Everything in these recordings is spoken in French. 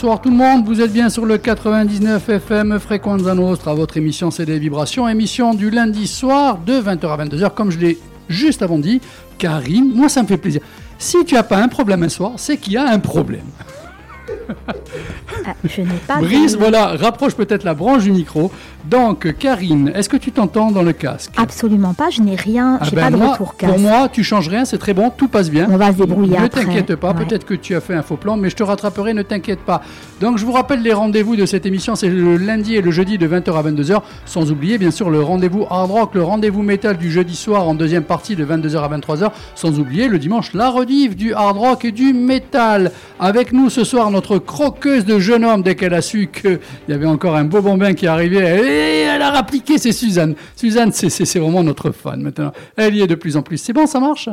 Bonsoir tout le monde, vous êtes bien sur le 99 FM Fréquenza Nostra, votre émission c'est des vibrations, émission du lundi soir de 20h à 22h, comme je l'ai juste avant dit. Karine, moi ça me fait plaisir. Si tu n'as pas un problème un soir, c'est qu'il y a un problème. Ah, je n'ai pas. Brice, voilà, rapproche peut-être la branche du micro. Donc, Karine, est-ce que tu t'entends dans le casque Absolument pas, je n'ai rien, Ah j'ai ben pas de moi, retour casque. Pour moi, tu changes rien, c'est très bon, tout passe bien. On va se débrouiller Ne t'inquiète pas, Ouais. peut-être que tu as fait un faux plan, mais je te rattraperai, ne t'inquiète pas. Donc je vous rappelle les rendez-vous de cette émission, c'est le lundi et le jeudi de 20h à 22h, sans oublier bien sûr le rendez-vous hard rock, le rendez-vous métal du jeudi soir en deuxième partie de 22h à 23h, sans oublier le dimanche la rediff du hard rock et du métal. Avec nous ce soir notre croqueuse de jeune homme, dès qu'elle a su qu'il y avait encore un beau bambin qui arrivait, et elle a rappliqué, c'est Suzanne. Suzanne, c'est- c'est c'est vraiment notre fan maintenant. Elle y est de plus en plus. C'est bon, ça marche?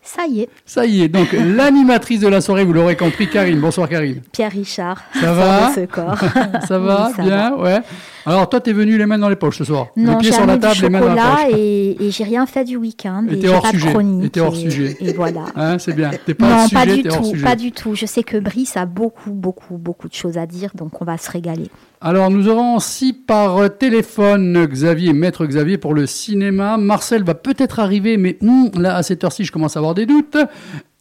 Ça y est, ça y est, donc l'animatrice de la soirée, vous l'aurez compris, Karine. Bonsoir Karine. Pierre Richard. Ça va ce corps. Ça va Oui, ça Bien va. Ouais. Alors toi, t'es venu les mains dans les poches ce soir. Non, les pieds sur la table, les mains dans la chocolat poche. et, et j'ai rien fait du week-end. Et t'es hors pas sujet. Et t'es hors et- sujet. Et voilà. Hein, c'est bien. T'es pas non, pas du t'es hors tout, sujet. pas du tout. Je sais que Brice a beaucoup, beaucoup, beaucoup de choses à dire, donc on va se régaler. Alors nous aurons aussi par téléphone Xavier, maître Xavier pour le cinéma. Marcel va peut-être arriver, mais hum, là à cette heure-ci, je commence à avoir des doutes.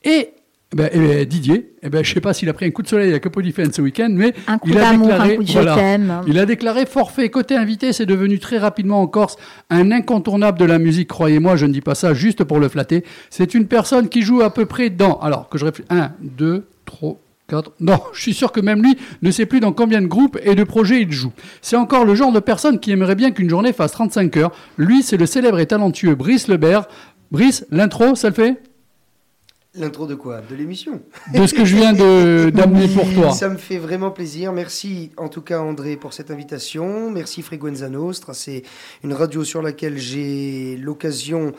Et ben, eh ben, Didier, eh ben, je sais pas s'il a pris un coup de soleil à Capodifène ce week-end, mais Un coup il a déclaré, un coup de je voilà. Il a déclaré forfait. Côté invité, c'est devenu très rapidement en Corse un incontournable de la musique. Croyez-moi, je ne dis pas ça juste pour le flatter. C'est une personne qui joue à peu près dans. Alors que je réfléchis. 1, 2, 3. 4. Non, je suis sûr que même lui ne sait plus dans combien de groupes et de projets il joue. C'est encore le genre de personne qui aimerait bien qu'une journée fasse 35 heures. Lui, c'est le célèbre et talentueux Brice Lebert. Brice, l'intro, ça le fait? L'intro de quoi? De l'émission. De ce que je viens de- d'amener pour toi. Ça me fait vraiment plaisir. Merci en tout cas André pour cette invitation. Merci Frequenza Nostra. C'est une radio sur laquelle j'ai l'occasion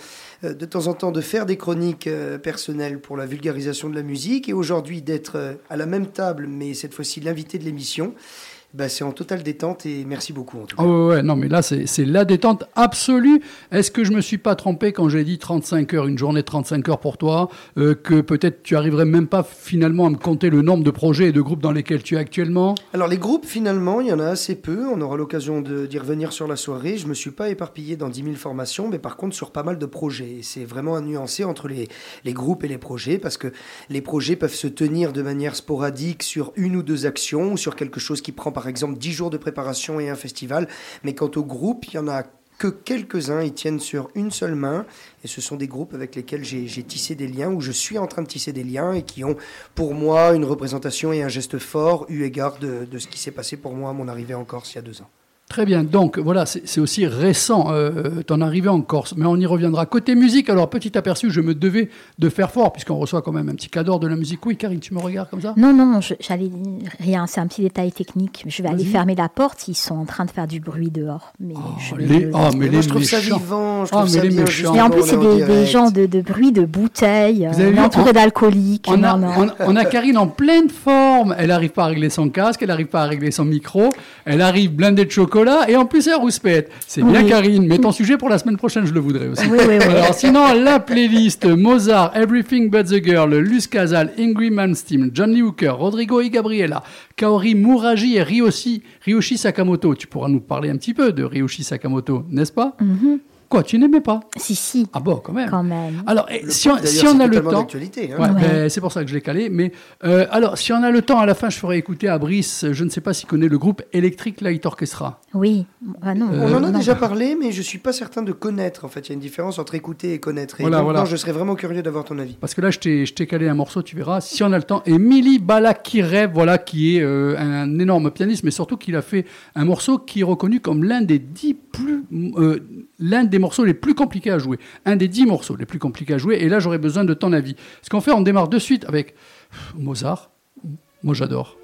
euh, de temps en temps de faire des chroniques euh, personnelles pour la vulgarisation de la musique et aujourd'hui d'être euh, à la même table mais cette fois-ci l'invité de l'émission. Bah, c'est en totale détente et merci beaucoup en tout cas. Ah ouais, non, mais là, c'est la détente absolue. Est-ce que je me suis pas trompé quand j'ai dit 35 heures, une journée de 35 heures pour toi, euh, que peut-être tu arriverais même pas finalement à me compter le nombre de projets et de groupes dans lesquels tu es actuellement? Alors les groupes, finalement, il y en a assez peu. On aura l'occasion d'y revenir sur la soirée. Je me suis pas éparpillé dans 10 000 formations, mais par contre sur pas mal de projets. Et c'est vraiment à nuancer entre les, les groupes et les projets, parce que les projets peuvent se tenir de manière sporadique sur une ou deux actions, ou sur quelque chose qui prend par exemple 10 jours de préparation et un festival. Mais quant aux groupes, il y en a que quelques-uns, ils tiennent sur une seule main, et ce sont des groupes avec lesquels j'ai tissé des liens, ou je suis en train de tisser des liens, et qui ont pour moi une représentation et un geste fort, eu égard de ce qui s'est passé pour moi à mon arrivée en Corse il y a deux ans. Très bien, donc voilà, c'est aussi récent euh, ton arrivée en Corse, mais on y reviendra. Côté musique, alors petit aperçu, je me devais de faire fort, puisqu'on reçoit quand même un petit cadeau de la musique. Oui, Karine, tu me regardes comme ça? Non, non, je- j'allais dire rien, c'est un petit détail technique. Je vais aller fermer la porte, ils sont en train de faire du bruit dehors. Mais je vais les- le- oh, mais Mais les moi, je trouve ça méchants. vivant, je Ah, trouve mais ça les bien. méchants. Et en plus, c'est des, gens de, de bruit de bouteilles, Vous euh, entourés d'alcooliques. On a, Non, non. on- on a Karine en pleine forme. Elle n'arrive pas à régler son casque, elle n'arrive pas à régler son micro, elle arrive blindée de chocolat et en plus elle rouspète. C'est bien Oui. Karine, mais ton sujet pour la semaine prochaine, je le voudrais aussi. Oui, oui, oui. Alors sinon, la playlist Mozart, Everything But The Girl, Luce Casal, Ingrid Malmsteen, John Lee Hooker, Rodrigo y Gabriela, Kaori Muraji et Ryoshi, Ryoshi Sakamoto. Tu pourras nous parler un petit peu de Ryoshi Sakamoto, n'est-ce pas? Mhm. Quoi, tu n'aimais pas Si, si, Ah bon, quand même. quand même. Alors, eh, si on, si a le temps... hein. Ouais, Ouais. ben, c'est pour ça que je l'ai calé. Mais euh, alors, si on a le temps, à la fin, je ferai écouter à Brice, je ne sais pas s'il connaît le groupe Electric Light Orchestra. Oui, ah non. Euh, On en a non. déjà parlé, mais je suis pas certain de connaître. En fait, il y a une différence entre écouter et connaître. Et Voilà, donc, voilà. non, je serais vraiment curieux d'avoir ton avis. Parce que là, je t'ai je t'ai calé un morceau, tu verras, si on a le temps. Et Mili Balakirev, voilà, qui est euh, un énorme pianiste, mais surtout qu'il a fait un morceau qui est reconnu comme l'un des dix plus, euh, l'un des morceaux les plus compliqués à jouer. Un des dix morceaux les plus compliqués à jouer. Et là, j'aurais besoin de ton avis. Ce qu'on fait, on démarre de suite avec Mozart. Moi, j'adore.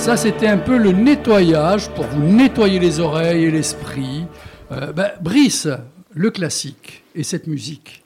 Ça, c'était un peu le nettoyage pour vous nettoyer les oreilles et l'esprit. Euh, ben, Brice, le classique et cette musique.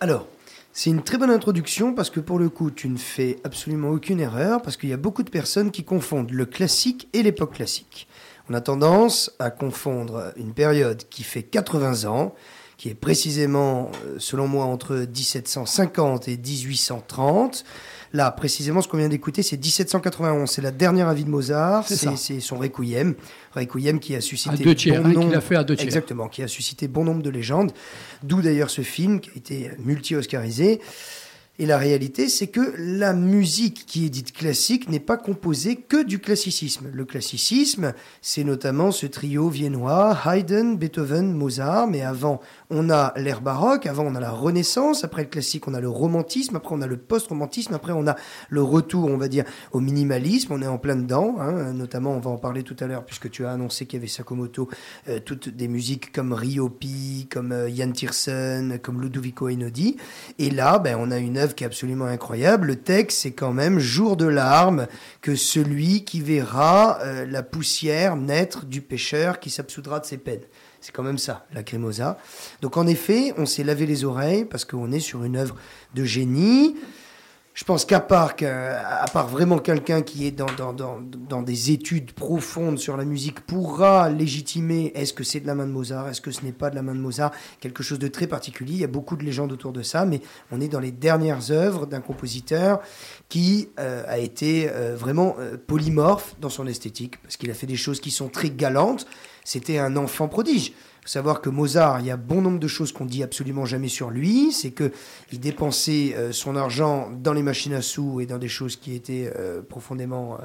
Alors, c'est une très bonne introduction parce que pour le coup, tu ne fais absolument aucune erreur parce qu'il y a beaucoup de personnes qui confondent le classique et l'époque classique. On a tendance à confondre une période qui fait 80 ans, qui est précisément, euh, selon moi, entre 1750 et 1830. Là, précisément, ce qu'on vient d'écouter, c'est 1791. C'est la dernière avis de Mozart. C'est son Requiem. Requiem qui a suscité. À deux tiers, bon hein, a fait à deux tiers. Exactement, qui a suscité bon nombre de légendes. D'où d'ailleurs ce film qui a été multi-oscarisé. Et la réalité, c'est que la musique qui est dite classique n'est pas composée que du classicisme. Le classicisme, c'est notamment ce trio viennois, Haydn, Beethoven, Mozart, mais avant, on a l'ère baroque, avant on a la Renaissance, après le classique on a le romantisme, après on a le post-romantisme, après on a le retour, on va dire, au minimalisme, on est en plein dedans, hein. notamment on va en parler tout à l'heure puisque tu as annoncé qu'il y avait Sakamoto, euh, toutes des musiques comme Ryopi, comme euh, Jan Tiersen, comme Ludovico Einaudi, et là ben, on a une œuvre qui est absolument incroyable, le texte c'est quand même Jour de larmes, que celui qui verra euh, la poussière naître du pécheur qui s'absoudra de ses peines. C'est quand même ça, la Crémosa. Donc en effet, on s'est lavé les oreilles parce qu'on est sur une œuvre de génie. Je pense qu'à part, à part vraiment quelqu'un qui est dans, dans, dans, dans, des études profondes sur la musique pourra légitimer est-ce que c'est de la main de Mozart, est-ce que ce n'est pas de la main de Mozart, quelque chose de très particulier. Il y a beaucoup de légendes autour de ça, mais on est dans les dernières œuvres d'un compositeur qui euh, a été euh, vraiment euh, polymorphe dans son esthétique, parce qu'il a fait des choses qui sont très galantes, c'était un enfant prodige. Faut savoir que Mozart, il y a bon nombre de choses qu'on dit absolument jamais sur lui. C'est que il dépensait euh, son argent dans les machines à sous et dans des choses qui étaient euh, profondément euh,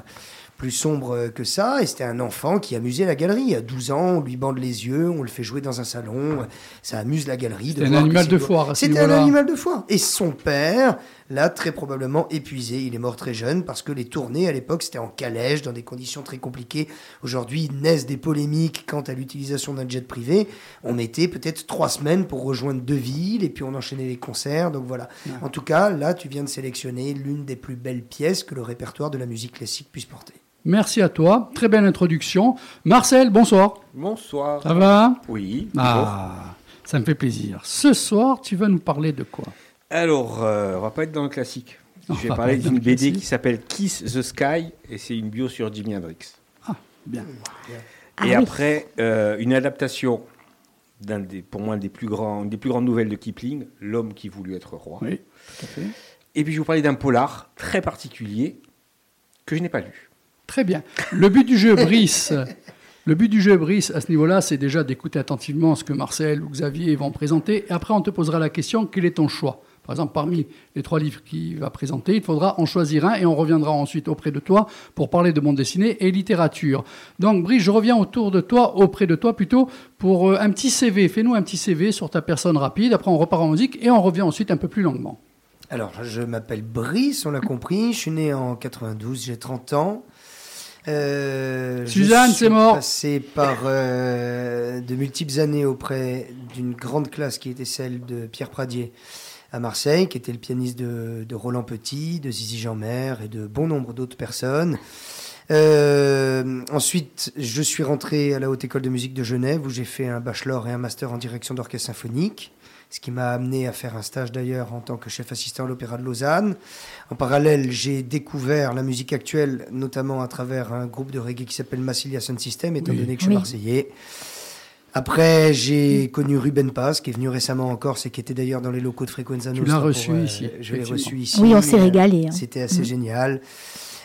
plus sombre que ça. Et c'était un enfant qui amusait la galerie. À 12 ans, on lui bande les yeux, on le fait jouer dans un salon. Ça amuse la galerie. C'était un animal de foire. C'était un animal de foire. Et son père l'a très probablement épuisé. Il est mort très jeune parce que les tournées à l'époque, c'était en calèche, dans des conditions très compliquées. Aujourd'hui, naissent des polémiques quant à l'utilisation d'un jet privé. On mettait peut-être trois semaines pour rejoindre deux villes et puis on enchaînait les concerts. Donc voilà. En tout cas, là, tu viens de sélectionner l'une des plus belles pièces que le répertoire de la musique classique puisse porter. Merci à toi. Très belle introduction. Marcel, bonsoir. Bonsoir. Ça va? Oui. Ah, ça me fait plaisir. Ce soir, tu vas nous parler de quoi? Alors, euh, on va pas être dans le classique. Je vais parler d'une BD qui s'appelle Kiss the Sky et c'est une bio sur Jimi Hendrix. Ah, bien. Et ah après, euh, une adaptation d'un des, pour moi, des plus, grands, des plus grandes nouvelles de Kipling, L'homme qui voulut être roi. Oui, tout à fait. Et puis je vais vous parler d'un polar très particulier que je n'ai pas lu. Très bien. Le but du jeu, Brice, le but du jeu, Brice, à ce niveau-là, c'est déjà d'écouter attentivement ce que Marcel ou Xavier vont présenter. Et après, on te posera la question quel est ton choix? Par exemple, parmi les trois livres qu'il va présenter, il faudra en choisir un et on reviendra ensuite auprès de toi pour parler de bande dessinée et littérature. Donc, Brice, je reviens autour de toi, auprès de toi plutôt, pour euh, un petit CV. Fais-nous un petit CV sur ta personne rapide. Après, on repart en musique et on revient ensuite un peu plus longuement. Alors, je m'appelle Brice, on l'a compris. Je suis né en 92, j'ai 30 ans. Euh, Suzanne, c'est mort. Passé par euh, de multiples années auprès d'une grande classe qui était celle de Pierre Pradier à Marseille, qui était le pianiste de, Roland Petit, de Zizi Jeanmer et de bon nombre d'autres personnes. Euh, ensuite, je suis rentré à la Haute École de musique de Genève où j'ai fait un bachelor et un master en direction d'orchestre symphonique ce qui m'a amené à faire un stage d'ailleurs en tant que chef assistant à l'Opéra de Lausanne. En parallèle, j'ai découvert la musique actuelle, notamment à travers un groupe de reggae qui s'appelle Massilia Sound System, étant donné que je suis marseillais. Après, j'ai connu Ruben Paz, qui est venu récemment en Corse et qui était d'ailleurs dans les locaux de Frequenza Nostra. Tu l'as reçu euh, ici. Je l'ai reçu ici. Oui, on s'est régalé. Hein. C'était assez génial.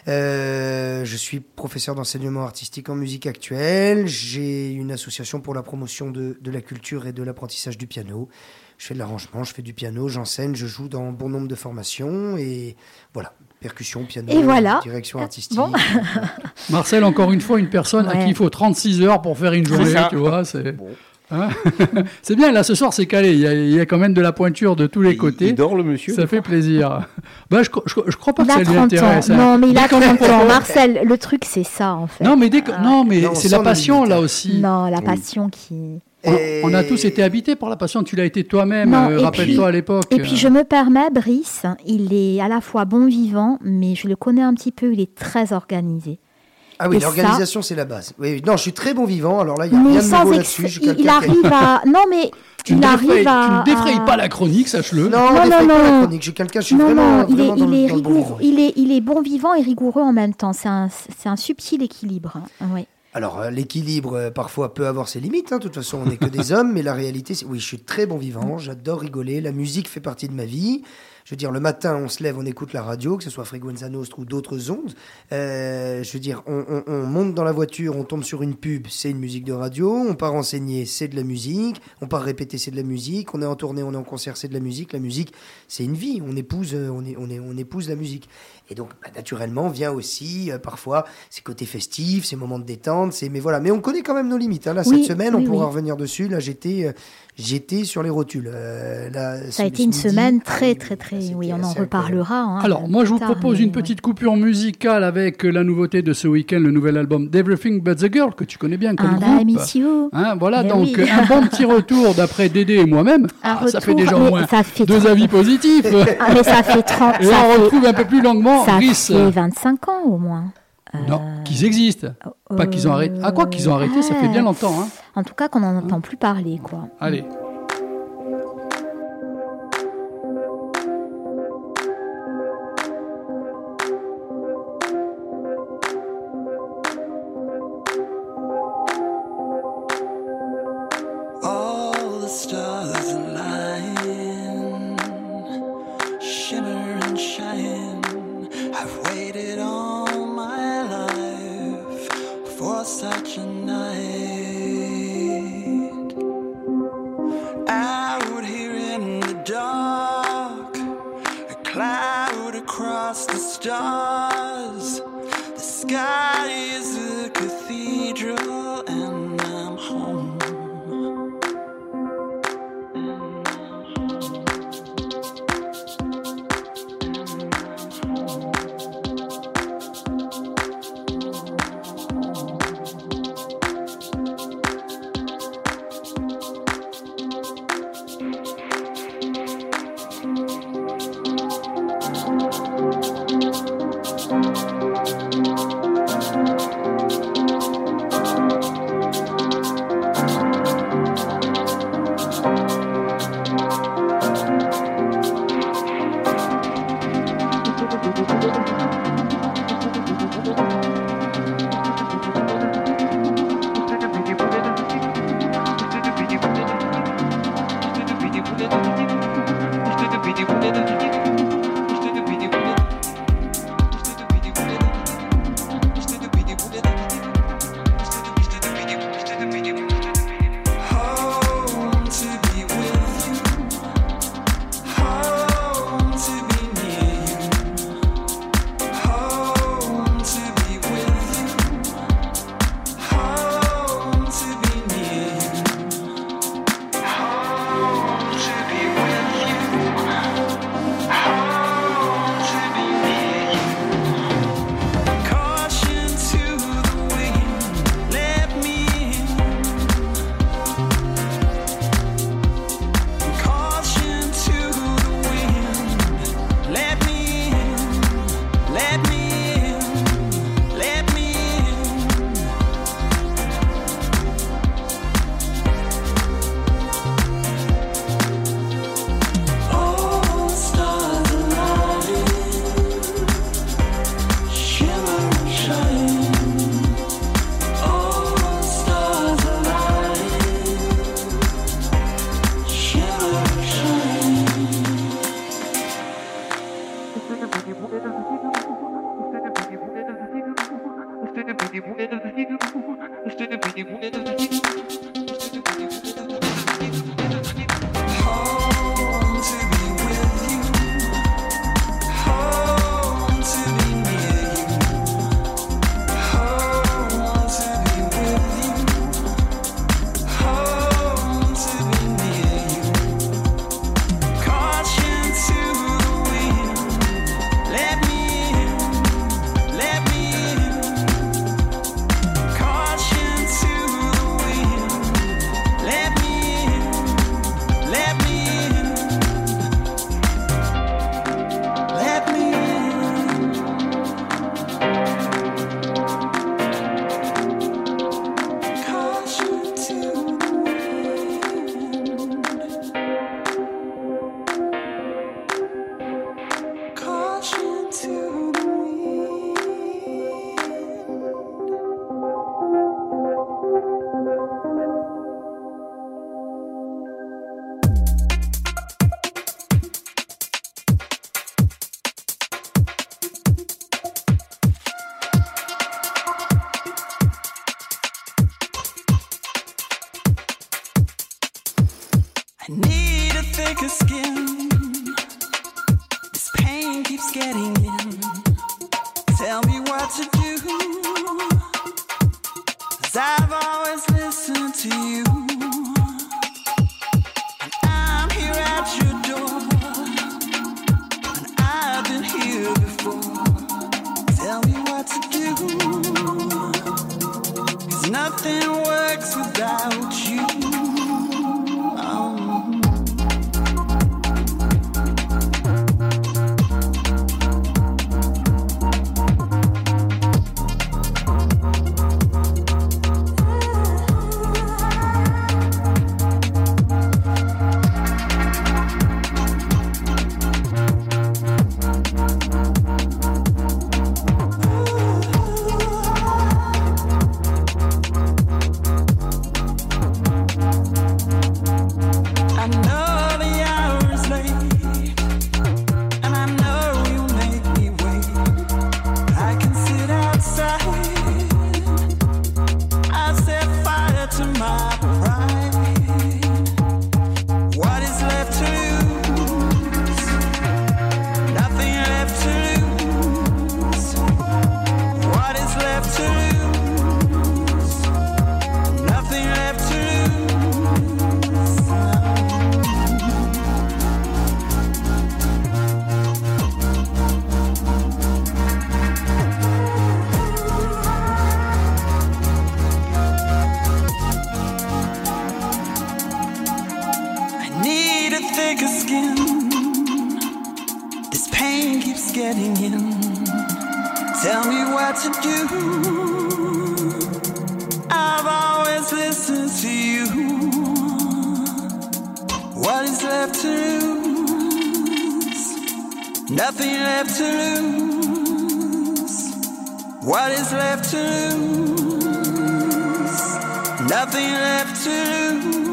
Euh, je suis professeur d'enseignement artistique en musique actuelle. J'ai une association pour la promotion de, de la culture et de l'apprentissage du piano je fais de l'arrangement, je fais du piano, j'enseigne, je joue dans bon nombre de formations et voilà, percussion, piano, direction artistique. Marcel, encore une fois, une personne à qui il faut 36 heures pour faire une journée, tu vois. C'est hein c'est bien, là ce soir c'est calé, il y, a, quand même de la pointure de tous les côtés. Il dort le monsieur Ça fait plaisir. bah, je, je, crois pas que ça lui intéresse. Hein. Non, mais il a 30 ans. Marcel, le truc c'est ça en fait. Non, mais, dès que... non, mais c'est la passion là aussi. Non, la passion qui On, a tous été habités par la passion. Tu l'as été toi-même, Non, euh, et rappelle-toi à l'époque. Et puis je me permets, Brice, il est à la fois bon vivant, mais je le connais un petit peu, il est très organisé. Ah oui, l'organisation, c'est la base. Oui, non, je suis très bon vivant, alors là, il n'y a Mais rien de sans nouveau là-dessus. il, arrive à. Non, mais tu ne il arrive à. tu ne défrayes pas la chronique, sache-le. Non, Non, on défraye non, pas la non. chronique. Je suis quelqu'un, je suis Non, vraiment, non, il est, vraiment dans, il, le- est dans le bon rigoureux, vivant. il, est, il est bon vivant et rigoureux en même temps. C'est un, subtil équilibre. hein. Oui. Alors, euh, l'équilibre, euh, parfois, peut avoir ses limites. hein. De toute façon, on n'est que des hommes, mais la réalité, c'est... Oui, je suis très bon vivant, j'adore rigoler, la musique fait partie de ma vie. Je veux dire, le matin, on se lève, on écoute la radio, que ce soit Frequenza Nostra ou d'autres ondes. Euh, je veux dire, on, on- on monte dans la voiture, on tombe sur une pub, c'est une musique de radio. On part enseigner, c'est de la musique. On part répéter, c'est de la musique. On est en tournée, on est en concert, c'est de la musique. La musique, c'est une vie. On épouse, on épouse la musique. Et donc, bah, naturellement, vient aussi euh, parfois ces côtés festifs, ces moments de détente. C'est, mais voilà, mais on connaît quand même nos limites. hein. Là, Oui, cette semaine, oui, on pourra oui. revenir dessus. Là, j'étais, euh, j'étais sur les rotules. Euh, là, Ça a été une midi, semaine ah très, très, très. Oui, on en reparlera. hein, Alors, moi, je vous propose une ouais. petite coupure musicale avec la nouveauté de ce week-end, le nouvel album d'Everything But the Girl, que tu connais bien comme And I groupe. you. Hein, voilà, donc oui. un bon petit retour d'après Dédé et moi-même. Un Ah, ça fait déjà au moins ça fait deux avis positifs. Ah, mais ça fait 30. et ça là, on fait- retrouve un peu plus longuement Ça Rhys. fait 25 ans au moins. Non, qu'ils existent. Pas qu'ils ont arrêté. Ah, quoi qu'ils ont arrêté, ça fait bien longtemps. Hein. En tout cas, qu'on n'en entend plus parler, quoi. Allez. Getting in. Tell me what to do. I've always listened to you. What is left to lose? Nothing left to lose. What is left to lose? Nothing left to lose.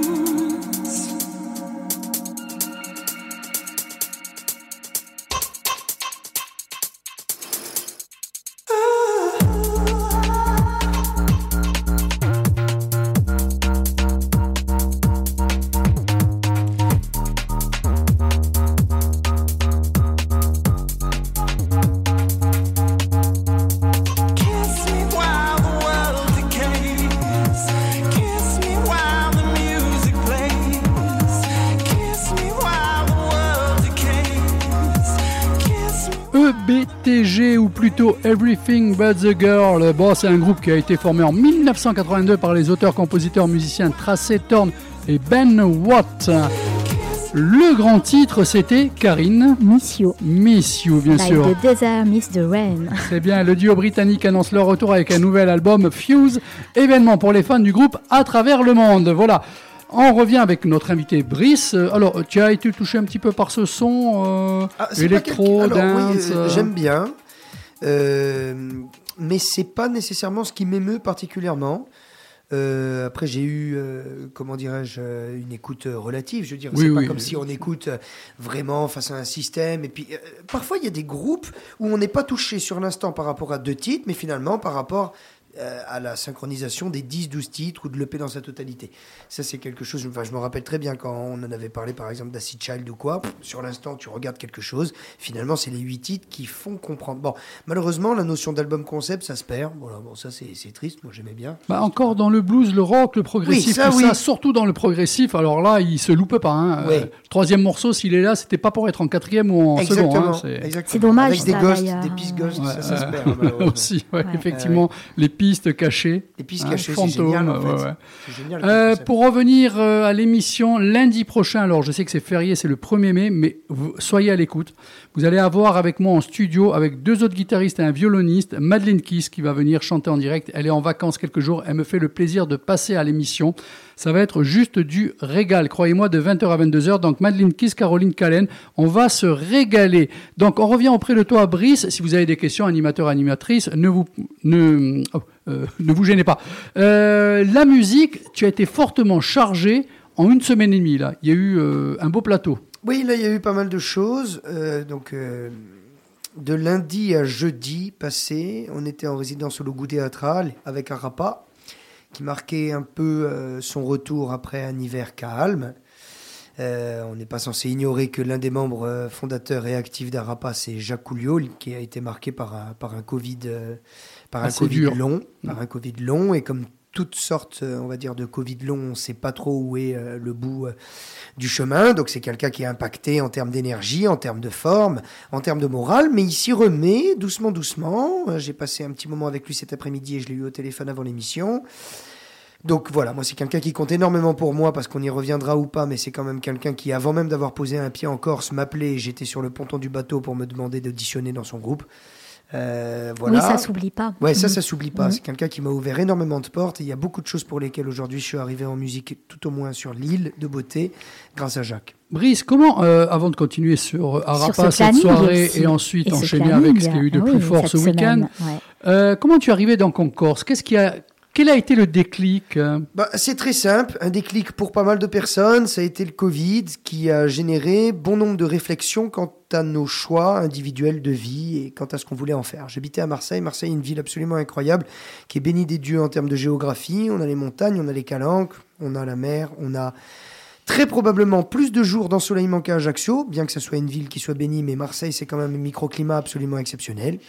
But the Girl. Bon, c'est un groupe qui a été formé en 1982 par les auteurs, compositeurs, musiciens Tracey Thorn et Ben Watt. Le grand titre, c'était Karine. Miss You. Miss You, bien Like sûr. the desert miss the rain. C'est bien, le duo britannique annonce leur retour avec un nouvel album Fuse, événement pour les fans du groupe à travers le monde. Voilà. On revient avec notre invité Brice. Alors, tu as été touché un petit peu par ce son euh, Ah, électro, quelque- alors, oui, dance. euh, euh, J'aime bien, euh, mais c'est pas nécessairement ce qui m'émeut particulièrement. Euh, après, j'ai eu, euh, comment dirais-je, une écoute relative. Je veux dire, Oui, c'est pas oui. comme si on écoute vraiment face à un système. Et puis, euh, parfois, il y a des groupes où on n'est pas touché sur l'instant par rapport à deux titres, mais finalement par rapport à la synchronisation des 10-12 titres ou de l'EP dans sa totalité. Ça, c'est quelque chose, enfin, je me rappelle très bien quand on en avait parlé, par exemple, d'Acid Child ou quoi. Sur l'instant, tu regardes quelque chose, finalement, c'est les 8 titres qui font comprendre. Bon, malheureusement, la notion d'album concept, ça se perd. Voilà, bon, ça, c'est triste, moi, j'aimais bien. Bah, encore dans le blues, le rock, le progressif, Oui, ça, tout oui. ça, surtout dans le progressif. Alors là, il se loupe pas. Hein. Oui. Euh, le troisième morceau, s'il est là, c'était pas pour être en quatrième ou en second. Hein. C'est- dommage, Avec des ça, ghosts, des pistes ghosts, Ouais, ça, ça se euh, perd, aussi, ouais, Ouais. effectivement, les pistes cachées. Les pistes hein, cachées, c'est fantômes, génial, en fait. ouais, ouais. C'est génial. comme Euh, pour revenir euh, à l'émission lundi prochain, alors je sais que c'est férié, c'est le 1er mai, mais vous- soyez à l'écoute. Vous allez avoir avec moi en studio, avec deux autres guitaristes et un violoniste, Madeleine Kiss qui va venir chanter en direct. Elle est en vacances quelques jours, elle me fait le plaisir de passer à l'émission. Ça va être juste du régal, croyez-moi, de 20h à 22h. Donc Madeleine Kiss, Caroline Callen, on va se régaler. Donc on revient auprès de toi, Brice. Si vous avez des questions, animateur, animatrice, ne vous, oh, euh, gênez pas. Euh, la musique, tu as été fortement chargé en une semaine et demie. Là. Il y a eu euh, un beau plateau. Oui, là, il y a eu pas mal de choses. Donc, de lundi à jeudi passé, on était en résidence au Logo Théâtral avec Arapa, qui marquait un peu euh, son retour après un hiver calme. Euh, on n'est pas censé ignorer que l'un des membres euh, fondateurs et actifs d'Arapa, c'est Jacques Couliot, qui a été marqué par un, par un Covid, par un Assez COVID dur. long, par un Covid long, et comme toutes sortes, euh, on va dire, de Covid long, on ne sait pas trop où est euh, le bout euh, du chemin. Donc c'est quelqu'un qui est impacté en termes d'énergie, en termes de forme, en termes de morale, mais il s'y remet doucement, doucement. J'ai passé un petit moment avec lui cet après-midi et je l'ai eu au téléphone avant l'émission. Donc voilà, moi c'est quelqu'un qui compte énormément pour moi parce qu'on y reviendra ou pas, mais c'est quand même quelqu'un qui, avant même d'avoir posé un pied en Corse, m'appelait. J'étais sur le ponton du bateau pour me demander d'auditionner dans son groupe. Euh, voilà. Oui, ça s'oublie pas. Ouais, ça, ça s'oublie pas. Mhm. C'est quelqu'un qui m'a ouvert énormément de portes. Et il y a beaucoup de choses pour lesquelles aujourd'hui je suis arrivé en musique, tout au moins sur l'île de beauté, grâce à Jacques. Brice, comment, euh, avant de continuer sur Arapa ce cette soirée aussi. et ensuite Et enchaîner avec ce qu'il y a eu de ah plus oui, fort ce week-end, ouais. euh, comment tu es arrivé dans Concorse Qu'est-ce qui a, Quel a été le déclic euh Bah, c'est très simple, un déclic pour pas mal de personnes, ça a été le Covid qui a généré bon nombre de réflexions quant à nos choix individuels de vie et quant à ce qu'on voulait en faire. J'habitais à Marseille, Marseille est une ville absolument incroyable qui est bénie des dieux en termes de géographie, on a les montagnes, on a les calanques, on a la mer, on a très probablement plus de jours d'ensoleillement qu'à Ajaccio, bien que ce soit une ville qui soit bénie, mais Marseille c'est quand même un microclimat absolument exceptionnel.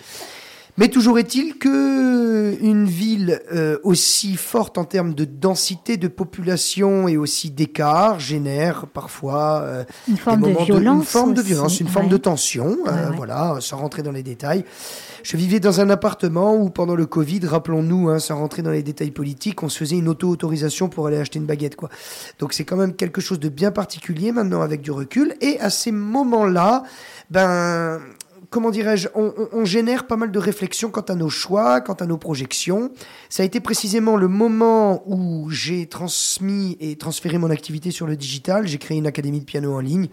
Mais toujours est-il que une ville euh, aussi forte en termes de densité de population et aussi d'écart génère parfois euh, Une forme des de violence. une forme de violence, une forme de tension, euh, ouais. voilà, sans rentrer dans les détails. Je vivais dans un appartement où pendant le Covid, rappelons-nous, hein, sans rentrer dans les détails politiques, on se faisait une auto-autorisation pour aller acheter une baguette, quoi. Donc c'est quand même quelque chose de bien particulier maintenant avec du recul. Et à ces moments-là, ben comment dirais-je, on, on- on génère pas mal de réflexions quant à nos choix, quant à nos projections. Ça a été précisément le moment où j'ai transmis et transféré mon activité sur le digital. J'ai créé une académie de piano en ligne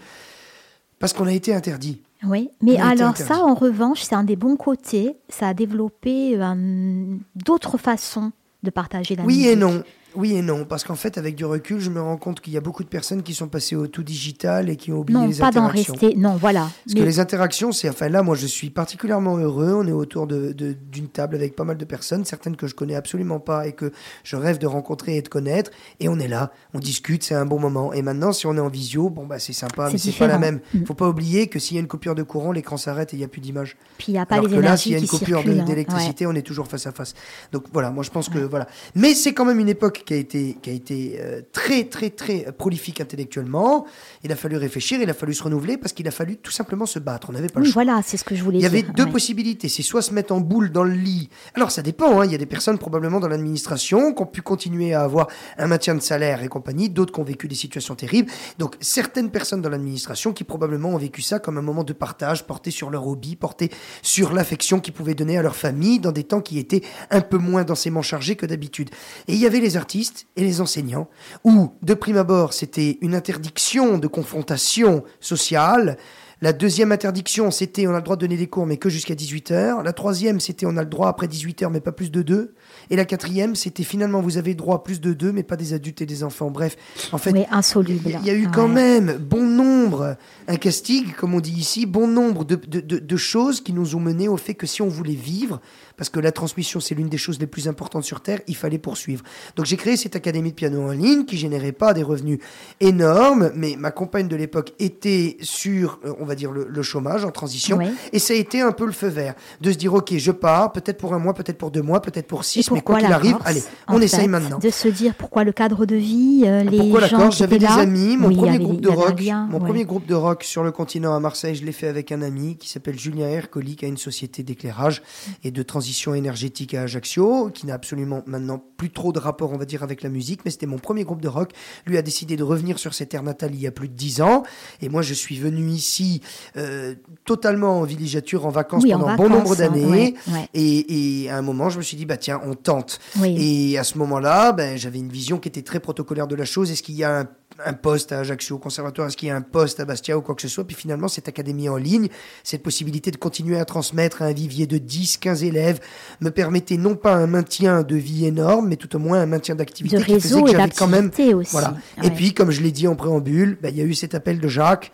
parce qu'on a été interdit. Oui, mais alors ça, en revanche, c'est un des bons côtés. Ça a développé euh, d'autres façons de partager la Oui musique. et non. Oui et non, parce qu'en fait, avec du recul, je me rends compte qu'il y a beaucoup de personnes qui sont passées au tout digital et qui ont oublié Non, les pas d'en interactions. rester. Non, voilà. Parce Mais- que les interactions, c'est. Enfin, là, moi, je suis particulièrement heureux. On est autour de- de- d'une table avec pas mal de personnes, certaines que je connais absolument pas et que je rêve de rencontrer et de connaître. Et on est là, on discute, c'est un bon moment. Et maintenant, si on est en visio, bon, bah, c'est sympa, mais c'est pas la même. Mm. Faut pas oublier que s'il y a une coupure de courant, l'écran s'arrête et il n'y a plus d'image. Puis il n'y a pas Alors les que là, s'il y a une coupure hein. d'électricité, on est toujours face à face. Donc voilà, moi je pense que voilà. Mais c'est quand même une époque qui a été, qui a été euh, très, très, très prolifique intellectuellement. Il a fallu réfléchir, il a fallu se renouveler parce qu'il a fallu tout simplement se battre. On n'avait pas Oui, le choix. voilà, c'est ce que je voulais Il y dire. avait deux ouais. possibilités. C'est soit se mettre en boule dans le lit. Alors ça dépend. hein. Il y a des personnes probablement dans l'administration qui ont pu continuer à avoir un maintien de salaire et compagnie. D'autres qui ont vécu des situations terribles. Donc certaines personnes dans l'administration qui probablement ont vécu ça comme un moment de partage, porté sur leur hobby, porté sur l'affection qu'ils pouvaient donner à leur famille dans des temps qui étaient un peu moins densément chargés que d'habitude. Et il y avait les artistes et les enseignants où, de prime abord, c'était une interdiction de confrontation sociale. La deuxième interdiction, c'était on a le droit de donner des cours, mais que jusqu'à 18h. La troisième, c'était on a le droit après 18h, mais pas plus de deux. Et la quatrième, c'était finalement vous avez droit à plus de deux, mais pas des adultes et des enfants. Bref, en fait, Oui, insoluble. il y a eu quand Ouais. même bon nombre, un casting, comme on dit ici, bon nombre de, de- de- de choses qui nous ont mené au fait que si on voulait vivre, parce que la transmission c'est l'une des choses les plus importantes sur Terre, il fallait poursuivre. Donc j'ai créé cette académie de piano en ligne qui générait pas des revenus énormes, mais ma compagne de l'époque était sur, euh, on va dire, le, le chômage en transition, et ça a été un peu le feu vert de se dire ok, je pars, peut-être pour un mois, peut-être pour deux mois, peut-être pour six, mais quoi qu'il la arrive, Corse, allez, on essaye fait, maintenant. De se dire pourquoi le cadre de vie, euh, les Pourquoi la gens Corse? qui J'avais des amis. Mon Oui, premier avait- groupe de rock, lien, mon ouais. premier groupe de rock sur le continent à Marseille, je l'ai fait avec un ami qui s'appelle Julien Ercoli, qui a une société d'éclairage et de transition énergétique à Ajaccio, qui n'a absolument maintenant plus trop de rapport, on va dire, avec la musique, mais c'était mon premier groupe de rock. Lui a décidé de revenir sur ses terres natales il y a plus de dix ans, et moi je suis venu ici euh, totalement en villégiature, en vacances Oui, pendant bon nombre hein, d'années. ouais, ouais. Et, et à un moment, je me suis dit, bah tiens, on tente. Oui. Et à ce moment-là, ben, j'avais une vision qui était très protocolaire de la chose. Est-ce qu'il y a un, un poste à Ajaccio au conservatoire Est-ce qu'il y a un poste à Bastia ou quoi que ce soit Puis finalement, cette académie en ligne, cette possibilité de continuer à transmettre à un vivier de 10, 15 élèves, me permettait non pas un maintien de vie énorme, mais tout au moins un maintien d'activité De qui faisait que et j'avais quand même aussi. voilà. Ouais. Et puis, comme je l'ai dit en préambule, ben, il y a eu cet appel de Jacques.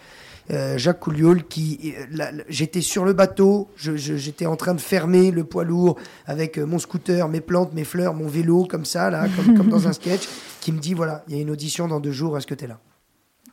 Euh, Jacques Couliol, qui, euh, j'étais sur le bateau, j'étais en train de fermer le poids lourd avec euh, mon scooter, mes plantes, mes fleurs, mon vélo, comme ça, là, comme, comme dans un sketch, qui me dit voilà, il y a une audition dans deux jours, est-ce que tu es là?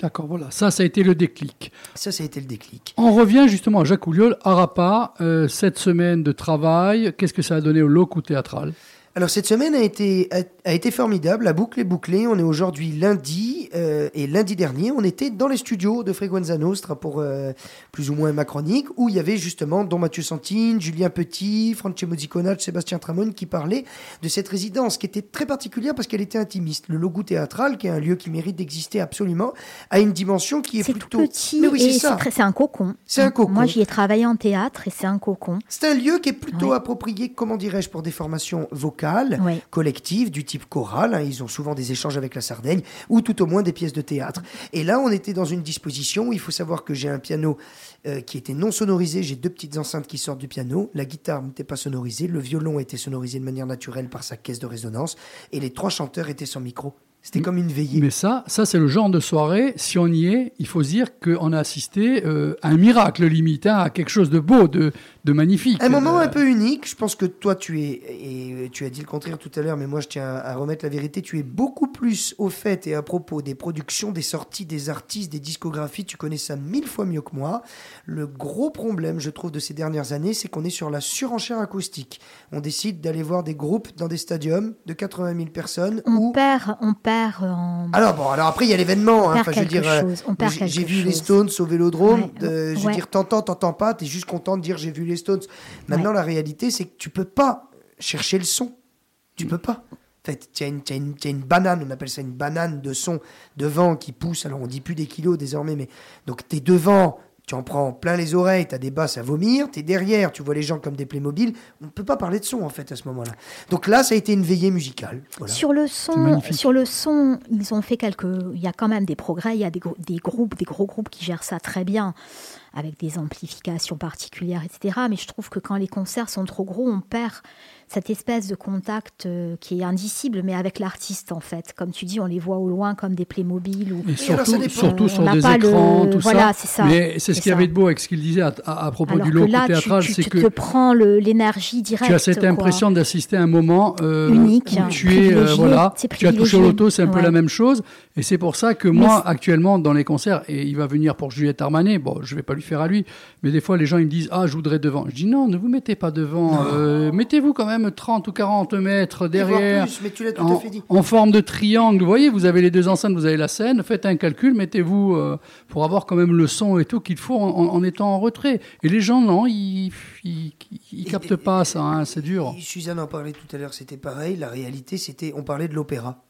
D'accord, voilà. Ça, ça a été le déclic. Ça, ça a été le déclic. On revient justement à Jacques Ouliol, Arapa, euh, cette semaine de travail. Qu'est-ce que ça a donné au locaux théâtral Alors cette semaine a été, a, a été formidable, la boucle est bouclée, on est aujourd'hui lundi, euh, et lundi dernier on était dans les studios de Frequenza Nostra pour euh, plus ou moins ma chronique, où il y avait justement Don Mathieu Santine, Julien Petit, Francesco Ziconacci, Sébastien Tramone qui parlaient de cette résidence qui était très particulière parce qu'elle était intimiste. Le logo théâtral, qui est un lieu qui mérite d'exister absolument, a une dimension qui est, plutôt... tout petit Mais oui, et c'est ça. un cocon. C'est un cocon. Moi, j'y ai travaillé en théâtre et c'est un cocon. C'est un lieu qui est plutôt Ouais. approprié, comment dirais-je, pour des formations vocales, Ouais. collectives, du type choral. hein, ils ont souvent des échanges avec la Sardaigne, ou tout au moins des pièces de théâtre. Et là, on était dans une disposition où il faut savoir que j'ai un piano euh, qui était non sonorisé. J'ai deux petites enceintes qui sortent du piano. La guitare n'était pas sonorisée. Le violon était sonorisé de manière naturelle par sa caisse de résonance. Et les trois chanteurs étaient sans micro. C'était comme une veillée. Mais ça, ça c'est le genre de soirée, si on y est, il faut se dire qu'on a assisté euh, à un miracle limite, hein, à quelque chose de beau, de, de magnifique. Un moment Euh, un peu unique. Je pense que toi, tu es, et tu as dit le contraire tout à l'heure, mais moi, je tiens à remettre la vérité. Tu es beaucoup plus au fait et à propos des productions, des sorties, des artistes, des discographies. Tu connais ça mille fois mieux que moi. Le gros problème, je trouve, de ces dernières années, c'est qu'on est sur la surenchère acoustique. On décide d'aller voir des groupes dans des stadiums de 80 000 personnes On où perd, on perd en. alors bon, alors après il y a l'événement. On hein. perd Enfin, je veux dire, euh, chose, on perd j'ai vu les. Stones au Vélodrome. Ouais, euh, je veux ouais. dire, t'entends, t'entends pas. T'es juste content de dire j'ai vu les Stones. Maintenant, Ouais. la réalité, c'est que tu peux pas chercher le son. Tu peux pas. En fait, tu as, une banane, on appelle ça une banane de son devant qui pousse. Alors on dit plus des kilos désormais, mais donc t'es devant. Tu en prends plein les oreilles, tu as des basses à vomir, tu es derrière, tu vois les gens comme des Playmobil. On ne peut pas parler de son en fait à ce moment-là. Donc là, ça a été une veillée musicale. Voilà. Sur le son, sur le son, ils ont fait quelques. Il y a quand même des progrès. Il y a des, des groupes, des gros groupes qui gèrent ça très bien, avec des amplifications particulières, etc. Mais je trouve que quand les concerts sont trop gros, on perd cette espèce de contact euh, qui est indicible, mais avec l'artiste en fait. Comme tu dis, on les voit au loin comme des Playmobil ou. Et surtout, surtout On sur des pas le- écrans, tout voilà, ça. c'est ça. Mais c'est ce qu'il y avait de beau avec ce qu'il disait à, à- à propos Alors du tu, théâtral, tu- c'est tu que te prends l'énergie directe. tu as cette quoi. impression d'assister à un moment euh, Unique, où tu es, euh, voilà, tu as touché loto, c'est un peu la même chose. Et c'est pour ça que moi, actuellement, dans les concerts, et il va venir pour Juliette Armanet, bon, je vais pas lui faire à lui, mais des fois, les gens, ils me disent, ah, je voudrais devant. Je dis, non, ne vous mettez pas devant, euh, mettez-vous quand même 30 ou 40 mètres derrière. plus, mais tu l'as tout en, à fait dit. en forme de triangle. Vous voyez, vous avez les deux enceintes, vous avez la scène, faites un calcul, mettez-vous euh, pour avoir quand même le son et tout qu'il faut en, étant en retrait. Et les gens, non, ils, ils, ils Et- captent pas ça, hein, c'est dur. Suzanne en parlait tout à l'heure, c'était pareil. La réalité, c'était, on parlait de l'opéra.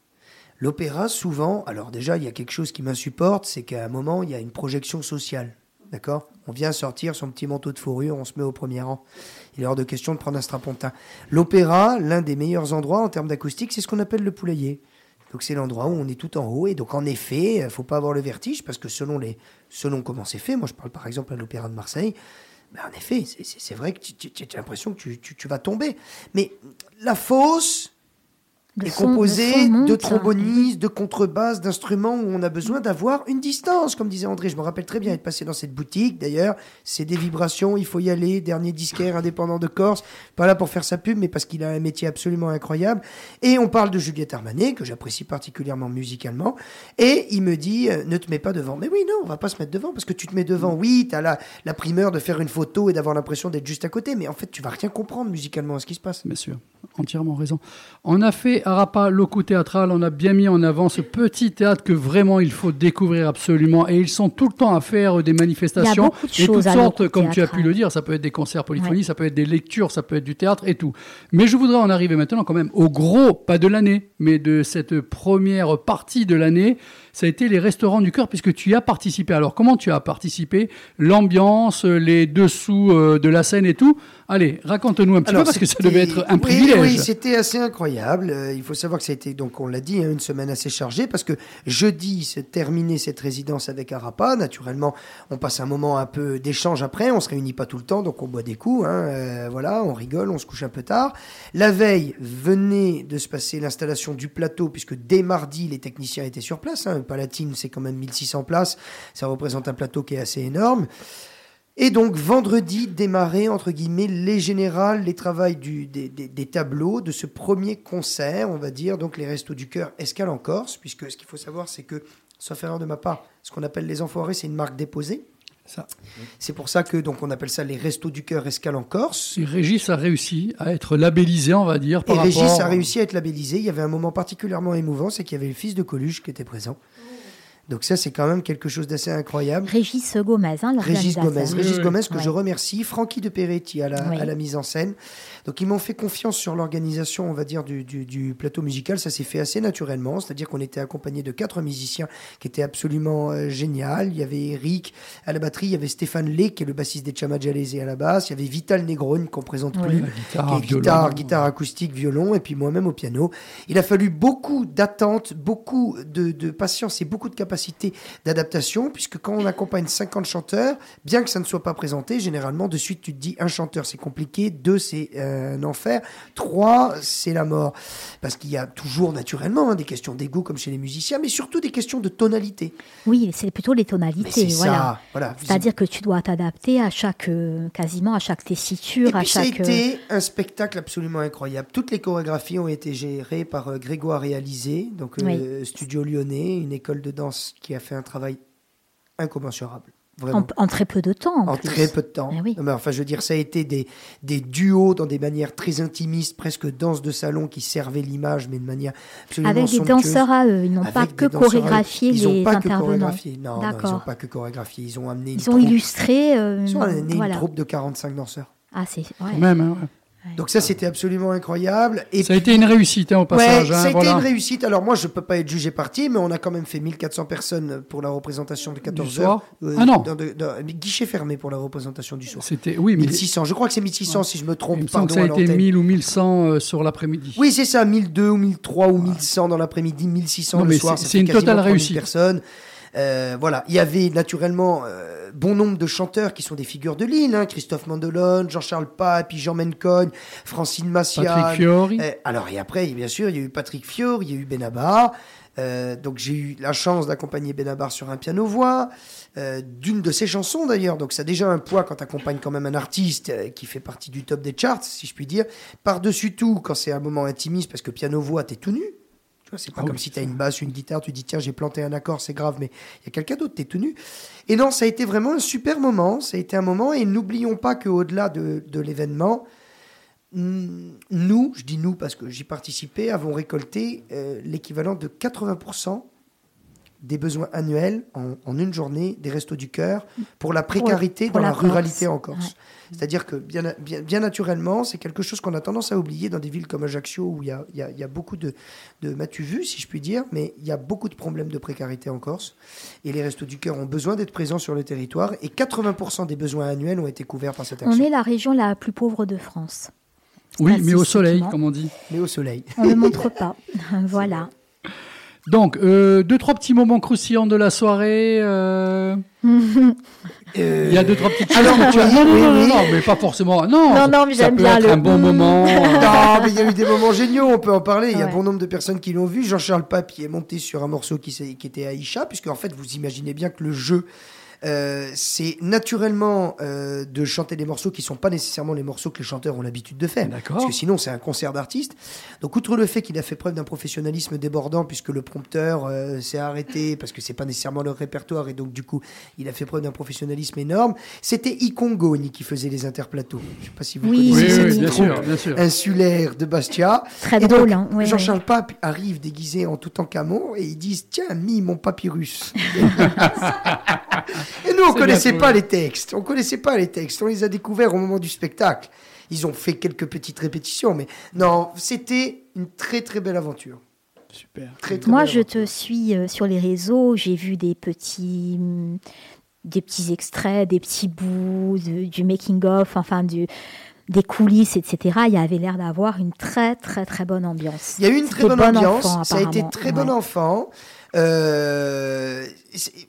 L'opéra, souvent, alors déjà, il y a quelque chose qui m'insupporte, c'est qu'à un moment, il y a une projection sociale. D'accord? On vient sortir son petit manteau de fourrure, on se met au premier rang. Il est hors de question de prendre un strapontin. L'opéra, l'un des meilleurs endroits en termes d'acoustique, c'est ce qu'on appelle le poulailler. Donc c'est l'endroit où on est tout en haut. Et donc en effet, il faut pas avoir le vertige parce que selon, les, selon comment c'est fait, moi je parle par exemple à l'opéra de Marseille, ben, en effet, c'est- vrai que tu, as l'impression que tu- tu vas tomber. Mais la fosse Le est son- le composée son monte, de hein. trombonistes, de contrebasses, d'instruments où on a besoin d'avoir une distance, comme disait André. Je me rappelle très bien être passé dans cette boutique. D'ailleurs, c'est des vibrations, il faut y aller. Dernier disquaire indépendant de Corse. Pas là pour faire sa pub, mais parce qu'il a un métier absolument incroyable. Et on parle de Juliette Armanet, que j'apprécie particulièrement musicalement. Et il me dit, euh, ne te mets pas devant. Mais oui, non, on va pas se mettre devant, parce que tu te mets devant. Oui, tu as la, la primeur de faire une photo et d'avoir l'impression d'être juste à côté. Mais en fait, tu vas rien comprendre musicalement à ce qui se passe. Bien sûr, entièrement raison. On a fait Arapa Loco Théâtral, on a bien mis en avant ce petit théâtre que vraiment il faut découvrir absolument. Et ils sont tout le temps à faire des manifestations beaucoup de et toutes choses sortes, comme tu as pu le dire. Ça peut être des concerts polyphoniques, ça peut être des lectures, ça peut être du théâtre et tout. Mais je voudrais en arriver maintenant quand même au gros, pas de l'année, mais de cette première partie de l'année. Ça a été les restaurants du cœur puisque tu y as participé. Alors comment tu as participé? L'ambiance, les dessous euh, de la scène et tout. Allez, raconte-nous un petit peu parce que ça devait être un oui, privilège. Oui, c'était assez incroyable. Euh, il faut savoir que ça a été, donc on l'a dit, hein, une semaine assez chargée parce que jeudi s'est terminé cette résidence avec Arapa. Naturellement, on passe un moment un peu d'échange après. On se réunit pas tout le temps, donc on boit des coups. hein, euh, voilà, on rigole, on se couche un peu tard. La veille venait de se passer l'installation du plateau puisque dès mardi, les techniciens étaient sur place. Hein. Palatine, c'est quand même 1600 places. Ça représente un plateau qui est assez énorme. Et donc vendredi démarrer entre guillemets les générales, les travails du, des, des- des tableaux de ce premier concert, on va dire, donc les Restos du Cœur Escale en Corse, puisque ce qu'il faut savoir c'est que, sauf erreur de ma part, ce qu'on appelle les Enfoirés, c'est une marque déposée. C'est pour ça que donc on appelle ça les Restos du Cœur Escale en Corse. Et Régis a réussi à être labellisé, on va dire, par Et rapport... Régis a réussi à être labellisé. Il y avait un moment particulièrement émouvant, c'est qu'il y avait le fils de Coluche qui était présent. Donc ça, c'est quand même quelque chose d'assez incroyable. Régis Gomez, hein, Régis. Gomez, Régis. Gomez que Ouais. je remercie, Francky de Peretti à la, Oui. à la mise en scène. Donc ils m'ont fait confiance sur l'organisation, on va dire, du, du- du plateau musical. Ça s'est fait assez naturellement, c'est-à-dire qu'on était accompagné de quatre musiciens qui étaient absolument euh, génial. Il y avait Eric à la batterie, il y avait Stéphane Lé qui est le bassiste des Chamajalese à la basse, il y avait Vital Negrone qu'on présente Oui. plus, La qui guitare, est guitare, guitare acoustique, violon, et puis moi-même au piano. Il a fallu beaucoup d'attente, beaucoup de, de patience et beaucoup de capacité d'adaptation, puisque quand on accompagne 50 chanteurs, bien que ça ne soit pas présenté, généralement, de suite, tu te dis, un chanteur, c'est compliqué, deux, c'est euh, un enfer, trois, c'est la mort. Parce qu'il y a toujours, naturellement, hein, des questions d'ego, comme chez les musiciens, mais surtout des questions de tonalité. Oui, c'est plutôt les tonalités. c'est voilà. ça, voilà. C'est-à-dire que tu dois t'adapter à chaque, euh, quasiment à chaque tessiture, Et à ça a chaque. euh, été un spectacle absolument incroyable. Toutes les chorégraphies ont été gérées par euh, Grégoire Réalisé, donc euh, Studio Lyonnais, une école de danse qui a fait un travail incommensurable. Vraiment. en, en très peu de temps. En, En plus. très peu de temps. Ah oui. Mais enfin, je veux dire, ça a été des, des duos dans des manières très intimistes, presque danse de salon, qui servaient l'image, mais de manière absolument Avec des danseurs à eux. Ils n'ont pas que chorégraphié Ils les pas que intervenants. chorégraphié. Non, non, ils n'ont pas que chorégraphié. Ils ont amené une Ils ont troupe. illustré. euh, Ils ont amené voilà. une troupe de 45 danseurs. Ah, c'est. ouais. Même, hein, ouais. Donc ça, c'était absolument incroyable. Et Ça a été une réussite hein, au Ouais, passage. hein, ça a été voilà. une réussite. Alors moi, je peux pas être jugé parti, mais on a quand même fait 1400 personnes pour la représentation de 14 soir heures. Euh, Ah non. dans de- dans- guichet fermé pour la représentation du soir. C'était oui, mais 1600. Je crois que c'est 1600 si je me trompe. il me Pardon que ça a été l'antenne. 1000 ou 1100 euh, sur l'après-midi. Oui, c'est ça, 1002 ou 1003 ou 1100 dans l'après-midi, 1600 Non, le mais soir. c'est- une totale 3000 réussite. personnes. Euh, voilà, il y avait naturellement euh, bon nombre de chanteurs qui sont des figures de l'île, hein. Christophe Mandelone, Jean-Charles Pape, Jean Mencogne, Francine Massian. Patrick Fiori. Euh, alors, et après, bien sûr, il y a eu Patrick Fior, il y a eu Benabar. Euh, donc, j'ai eu la chance d'accompagner Benabar sur un piano-voix, euh, d'une de ses chansons d'ailleurs. Donc, ça a déjà un poids quand tu accompagnes quand même un artiste euh, qui fait partie du top des charts, si je puis dire. Par-dessus tout, quand c'est un moment intimiste, parce que piano-voix, t'es tout nu. C'est pas Ah comme oui, si tu as une basse, une guitare, tu dis tiens, j'ai planté un accord, c'est grave, mais il y a quelqu'un d'autre, t'es tout nu. Et non, ça a été vraiment un super moment. Ça a été un moment, et n'oublions pas qu'au-delà de, de l'événement, nous, je dis nous parce que j'y participais, avons récolté euh, l'équivalent de 80% des besoins annuels en, en une journée des restos du cœur pour la précarité pour dans la ruralité en Corse. Ouais. C'est-à-dire que bien, bien, bien naturellement, c'est quelque chose qu'on a tendance à oublier dans des villes comme Ajaccio où il y a, il y a- il y a beaucoup de, de matu vu, si je puis dire, mais il y a beaucoup de problèmes de précarité en Corse. Et les restos du cœur ont besoin d'être présents sur le territoire et 80% des besoins annuels ont été couverts par cette On action. est la région la plus pauvre de France. Oui, mais au soleil, comme on dit. Mais au soleil. On ne montre pas. voilà. Donc, euh, deux, trois petits moments croustillants de la soirée. euh, Il y a deux, trois petites choses. Alors, que tu as- oui, non, non, non, non, mais pas forcément. Non, Non, non, mais ça j'aime peut bien être le un bon mm. moment. euh, Non, mais il y a eu des moments géniaux, on peut en parler. Il y a Ouais. bon nombre de personnes qui l'ont vu. Jean-Charles Pape est monté sur un morceau qui, qui était Aïcha, puisque en fait, vous imaginez bien que le jeu euh, c'est naturellement euh, de chanter des morceaux qui sont pas nécessairement les morceaux que les chanteurs ont l'habitude de faire. D'accord. Parce que sinon, c'est un concert d'artistes. Donc, outre le fait qu'il a fait preuve d'un professionnalisme débordant, puisque le prompteur euh, s'est arrêté, parce que c'est pas nécessairement leur répertoire, et donc, du coup, il a fait preuve d'un professionnalisme énorme, c'était Ikongoni qui faisait les interplateaux. Je sais pas si vous Oui, connaissez Oui, cette oui, bien sûr, bien sûr. insulaire de Bastia. Très Et drôle, donc, hein, ouais, Jean-Charles Pape arrive déguisé en tout en camon et ils disent Tiens, mis mon papyrus. et nous, on connaissait pas les textes. On connaissait pas les textes. On les a découverts au moment du spectacle. Ils ont fait quelques petites répétitions, mais non, c'était une très très belle aventure. Super. Très, très Moi, belle je aventure. te suis euh, sur les réseaux. J'ai vu des petits, hum, des petits extraits, des petits bouts de- du making of, enfin du, des coulisses, etc. Il y avait l'air d'avoir une très très très bonne ambiance. Il y a eu une très bonne bon ambiance. enfant, ça a été très bon enfant. Euh,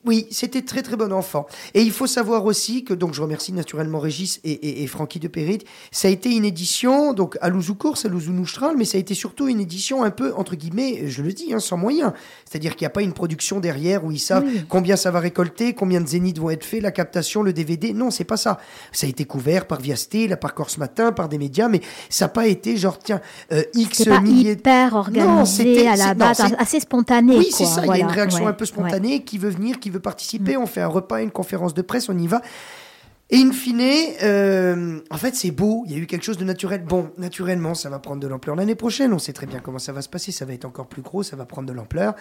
oui, c'était très très bon enfant. Et il faut savoir aussi que donc je remercie naturellement Régis et, et, et Francky de Perrit. Ça a été une édition donc à Louzoukours, à Louzounoustral, mais ça a été surtout une édition un peu entre guillemets, je le dis, hein, sans moyens. C'est-à-dire qu'il n'y a pas une production derrière où ils savent Oui. combien ça va récolter, combien de zéniths vont être faits, la captation, le DVD. Non, c'est pas ça. Ça a été couvert par Viasté, là, par Corse Matin, par des médias, mais ça n'a pas été genre tiens euh, X pas milliers. hyper Non, organisé c'était- à la non, base, assez spontané. Oui, c'est ça. Il y a une réaction ouais, un peu ouais. spontanée. Qui veut venir, qui veut participer. On fait un repas, une conférence de presse, on y va. Et in fine, euh, en fait, c'est beau. Il y a eu quelque chose de naturel. Bon, naturellement, ça va prendre de l'ampleur l'année prochaine. On sait très bien comment ça va se passer. Ça va être encore plus gros. Ça va prendre de l'ampleur.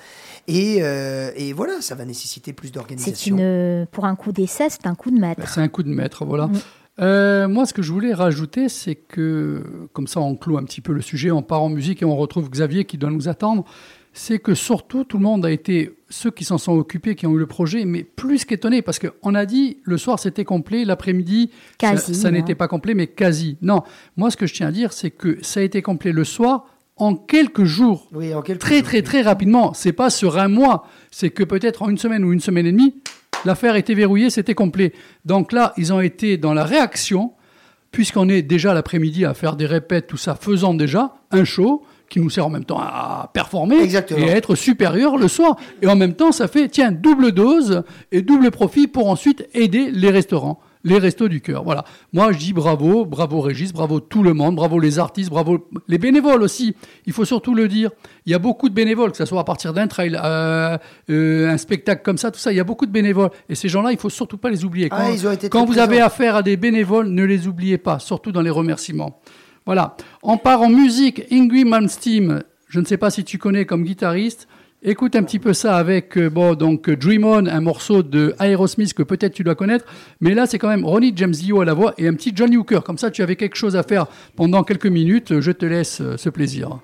Et, euh, et voilà, ça va nécessiter plus C'est d'organisation. une, pour un coup d'essai, c'est un coup de maître. C'est un coup de maître, voilà. Mm. Euh, moi, ce que je voulais rajouter, c'est que, comme ça, on clôt un petit peu le sujet, on part en musique et on retrouve Xavier qui doit nous attendre. C'est que surtout, tout le monde a été, ceux qui s'en sont occupés, qui ont eu le projet, mais plus qu'étonnés, parce qu'on a dit, le soir c'était complet, l'après-midi, ça, n'était pas complet, mais quasi. Non, moi, ce que je tiens à dire, c'est que ça a été complet le soir en quelques jours Oui, en quelques très jours. très très rapidement. C'est pas sur un mois, c'est que peut-être en une semaine ou une semaine et demie, l'affaire était verrouillée, c'était complet. Donc là, ils ont été dans la réaction, puisqu'on est déjà l'après-midi à faire des répètes, tout ça, faisant déjà un show qui nous sert en même temps à performer Exactement. et à être supérieur le soir. Et en même temps, ça fait, tiens, double dose et double profit pour ensuite aider les restaurants. Les restos du cœur, voilà. Moi, je dis bravo, bravo Régis, bravo tout le monde, bravo les artistes, bravo les bénévoles aussi. Il faut surtout le dire. Il y a beaucoup de bénévoles, que ce soit à partir d'un trail, euh, euh, un spectacle comme ça, tout ça. Il y a beaucoup de bénévoles. Et ces gens-là, il faut surtout pas les oublier. Quand, Ah, ils ont été quand vous avez affaire à des bénévoles, ne les oubliez pas, surtout dans les remerciements. Voilà. On part en musique. Ingrid Malmsteen, je ne sais pas si tu connais comme guitariste. Écoute un petit peu ça avec euh, bon donc Dream On, un morceau de Aerosmith que peut-être tu dois connaître, mais là c'est quand même Ronnie James Dio à la voix et un petit Johnny Hooker. Comme ça, tu avais quelque chose à faire pendant quelques minutes. Je te laisse euh, ce plaisir.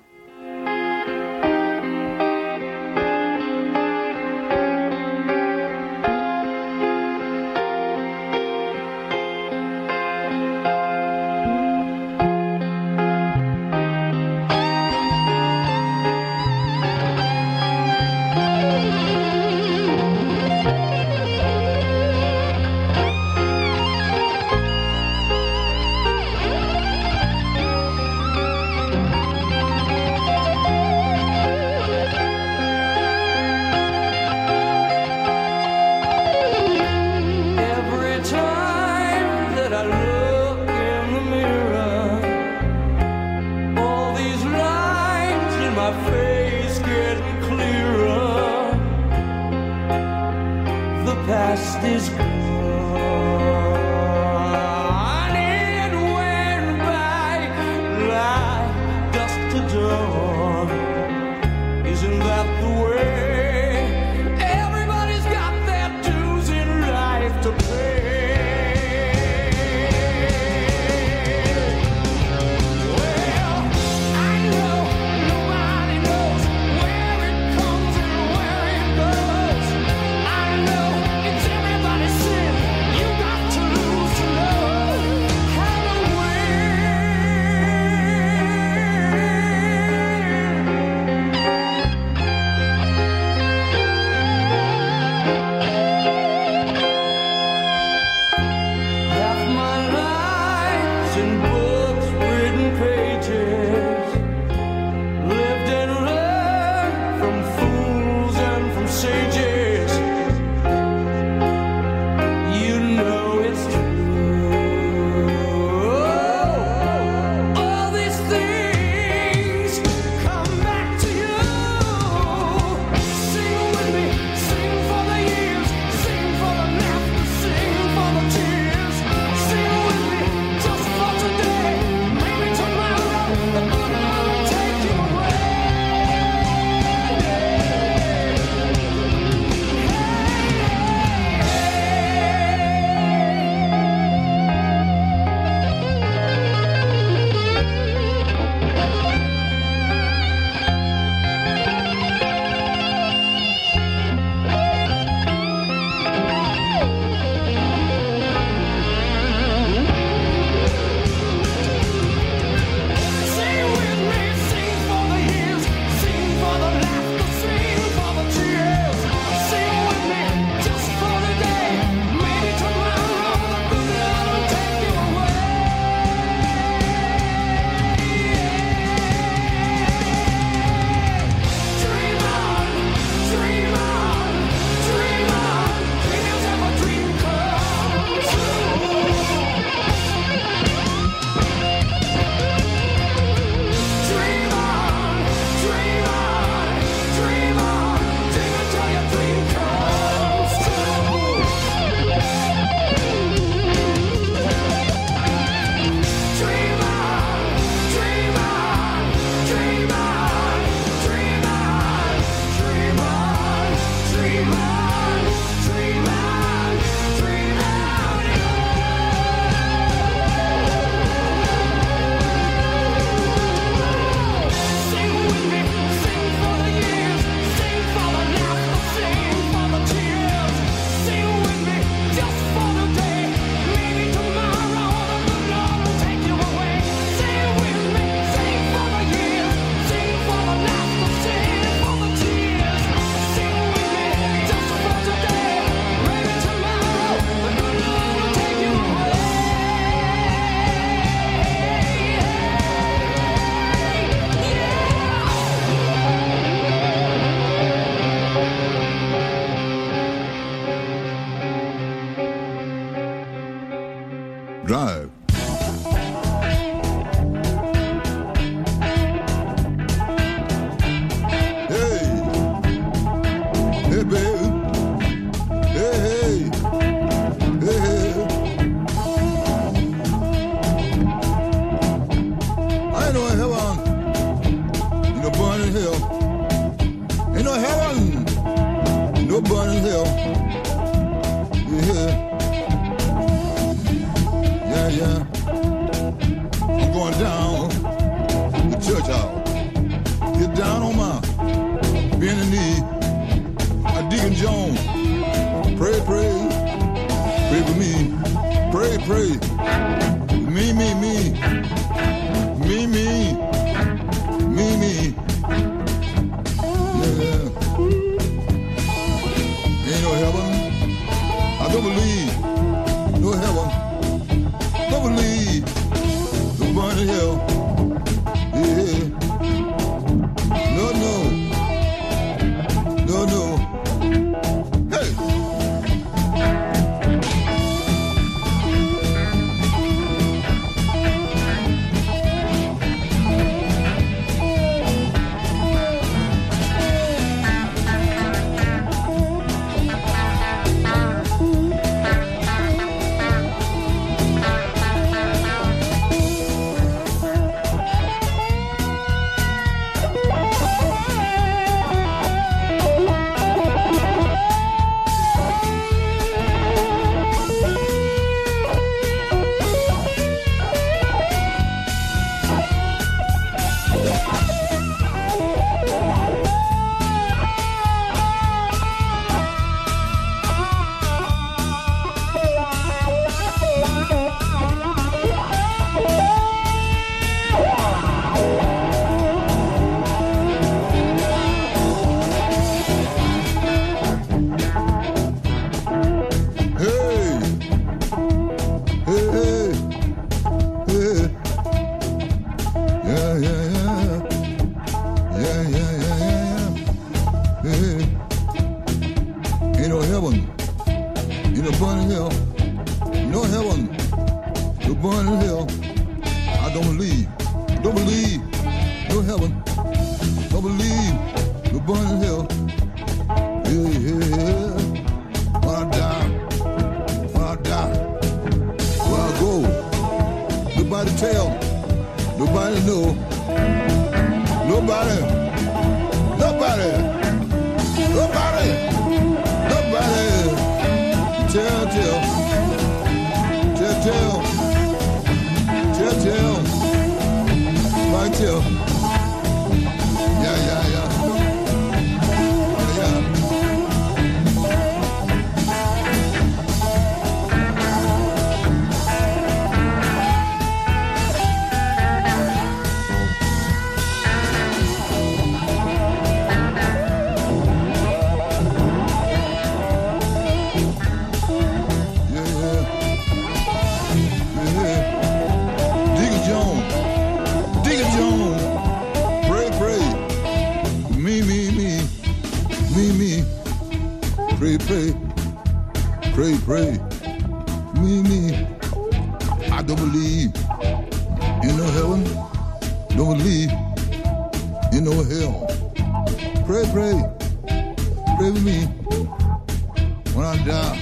When I die,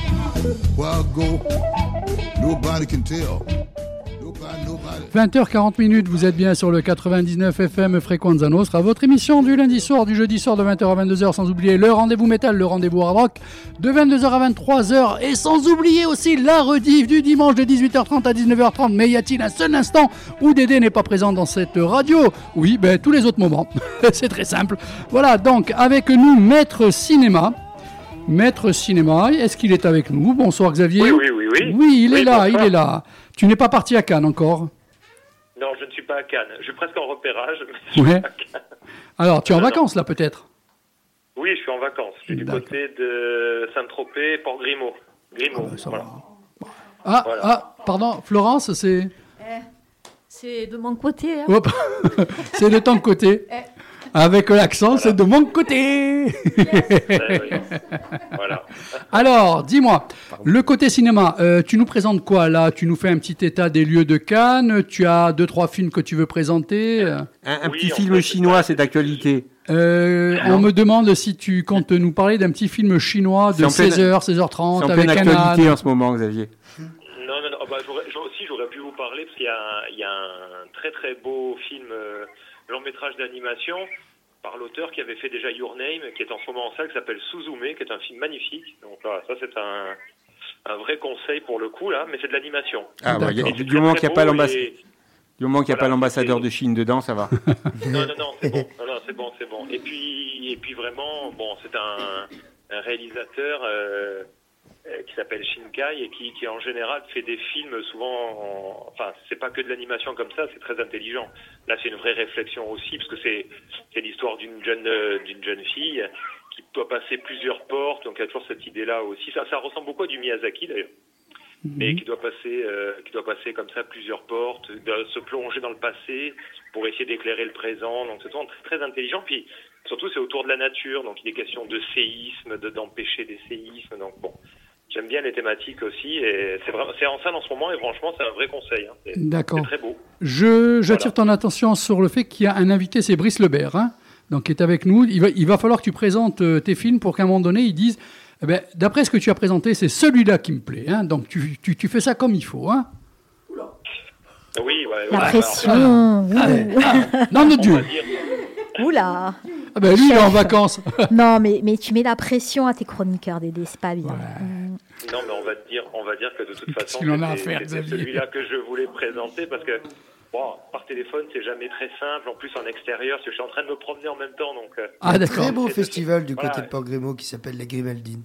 where I go, nobody can tell. Nobody, nobody. 20h40 minutes, vous êtes bien sur le 99 FM Frequenza Nostra, votre émission du lundi soir, du jeudi soir de 20h à 22h, sans oublier le rendez-vous métal, le rendez-vous hard rock, de 22h à 23h, et sans oublier aussi la rediff du dimanche de 18h30 à 19h30. Mais y a-t-il un seul instant où Dédé n'est pas présent dans cette radio? Oui, ben tous les autres moments. C'est très simple. Voilà, donc avec nous, Maître Cinéma. Maître Cinéma, est-ce qu'il est avec nous Bonsoir Xavier. Oui, oui, oui, oui. Oui, il Oui, est là, bonsoir. il est là. Tu n'es pas parti à Cannes encore Non, je ne suis pas à Cannes. Je suis presque en repérage. mais Ouais. pas à Cannes. Alors, tu es en Non, non. vacances là peut-être Oui, je suis en vacances. Je suis du côté de Saint-Tropez, Port-Grimaud. Grimaud, Ah bah, ça voilà. va. Ah, Voilà. ah, pardon, Florence, c'est. C'est de mon côté. hein. Hop C'est de ton côté. Avec l'accent, c'est de mon côté. Voilà. Alors, dis-moi, le côté cinéma, euh, tu nous présentes quoi là? Tu nous fais un petit état des lieux de Cannes Tu as deux, trois films que tu veux présenter Un, un Oui, petit film fait, chinois, c'est- d'actualité. euh, On me demande si tu comptes nous parler d'un petit film chinois de C'est en pleine- 16h, C'est 16h30 en avec actualité en ce moment, Xavier. Non, non, non. ah bah, j'aurais- j'aurais- aussi, j'aurais pu vous parler parce qu'il y, a un- il y a un très très beau film, euh, long métrage d'animation par l'auteur qui avait fait déjà Your Name, qui est en ce moment en salle, qui s'appelle Suzume, qui est un film magnifique. Donc voilà, ça c'est un, un vrai conseil pour le coup là, mais c'est de l'animation. Ah, bah, du moment qu'il n'y a pas beau l'ambass- et- du moment qu'il n'y a pas Voilà, l'ambassadeur de Chine dedans, ça va. Non, non, non, c'est bon. Non, non, c'est bon, c'est bon. Et puis, et puis vraiment, bon, c'est un, un réalisateur euh, qui s'appelle Shinkai et qui, qui en général fait des films souvent, en- enfin, c'est pas que de l'animation comme ça, c'est très intelligent. Là, c'est une vraie réflexion aussi parce que c'est c'est l'histoire d'une jeune euh, d'une jeune fille qui doit passer plusieurs portes. Donc, il y a toujours cette idée-là aussi. Ça, ça ressemble beaucoup à du Miyazaki d'ailleurs mais qui doit passer, euh, qui doit passer comme ça plusieurs portes, se plonger dans le passé pour essayer d'éclairer le présent. Donc c'est vraiment très, très intelligent. Puis surtout c'est autour de la nature, donc il est question de séisme, de d'empêcher des séismes. Donc bon, j'aime bien les thématiques aussi et c'est vraiment c'est en salle en ce moment et franchement c'est un vrai conseil. Hein. D'accord. c'est très beau. Je, j'attire ton attention sur le fait qu'il y a un invité, c'est Brice Lebert, hein, donc qui est avec nous. Il va, il va falloir que tu présentes euh, tes films pour qu'à un moment donné, ils disent, eh ben, d'après ce que tu as présenté, c'est celui-là qui me plaît. Hein, donc tu, tu, tu fais ça comme il faut. Hein. Oui, ouais, La ouais, pression. alors, ouh. Non, de on Dieu. va dire- Oula. Ah ben, lui, il est en vacances. Non, mais, mais tu mets la pression à tes chroniqueurs, Dédé, c'est pas bien. Mm. Non, mais on va dire, on va dire que de toute façon, Xavier celui-là que je voulais présenter parce que bon, par téléphone, c'est jamais très simple. En plus, en extérieur, parce que je suis en train de me promener en même temps, donc. euh, Ah, d'accord. Très beau C'est- festival du voilà. côté de Port Grimaud qui s'appelle les Grimaldines.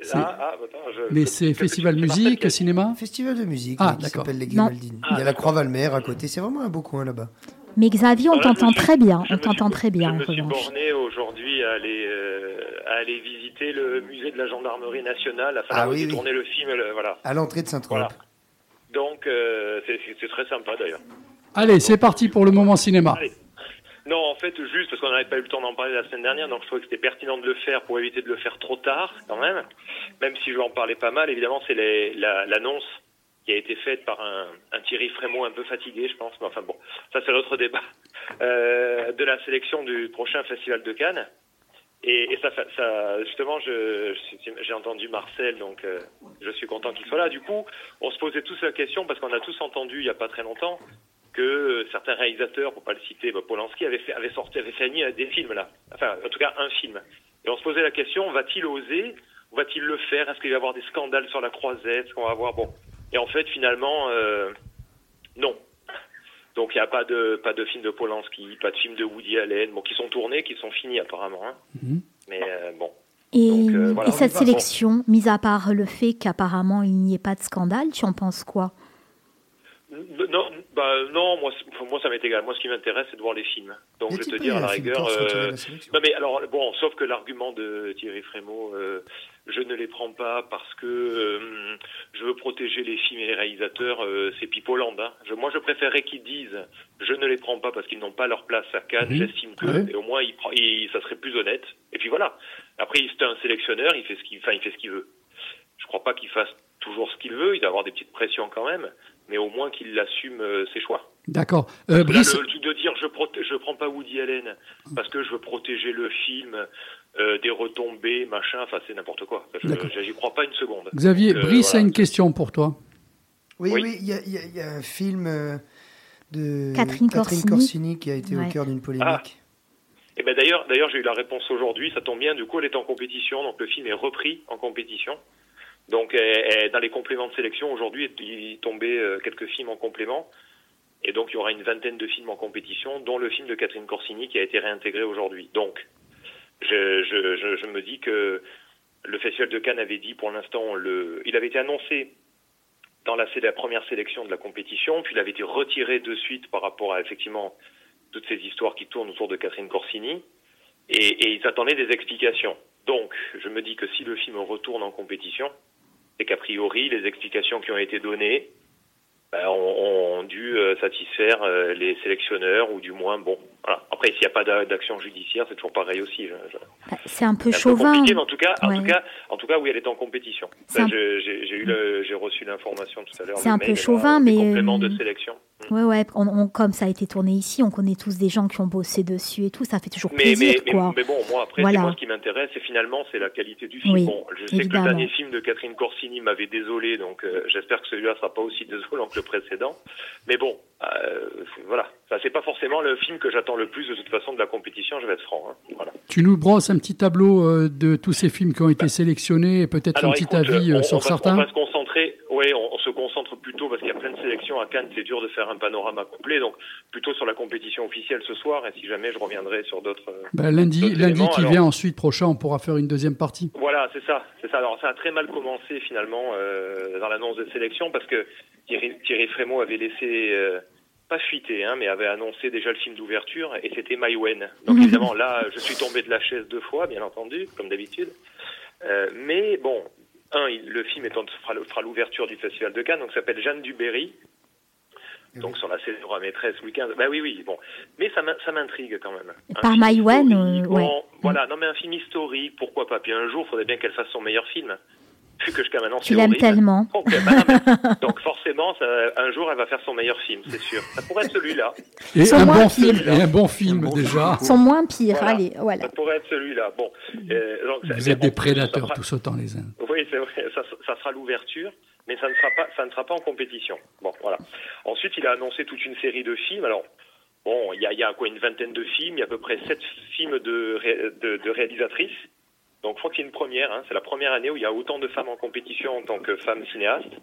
C'est- Là, ah, attends, je- Mais c'est festival musique, cinéma? Festival de musique Ah, qui s'appelle les. Grimaldines. Ah, Il y a la d'accord. Croix-Valmer à côté. C'est vraiment un beau coin là-bas. Mais Xavier, on t'entend suis- très bien. je On t'entend suis- très bien, Je en me suis revanche. borné aujourd'hui à aller, euh, à aller visiter le musée de la gendarmerie nationale, afin Ah de oui, oui. tourner le film. le- voilà. À l'entrée de Saint-Trope. Voilà. Donc, euh, c'est très sympa d'ailleurs. Allez, c'est parti pour le moment cinéma. Allez. Non, en fait, juste parce qu'on n'avait pas eu le temps d'en parler la semaine dernière, donc je trouvais que c'était pertinent de le faire pour éviter de le faire trop tard, quand même. Même si je vais en parler pas mal, évidemment, c'est l'annonce qui a été faite par un, Thierry Frémaux un peu fatigué, je pense. Mais enfin bon, ça c'est l'autre débat. Euh, de la sélection du prochain Festival de Cannes. Et, ça, justement, j'ai entendu Marcel, donc euh, je suis content qu'il soit là. Du coup, on se posait tous la question, parce qu'on a tous entendu il n'y a pas très longtemps, que certains réalisateurs, pour pas le citer, bah, Polanski avait fait, avait sorti, avait fait des films là. Enfin, en tout cas, un film. Et on se posait la question, va-t-il oser? Va-t-il le faire? Est-ce qu'il va y avoir des scandales sur la croisette? Est-ce qu'on va avoir bon Et en fait, finalement, euh, non. Donc il n'y a pas de pas de film de Polanski, pas de film de Woody Allen, bon qui sont tournés, qui sont finis apparemment. hein. Mhm. Mais euh, bon. Et, Donc, euh, voilà. et cette sélection, mis à part le fait qu'apparemment il n'y ait pas de scandale, tu en penses quoi? Non, bah non, moi, moi ça m'est égal. Moi, ce qui m'intéresse, c'est de voir les films. Donc, je vais te dire à la rigueur. Euh, non, mais alors bon, sauf que l'argument de Thierry Frémaux, euh, je ne les prends pas parce que euh, je veux protéger les films et les réalisateurs. euh, c'est Pipoland. Hein. Je, moi, je préférerais qu'ils disent, je ne les prends pas parce qu'ils n'ont pas leur place à Cannes. Mhm. J'estime que, Ouais. et au moins, il, il- ça serait plus honnête. Et puis voilà. Après, c'est un sélectionneur. Il fait ce qu'il, enfin, il fait ce qu'il veut. Je crois pas qu'il fasse toujours ce qu'il veut. Il doit avoir des petites pressions quand même, mais au moins qu'il assume euh, ses choix. D'accord. Euh, Brice, le, de dire je je prends pas Woody Allen parce que je veux protéger le film euh, des retombées machin enfin c'est n'importe quoi je j'y crois pas une seconde Xavier, Euh, Brice voilà. a une question pour toi. Oui, Oui. oui, il y, a- il y a- il y a un film euh, de Catherine Corsini. qui a été Ouais. au cœur d'une polémique. Ah. et ben d'ailleurs d'ailleurs j'ai eu la réponse aujourd'hui ça tombe bien du coup elle est en compétition donc le film est repris en compétition donc elle- elle- dans les compléments de sélection aujourd'hui il tombait euh, quelques films en complément et donc il y aura une vingtaine de films en compétition dont le film de Catherine Corsini qui a été réintégré aujourd'hui donc je, je, je, je me dis que le Festival de Cannes avait dit pour l'instant, le, il avait été annoncé dans la, première sélection de la compétition, puis il avait été retiré de suite par rapport à effectivement toutes ces histoires qui tournent autour de Catherine Corsini, et, et ils attendaient des explications. Donc, je me dis que si le film retourne en compétition, c'est qu'a priori, les explications qui ont été données ben, ont, ont dû euh, satisfaire euh, les sélectionneurs, ou du moins, bon, Voilà. Après, s'il n'y a pas d'a- d'action judiciaire, c'est toujours pareil aussi. Bah, C'est un peu C'est un peu chauvin. compliqué, mais en tout cas, en tout cas, en tout cas, oui, elle est en compétition. Un- je- J'ai j'ai reçu l'information tout à l'heure. C'est un mail, peu chauvin, des mais, compléments euh, de sélection. Ouais, ouais, on, on- comme ça a été tourné ici, on connaît tous des gens qui ont bossé dessus et tout, ça fait toujours Mais, plaisir, mais, mais, quoi. mais bon, moi après, Voilà. c'est moi ce qui m'intéresse, c'est finalement c'est la qualité du film. Oui, bon, je sais que le dernier film de Catherine Corsini m'avait désolé, donc euh, j'espère que celui-là sera pas aussi désolant que le précédent. Mais bon, euh, voilà, ça c'est pas forcément le film que j'attends le plus de toute façon de la compétition. Je vais être franc. hein. Voilà. Tu nous brosses un petit tableau euh, de tous ces films qui ont été sélectionnés et peut-être un petit écoute, avis on- euh, on sur va- certains On va se concentrer, oui, on, on se concentre plutôt parce qu'il y a plein de sélections à Cannes, c'est dur de faire un panorama complet, donc plutôt sur la compétition officielle ce soir, et si jamais je reviendrai sur d'autres. Ben, Lundi, lundi qui vient ensuite prochain, on pourra faire une deuxième partie. Voilà, c'est ça, c'est ça. Alors ça a très mal commencé finalement euh, dans l'annonce de sélection parce que Thierry, Thierry Frémaux avait laissé euh, pas fuiter, hein, mais avait annoncé déjà le film d'ouverture et c'était Maïwen. Donc évidemment là, je suis tombé de la chaise deux fois, bien entendu, comme d'habitude. Euh, mais bon, un, il- le film étant fera, l'ouverture du festival de Cannes, donc s'appelle Jeanne Duberry. Donc sur la célèbre maîtresse Louis XV. Bah oui, oui, bon. Mais ça m'in- ça m'intrigue quand même. Par historique, euh, bon, ouais. Voilà, non mais un film historique, pourquoi pas. Puis un jour, il faudrait bien qu'elle fasse son meilleur film. Vu que jusqu'à maintenant, Tu c'est l'aimes horrible. tellement. Bah mais- donc forcément, ça- un jour, elle va faire son meilleur film, c'est sûr. Ça pourrait être celui-là. Et Son un, bon pire. film, et un bon film Un bon déjà. Sont moins pires, Voilà. allez, voilà. Ça pourrait être celui-là. Bon. euh, donc, Vous êtes des prédateurs fera- tous autant les uns. Oui, c'est vrai, ça, ça sera l'ouverture, mais ça ne sera pas, ça ne sera pas en compétition. Bon, voilà. Ensuite, il a annoncé toute une série de films. Alors, bon, il y a, il y a quoi, une vingtaine de films, il y a à peu près sept films de, ré- de, de réalisatrices. Donc, je crois que c'est une première. Hein, c'est la première année où il y a autant de femmes en compétition en tant que femmes cinéastes.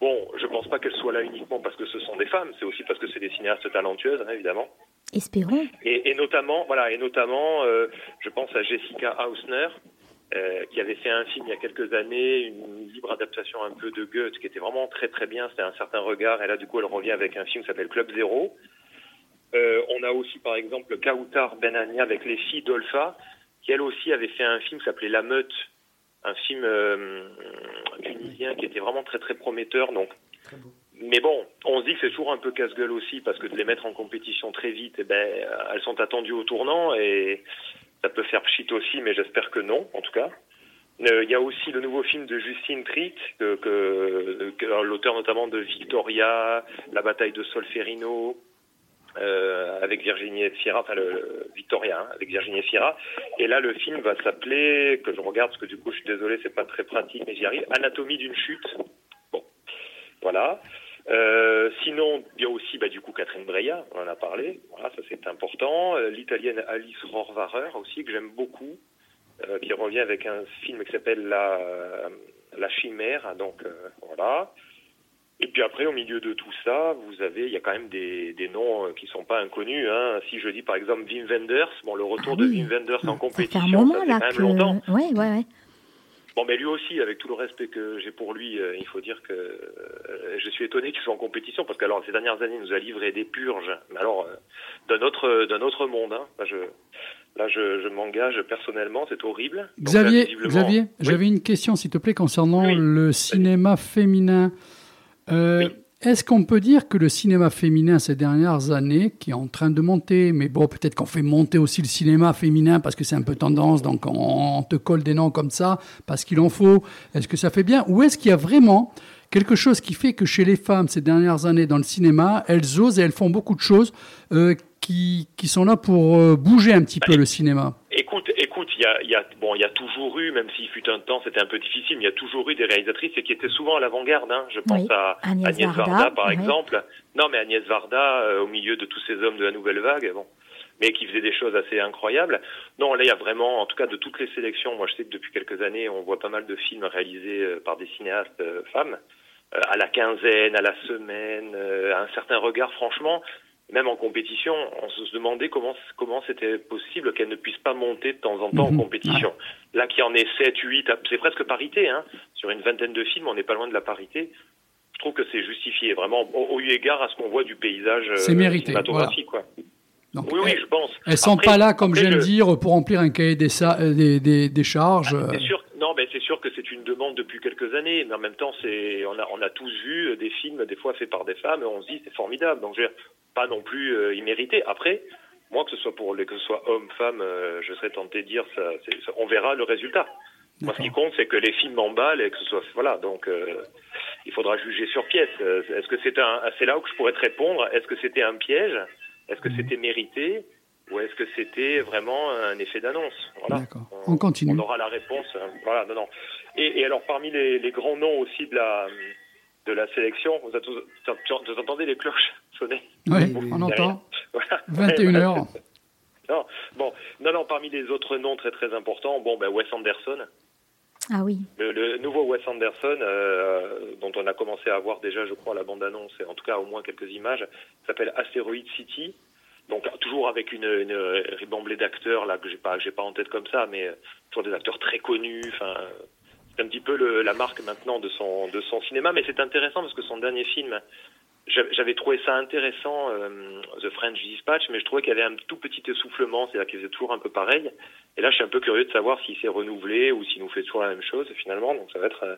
Bon, je pense pas qu'elles soient là uniquement parce que ce sont des femmes, c'est aussi parce que c'est des cinéastes talentueuses, hein, évidemment. Espérons. Et, et notamment, voilà, et notamment, euh, je pense à Jessica Hausner, euh, qui avait fait un film il y a quelques années, une libre adaptation un peu de Goethe, qui était vraiment très très bien. C'était un certain regard. Et là, du coup, elle revient avec un film qui s'appelle Club Zéro. Euh, on a aussi, par exemple, Kautar Benania avec les filles d'Olfa, qui elle aussi avait fait un film qui s'appelait La Meute, un film euh, tunisien qui était vraiment très très prometteur. Donc, mais bon, on se dit que c'est toujours un peu casse-gueule aussi parce que de les mettre en compétition très vite, eh ben, elles sont attendues au tournant et ça peut faire pchit aussi, mais j'espère que non, en tout cas. Euh, Il y a aussi le nouveau film de Justine Tritt, que, que- que- l'auteur notamment de Victoria, La bataille de Solferino, euh, avec Virginie Fira, enfin le, Victoria, hein, avec Virginie Fira. Et là, le film va s'appeler, que je regarde parce que du coup, je suis désolé, c'est pas très pratique, mais j'y arrive. Anatomie d'une chute. Bon, voilà. Euh, sinon, il y a aussi bah, du coup Catherine Breillat, on en a parlé. Voilà, ça c'est important. Euh, L'italienne Alice Rohrwacher aussi que j'aime beaucoup, qui revient avec un film qui s'appelle La La Chimère. Donc voilà. Et puis après, au milieu de tout ça, vous avez, il y a quand même des, des noms euh, qui sont pas inconnus. Hein. Si je dis par exemple Wim Wenders, bon, le retour Ah de. Wim Wenders en Ça compétition, fait un moment ça fait là quand même que. longtemps. Ouais, ouais, ouais. Bon, mais lui aussi, avec tout le respect que j'ai pour lui, euh, il faut dire que euh, je suis étonné qu'il soit en compétition parce qu'alors ces dernières années, il nous a livré des purges, mais alors euh, d'un autre d'un autre monde. Hein. Là, je là, je, je m'engage personnellement, c'est horrible. Donc là, Xavier, visiblement- Xavier Oui. j'avais une question, s'il te plaît, concernant Oui. le cinéma féminin. Euh, Oui. Est-ce qu'on peut dire que le cinéma féminin ces dernières années, qui est en train de monter, mais bon, peut-être qu'on fait monter aussi le cinéma féminin parce que c'est un peu tendance, donc on, te colle des noms comme ça parce qu'il en faut. Est-ce que ça fait bien Ou est-ce qu'il y a vraiment quelque chose qui fait que chez les femmes ces dernières années dans le cinéma, elles osent et elles font beaucoup de choses euh, qui, qui sont là pour euh, bouger un petit peu le cinéma? Écoute, écoute, il y a, y a, bon, il y a toujours eu, même s'il fut un temps, c'était un peu difficile, mais il y a toujours eu des réalisatrices qui étaient souvent à l'avant-garde. Hein. Je pense Oui. à Agnès Agnès, Varda, Varda, par exemple. Non, mais Agnès Varda, euh, au milieu de tous ces hommes de la nouvelle vague, bon, mais qui faisait des choses assez incroyables. Non, là, il y a vraiment, en tout cas, de toutes les sélections. Moi, je sais que depuis quelques années, on voit pas mal de films réalisés euh, par des cinéastes euh, femmes, euh, à la quinzaine, à la semaine, à un certain regard. Franchement, même en compétition, on se demandait comment comment c'était possible qu'elle ne puisse pas monter de temps en temps Mhm. en compétition. Là, qui en est 7, 8, c'est presque parité. Hein. Sur une vingtaine de films, on n'est pas loin de la parité. Je trouve que c'est justifié, vraiment, au, au eu égard à ce qu'on voit du paysage euh, mérité, cinématographique. Quoi. Donc, Oui, oui, elles- je pense. Elles sont Après- pas là, comme j'aime je- dire, pour remplir un cahier des, euh, des, des- des charges. Ah, euh. C'est sûr, non, mais c'est sûr que c'est une demande depuis quelques années, mais en même temps, c'est, on a, on a tous vu des films, des fois faits par des femmes, et on se dit c'est formidable. Donc, je veux dire, pas non plus euh, immérité. Après, moi, que ce soit pour les, que ce soit homme, femme, euh, je serais tenté de dire, ça, on verra le résultat. Moi, ce qui compte, c'est que les films m'emballent et que ce soit, voilà, donc, euh, il faudra juger sur pièce. Est-ce que c'est un, c'est là où je pourrais te répondre. Est-ce que c'était un piège? Est-ce que c'était mérité? Ou est-ce que c'était vraiment un effet d'annonce? Voilà. D'accord. On continue. On aura la réponse. hein. Voilà, non, non. Et, et alors, parmi les, les grands noms aussi de la, de la sélection, vous, entendez les cloches sonner Oui, on entend. Voilà. 21h. Non, bon, non, non, parmi les autres noms très très importants, bon, ben Wes Anderson, Ah oui. le, le nouveau Wes Anderson, euh, dont on a commencé à voir déjà, je crois, la bande-annonce, et en tout cas au moins quelques images, s'appelle Asteroid City. Donc toujours avec une, une d'acteurs là que j'ai pas, j'ai pas en tête comme ça, mais euh, toujours des acteurs très connus. Enfin, un petit peu la marque maintenant de son de son cinéma, mais c'est intéressant parce que son dernier film, j'a- j'avais trouvé ça intéressant, euh, The French Dispatch, mais je trouvais qu'il y avait un tout petit essoufflement, c'est-à-dire qu'il faisait toujours un peu pareil. Et là, je suis un peu curieux de savoir s'il s'est renouvelé ou s'il nous fait toujours la même chose finalement. Donc ça va être euh,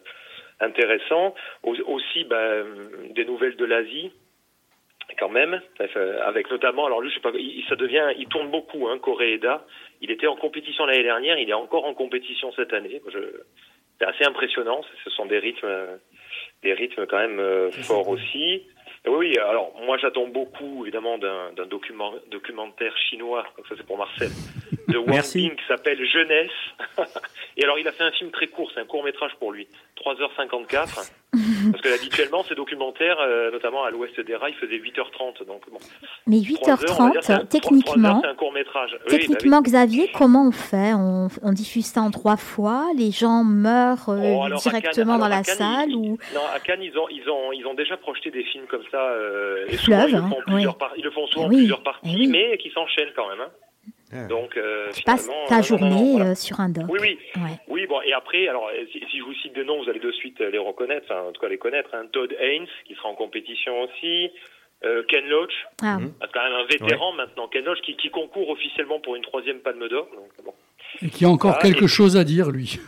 intéressant. Au- aussi, bah, des nouvelles de l'Asie quand même, euh, avec notamment, alors lui, je sais pas, il, ça devient, il tourne beaucoup, hein. Il était en compétition l'année dernière, il est encore en compétition cette année. C'est assez impressionnant. Ce sont des rythmes, des rythmes quand même euh, forts aussi. Et Oui, oui, alors moi j'attends beaucoup évidemment d'un d'un document, documentaire chinois, donc ça c'est pour Marcel, de Wang. Bing qui s'appelle Jeunesse. Et alors il a fait un film très court, c'est un court métrage pour lui, 3h54. Parce que habituellement ces documentaires, euh, notamment à l'ouest des rails, faisaient 8h30. Donc bon, Mais 3 heures, dire, 8h30, techniquement, c'est un court métrage. Oui, bah oui. techniquement, Xavier, comment on fait? On, on diffuse ça en trois fois Les gens meurent euh, Oh, directement Cannes- dans la Cannes, salle ils- ou Non, à Cannes, ils ont, ils ont, ils ont déjà projeté des films comme ça. Euh, et souvent, Fleuve, ils le hein, font en oui. par- Ils le font souvent Eh en oui, plusieurs eh parties, mais qui s'enchaînent quand même. Hein. Ah. Donc, euh, tu passes ta euh, non, non, journée non, voilà. euh, sur un doc Oui, oui. Ouais. Oui, bon, et après, alors, euh, si, si je vous cite des noms, vous allez de suite les reconnaître, enfin, en tout cas les connaître. Hein. Todd Haynes, qui sera en compétition aussi. Euh, Ken Loach, Ah, Mhm. c'est quand même un vétéran maintenant. Ken Loach qui, qui concourt officiellement pour une troisième palme d'or. Bon. Et qui a encore Ah, quelque et- chose à dire, lui.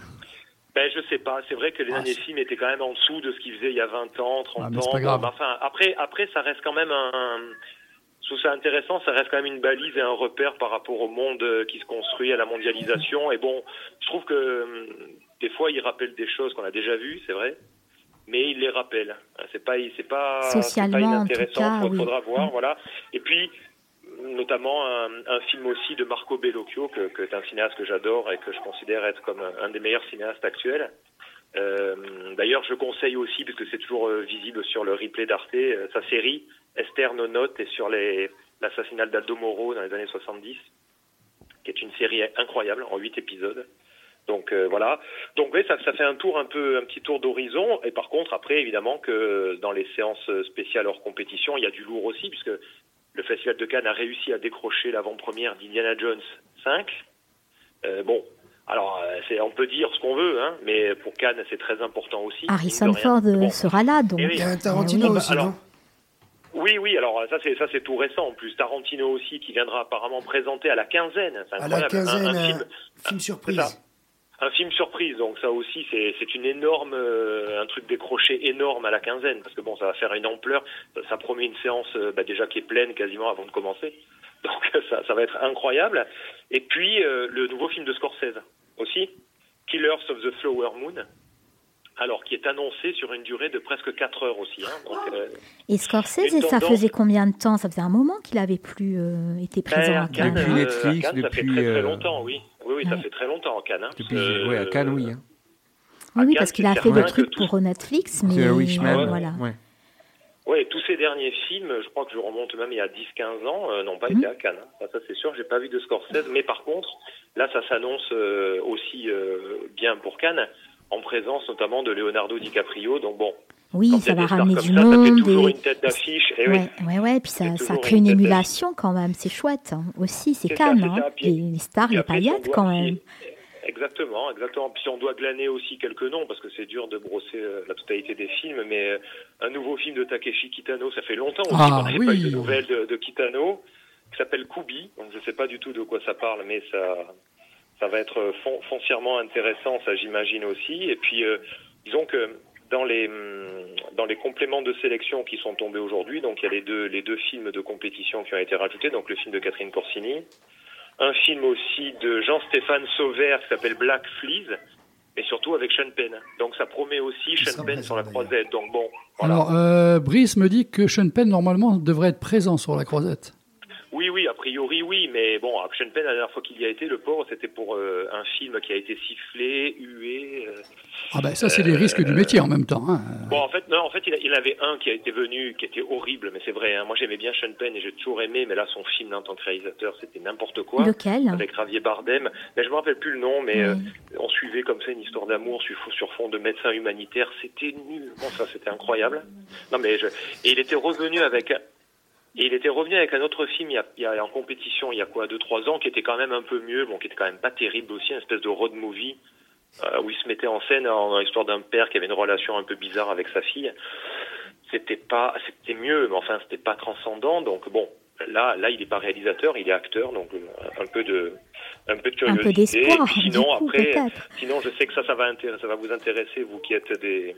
Ben, je sais pas. C'est vrai que les Ah, derniers c'est- films étaient quand même en dessous de ce qu'ils faisaient il y a 20 ans, 30 Ah, mais ans. c'est pas grave. Bon, ben, enfin, après, après, ça reste quand même un, trouve ça intéressant. Ça reste quand même une balise et un repère par rapport au monde euh, qui se construit à la mondialisation. Et bon, je trouve que hum, des fois, il rappelle des choses qu'on a déjà vues, c'est vrai. Mais il les rappelle. C'est pas, c'est pas, c'est pas Socialement, en tout inintéressant. cas, oui. Faudra voir, Mm. voilà. Et puis, notamment un, un film aussi de Marco Bellocchio, que, que est un cinéaste que j'adore et que je considère être comme un, un des meilleurs cinéastes actuels. Euh, D'ailleurs, je conseille aussi, puisque c'est toujours euh, visible sur le replay d'Arte, sa série Esther No Note est sur les- l'assassinat d'Aldo Moro dans les années 70, qui est une série incroyable en huit épisodes. Donc euh, voilà. Donc oui, ça, ça fait un tour un peu, un petit tour d'horizon. Et par contre, après, évidemment que dans les séances spéciales hors compétition, il y a du lourd aussi, puisque le Festival de Cannes a réussi à décrocher l'avant-première d'Indiana Jones 5. Euh, bon, alors euh, c'est, on peut dire ce qu'on veut, hein, mais pour Cannes, c'est très important aussi. Harrison. Ford euh, Bon. sera là, donc. Eh oui. Il y a un Tarantino oui. aussi, Alors, non? Oui, oui, alors ça c'est ça c'est tout récent en plus. Tarantino aussi qui viendra apparemment présenter à la quinzaine. C'est À la quinzaine, un, un film, surprise. un film surprise. Donc ça aussi c'est c'est une énorme euh, un truc décroché énorme à la quinzaine parce que bon ça va faire une ampleur. Ça, ça promet une séance euh, bah, déjà qui est pleine quasiment avant de commencer. Donc ça ça va être incroyable. Et puis euh, le nouveau film de Scorsese aussi, Killers of the Flower Moon. Alors, qui est annoncé sur une durée de presque 4 heures aussi. Hein. Donc, euh, Et Scorsese, Les ça faisait combien de temps? Ça faisait un moment qu'il avait plus euh, été présent Ben, à à Cannes. Depuis euh, Netflix, à Cannes, ça fait depuis, très très longtemps, oui. Oui, oui, ça fait très longtemps en Cannes. hein. Depuis, Euh, ouais, à Cannes, oui. hein. Oui, oui, à parce qu'il a fait le certain truc que tout- pour Netflix, mais The voilà. Ouais. Ouais, tous ces derniers films, je crois que je remonte même il y a 10-15 ans, euh, n'ont pas Mhm. été à Cannes. hein. Ça, ça, c'est sûr, j'ai pas vu de Scorsese. Mais par contre, là, ça s'annonce euh, aussi euh, bien pour Cannes, en présence notamment de Leonardo DiCaprio. Donc bon, Oui, ça a va ramener du ça, ça fait monde. toujours et- une tête d'affiche. Et oui, Ouais, ouais, ouais, puis ça, ça toujours crée une émulation quand même, c'est chouette hein. aussi, c'est ça, c'est hein. ça. Puis- les, les stars, les paillettes doit- quand même. Exactement, exactement. Puis on doit glaner aussi quelques noms parce que c'est dur de brosser euh, la totalité des films, mais euh, un nouveau film de Takeshi Kitano, ça fait longtemps aussi Ah, qu'on n'avait oui. pas eu de nouvelles de, de Kitano, qui s'appelle Kubi. Donc je sais pas du tout de quoi ça parle, mais ça, ça va être fon- foncièrement intéressant, ça j'imagine aussi. Et puis euh, disons que dans les hum, dans les compléments de sélection qui sont tombés aujourd'hui, donc il y a les deux les deux films de compétition qui ont été rajoutés, donc le film de Catherine Corsini, un film aussi de Jean-Stéphane Sauvert qui s'appelle Black Fleas, et surtout avec Sean Penn. Donc ça promet aussi Sean Penn sur la croisette. Donc bon, voilà. Alors, euh, Brice me dit que Sean Penn, normalement, devrait être présent sur la croisette. Oui, oui, a priori oui, mais bon, Sean Penn, la dernière fois qu'il y a été, le pauvre, c'était pour euh, un film qui a été sifflé, hué. euh. Ah ben ça, c'est les risques du métier en même temps. hein. Bon, en fait, non, en fait, il, a- il avait un qui a été venu, qui était horrible, mais c'est vrai. hein. Moi, j'aimais bien Sean Penn et j'ai toujours aimé, mais là, son film en tant que réalisateur, c'était n'importe quoi. Lequel? Avec Javier Bardem, mais je me rappelle plus le nom, mais euh, on suivait comme ça une histoire d'amour sur, sur fond de médecin humanitaire. C'était nul. Bon, ça, c'était incroyable. Non, mais je... et il était revenu avec. Et il était revenu avec un autre film il y a, il y a- en compétition il y a quoi deux trois ans qui était quand même un peu mieux, bon qui était quand même pas terrible aussi, une espèce de road movie euh, où il se mettait en scène en, en l'histoire d'un père qui avait une relation un peu bizarre avec sa fille. C'était pas, c'était mieux, mais enfin c'était pas transcendant. Donc bon, là là il est pas réalisateur, il est acteur, donc euh, un peu de un peu de Un curiosité. peu d'espoir, sinon coup, après, sinon je sais que ça ça va ça va vous intéresser vous qui êtes des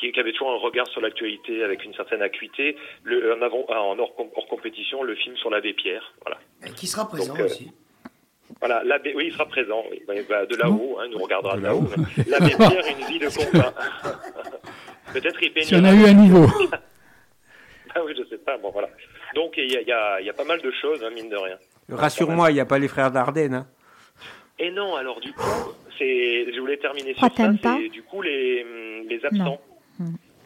qui, qui avait toujours un regard sur l'actualité avec une certaine acuité. Le, en, avant, en hors, com- hors compétition, le film sur l'abbé Pierre. Voilà. Et qui sera présent Donc, euh, aussi. Voilà, l'abbé, oui, il sera présent. oui. Bah, de là-haut, hein, il nous regardera de là-haut. L'abbé Pierre, une vie de combat. Peut-être il S'il y en baignera. a eu à niveau. Ah oui, je sais pas. Bon, voilà. Donc, il y a, il y, a, il y a pas mal de choses, hein, mine de rien. Rassure-moi, il n'y a pas les frères Dardenne. Hein. Et non, alors du coup, c'est, je voulais terminer sur ça, t'aimes pas c'est du coup les, les absents.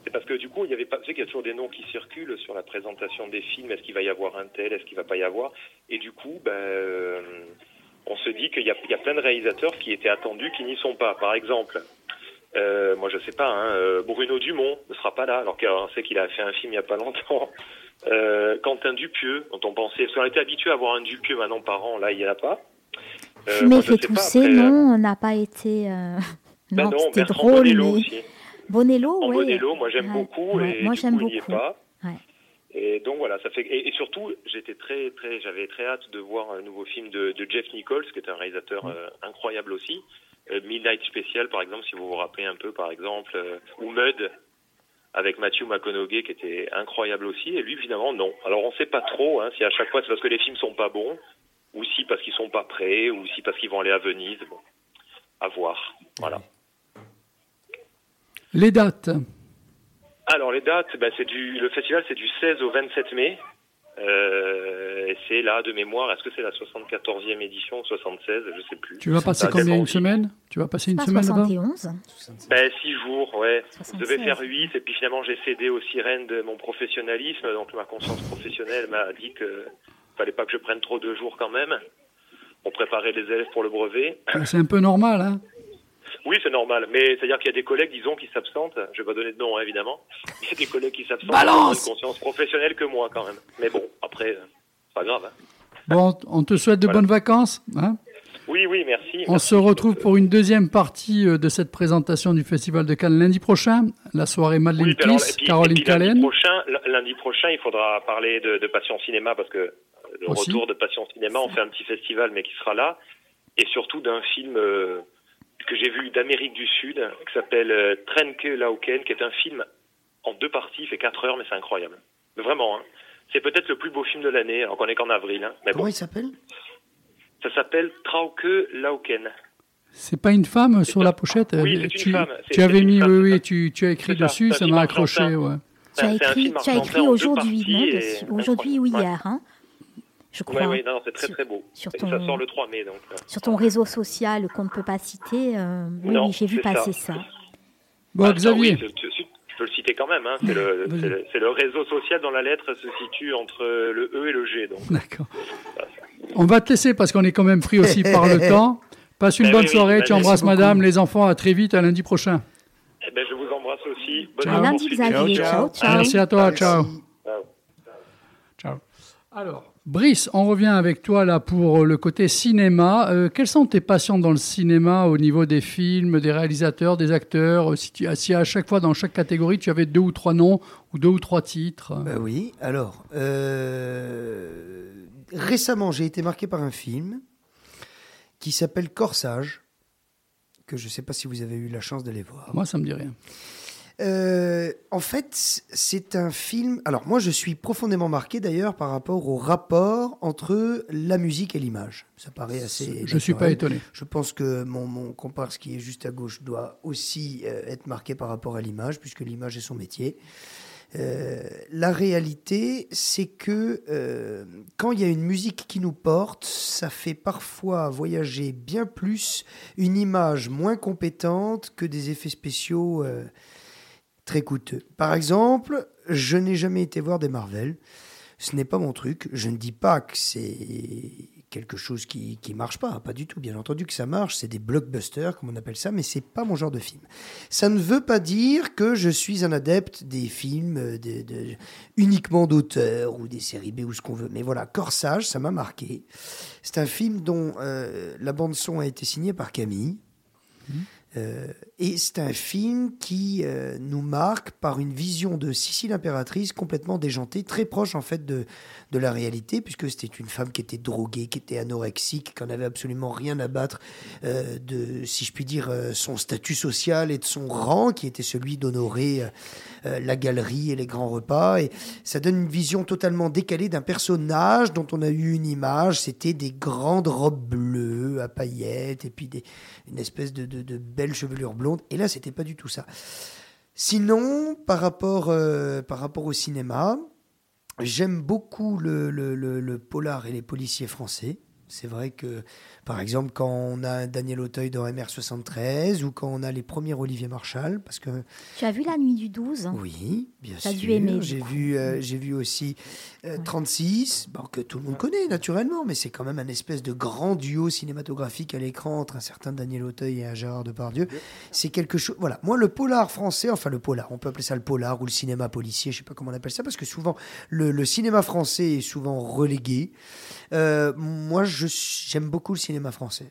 C'est parce que du coup, il y avait pas, tu sais qu'il y a toujours des noms qui circulent sur la présentation des films. Est-ce qu'il va y avoir un tel, est-ce qu'il va pas y avoir? Et du coup, ben, euh, on se dit qu'il y a, il y a plein de réalisateurs qui étaient attendus qui n'y sont pas. Par exemple, euh, moi je sais pas, hein, euh, Bruno Dumont ne sera pas là, alors qu'on sait qu'il a fait un film il y a pas longtemps. Euh, Quentin Dupieux, dont on pensait, parce qu'on était habitué à avoir un Dupieux maintenant par an, là il y en a pas. Fumer fait tousser, non, on n'a pas été. bah non, non, c'était drôle, mais. aussi. Bonello, En. Bonello, moi j'aime Ouais, beaucoup ouais, et moi j'aime est beaucoup. pas. Et donc voilà, ça fait et, et surtout j'étais très très j'avais très hâte de voir un nouveau film de, de Jeff Nichols qui est un réalisateur euh, incroyable aussi. Euh, Midnight Special par exemple si vous vous rappelez un peu par exemple euh, ou Mud avec Matthew McConaughey qui était incroyable aussi et lui finalement non. Alors on sait pas trop hein, si à chaque fois c'est parce que les films sont pas bons ou si parce qu'ils sont pas prêts ou si parce qu'ils vont aller à Venise. Bon, à voir. Voilà. Les dates. Alors les dates, ben, c'est du le festival c'est du 16 au 27 mai. Euh, et c'est là de mémoire. Est-ce que c'est la 74e édition, 76, je sais plus. Tu vas passer combien Une semaine? Tu vas passer une Pas semaine là-bas? 71. Ben six jours, ouais. Je 76. devais faire 8 et puis finalement j'ai cédé aux sirènes de mon professionnalisme, donc ma conscience professionnelle m'a dit que fallait pas que je prenne trop de jours quand même pour préparer les élèves pour le brevet. C'est un peu normal, hein Oui, c'est normal, mais c'est-à-dire qu'il y a des collègues, disons, qui s'absentent. Je vais pas donner de nom, hein, évidemment. Il y a des collègues qui s'absentent. Balance qui ont une conscience professionnelle que moi, quand même. Mais bon, après, euh, c'est pas grave. hein. Bon, on te souhaite de Voilà. bonnes vacances. hein Oui, oui, merci. on Merci. se retrouve pour une deuxième partie euh, de cette présentation du Festival de Cannes lundi prochain. La soirée Madeleine Oui, puis alors, Kiss, et puis- Caroline et puis lundi Callen. prochain, lundi prochain, il faudra parler de, de Passion Cinéma parce que euh, le Aussi. retour de Passion Cinéma, on fait un petit festival, mais qui sera là, et surtout d'un film euh, que j'ai vu d'Amérique du Sud qui s'appelle euh, Trenke Lauken, qui est un film en deux parties, il fait quatre heures, mais c'est incroyable. Vraiment, hein. c'est peut-être le plus beau film de l'année, alors qu'on est qu'en avril. Hein. Mais Comment bon, il s'appelle? Ça s'appelle Trauke Lauken. C'est pas une femme sur ça. la pochette? Oui, c'est une tu, femme. tu avais mis, femme, oui, tu, tu as écrit dessus, ça m'a accroché. Ouais. Tu as écrit, écrit aujourd'hui, Aujourd'hui ou hier, hein? Je Oui, crois. oui, non, c'est très Sur- très beau. sur ton- Ça sort le 3 mai, donc. euh. Sur ton réseau social qu'on ne peut pas citer, euh, oui, j'ai vu passer ça. ça. Bon, Ah, Xavier, ça, oui, tu peux le citer quand même. Hein. C'est le, réseau social dont la lettre se situe entre le E et le G. D'accord. On va te laisser parce qu'on est quand même pris aussi par le temps. Passe une Ben bonne oui, soirée, ben tu embrasses beaucoup. madame, les enfants, à très vite, à lundi prochain. Eh ben, je vous embrasse aussi. Bonne Ciao. À lundi. Xavier. Ciao, Ciao, ciao. Merci à toi, ciao. Ciao. Ciao. Alors, Brice, on revient avec toi là pour le côté cinéma. Euh, quelles sont tes passions dans le cinéma au niveau des films, des réalisateurs, des acteurs? Euh, si, tu, si à chaque fois dans chaque catégorie tu avais deux ou trois noms ou deux ou trois titres? Bah oui, alors, euh, récemment, j'ai été marqué par un film qui s'appelle Corsage, que je ne sais pas si vous avez eu la chance d'aller voir. Moi, ça me dit rien. Euh, en fait, c'est un film. Alors, moi, je suis profondément marqué d'ailleurs par rapport au rapport entre la musique et l'image. Ça paraît assez. Je suis pas étonné. Je pense que mon, mon comparse qui est juste à gauche doit aussi euh, être marqué par rapport à l'image, puisque l'image est son métier. Euh, la réalité, c'est que quand il y a une musique qui nous porte, ça fait parfois voyager bien plus une image moins compétente que des effets spéciaux très coûteux. Par exemple, je n'ai jamais été voir des Marvel. Ce n'est pas mon truc. Je ne dis pas que c'est quelque chose qui qui marche pas, pas du tout. Bien entendu que ça marche, c'est des blockbusters comme on appelle ça, mais c'est pas mon genre de film. Ça ne veut pas dire que je suis un adepte des films euh, de, uniquement d'auteur ou des séries B ou ce qu'on veut. Mais voilà, Corsage, ça m'a marqué. C'est un film dont euh, la bande son a été signée par Camille. Euh, et c'est un film qui euh, nous marque par une vision de Sicile impératrice complètement déjantée, très proche en fait de, de la réalité, puisque c'était une femme qui était droguée, qui était anorexique, qui en avait absolument rien à battre euh, de, si je puis dire, son statut social et de son rang, qui était celui d'honorer euh, la galerie et les grands repas. Et ça donne une vision totalement décalée d'un personnage dont on a eu une image. C'était des grandes robes bleues à paillettes et puis des, une espèce de, de, de belle chevelure blonde. Et là, c'était pas du tout ça. Sinon, par rapport, euh, par rapport au cinéma, j'aime beaucoup le, le, le polar et les policiers français. C'est vrai que, par exemple, quand on a Daniel Auteuil dans MR73 ou quand on a les premiers Olivier Marchal, parce que Tu as vu La Nuit du 12 oui, bien T'as sûr. dû aimer, du J'ai vu, euh, j'ai vu aussi euh, 36, bon, que tout le monde connaît naturellement, mais c'est quand même un espèce de grand duo cinématographique à l'écran entre un certain Daniel Auteuil et un Gérard Depardieu. C'est quelque chose. Voilà, moi le polar français, enfin le polar, on peut appeler ça le polar ou le cinéma policier, je sais pas comment on appelle ça, parce que souvent le, le cinéma français est souvent relégué. Euh, moi, j'aime beaucoup le cinéma français.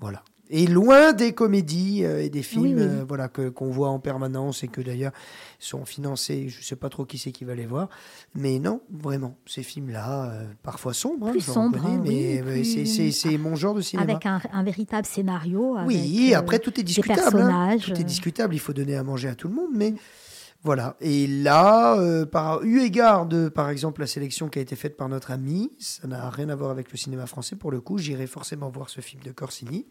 Voilà. Et loin des comédies euh, et des films Oui, oui. euh, voilà, que, qu'on voit en permanence et que d'ailleurs sont financés, je ne sais pas trop qui c'est qui va les voir. Mais non, vraiment, ces films-là, parfois sombres, hein, Plus sombres, hein, oui, mais plus- c'est, mon genre de cinéma. Avec un, un véritable scénario. oui, avec, euh, après tout est des discutable. hein. Tout est discutable, il faut donner à manger à tout le monde, mais voilà. Et là, euh, par eu égard de, par exemple, la sélection qui a été faite par notre ami, ça n'a rien à voir avec le cinéma français pour le coup. J'irai forcément voir ce film de Corsini,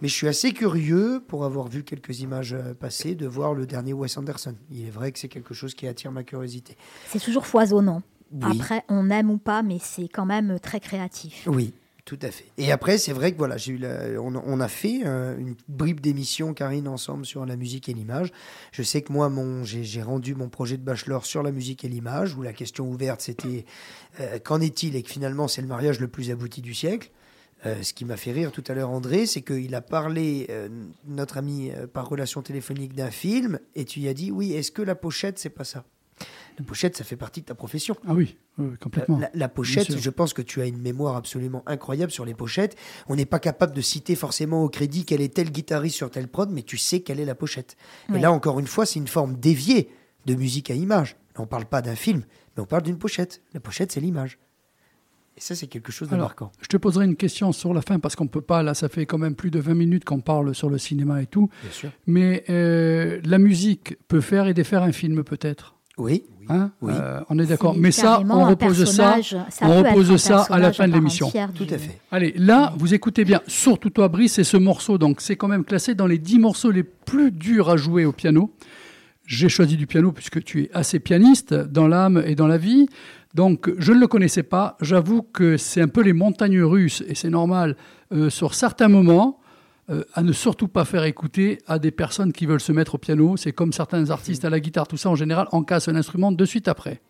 mais je suis assez curieux pour avoir vu quelques images euh, passer de voir le dernier Wes Anderson. Il est vrai que c'est quelque chose qui attire ma curiosité. C'est toujours foisonnant. Oui. Après, on aime ou pas, mais c'est quand même très créatif. Oui, tout à fait. Et après, c'est vrai que voilà, j'ai on, a fait euh, une bribe d'émission, Karine, ensemble sur la musique et l'image. Je sais que moi, mon, j'ai, rendu mon projet de bachelor sur la musique et l'image, où la question ouverte, c'était euh, qu'en est-il? Et que finalement, c'est le mariage le plus abouti du siècle. Euh, ce qui m'a fait rire tout à l'heure, André, c'est qu'il a parlé, notre ami, par relation téléphonique d'un film, et tu lui as dit, oui, est-ce que la pochette, c'est pas ça? La pochette, ça fait partie de ta profession. Ah oui, complètement. La, la pochette, je pense que tu as une mémoire absolument incroyable sur les pochettes. On n'est pas capable de citer forcément au crédit quel est tel guitariste sur tel prod, mais tu sais quelle est la pochette. Et là, encore une fois, c'est une forme déviée de musique à image. On parle pas d'un film, mais on parle d'une pochette. La pochette, c'est l'image. Et ça, c'est quelque chose de Alors, marquant. je te poserai une question sur la fin parce qu'on peut pas, là, ça fait quand même plus de 20 minutes qu'on parle sur le cinéma et tout. Bien sûr. Mais euh, la musique peut faire et défaire un film, peut-être? Oui. Hein Oui. Euh, on est d'accord. Mais ça, on repose ça. on repose ça à la fin de l'émission. Tout à fait. Allez, là, vous écoutez bien, surtout toi, Brice, c'est ce morceau. Donc, c'est quand même classé dans les 10 morceaux les plus durs à jouer au piano. J'ai choisi du piano puisque tu es assez pianiste dans l'âme et dans la vie. Donc, je ne le connaissais pas. J'avoue que c'est un peu les montagnes russes et c'est normal euh, sur certains moments euh, à ne surtout pas faire écouter à des personnes qui veulent se mettre au piano. C'est comme certains artistes à la guitare, tout ça en général, on casse un instrument de suite après.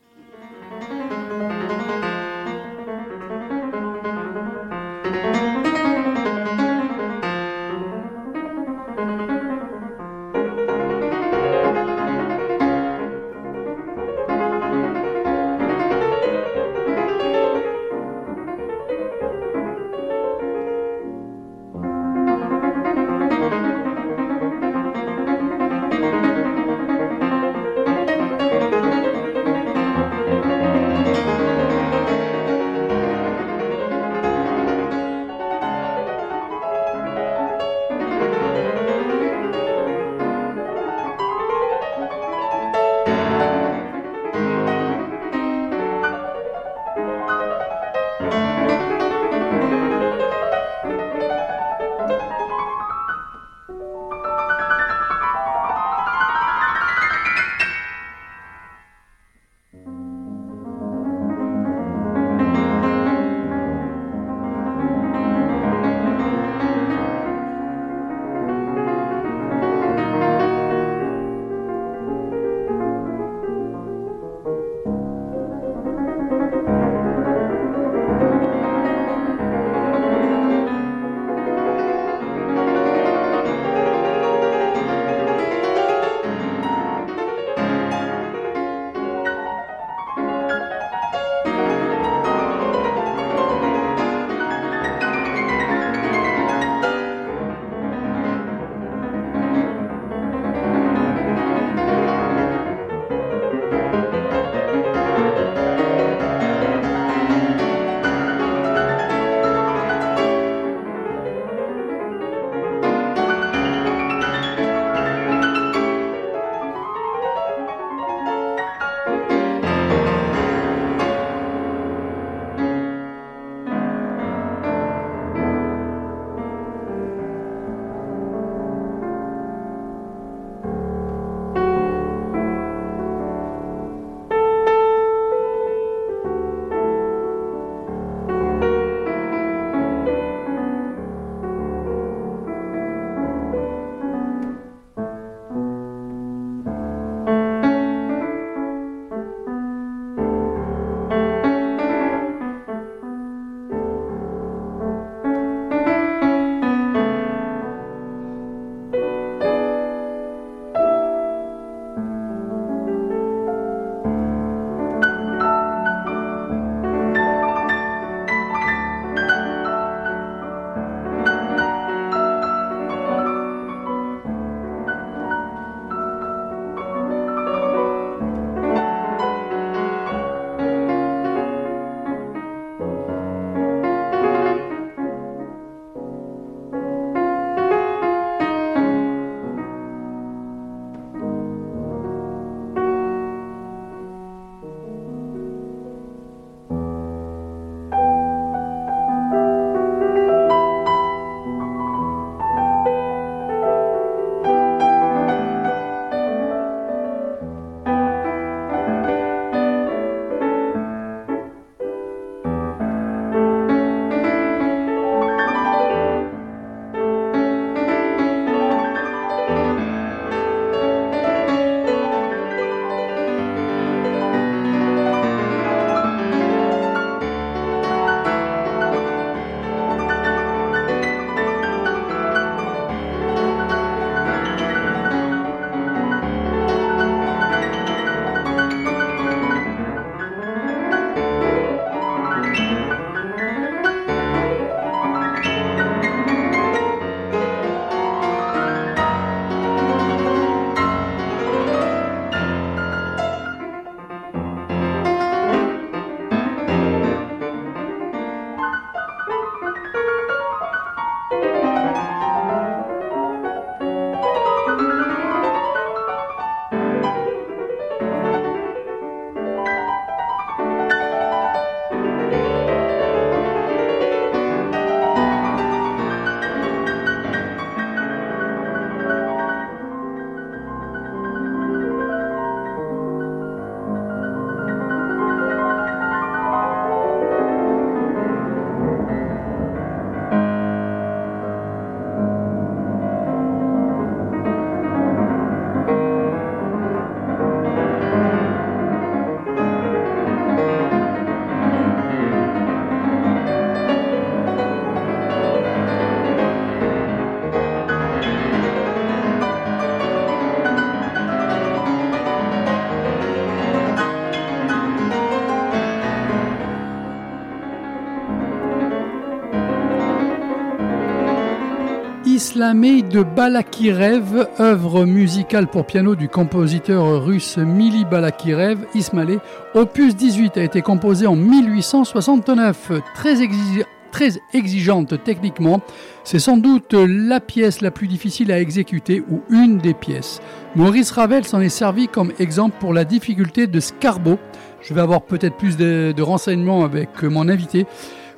De Balakirev, œuvre musicale pour piano du compositeur russe Mili Balakirev, Ismailé, opus 18, a été composé en 1869. Très, exi- très exigeante techniquement, c'est sans doute la pièce la plus difficile à exécuter ou une des pièces. Maurice Ravel s'en est servi comme exemple pour la difficulté de Scarbo. Je vais avoir peut-être plus de renseignements avec mon invité.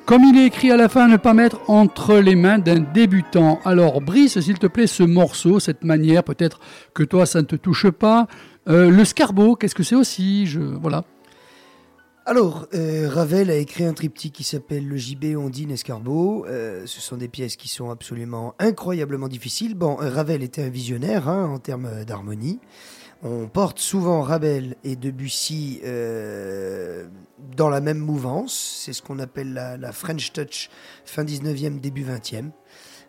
Comme il est écrit à la fin, ne pas mettre entre les mains d'un débutant. Alors, Brice, s'il te plaît, ce morceau, cette manière, peut-être que toi, ça ne te touche pas. Euh, le Scarbo, qu'est-ce que c'est aussi Je Voilà. Alors, euh, Ravel a écrit un triptyque qui s'appelle Le Gibet, Ondine, Escargot. Euh, ce sont des pièces qui sont absolument incroyablement difficiles. Bon, euh, Ravel était un visionnaire hein, en termes d'harmonie. On porte souvent Ravel et Debussy euh, dans la même mouvance. C'est ce qu'on appelle la, la French Touch fin 19e, début 20e.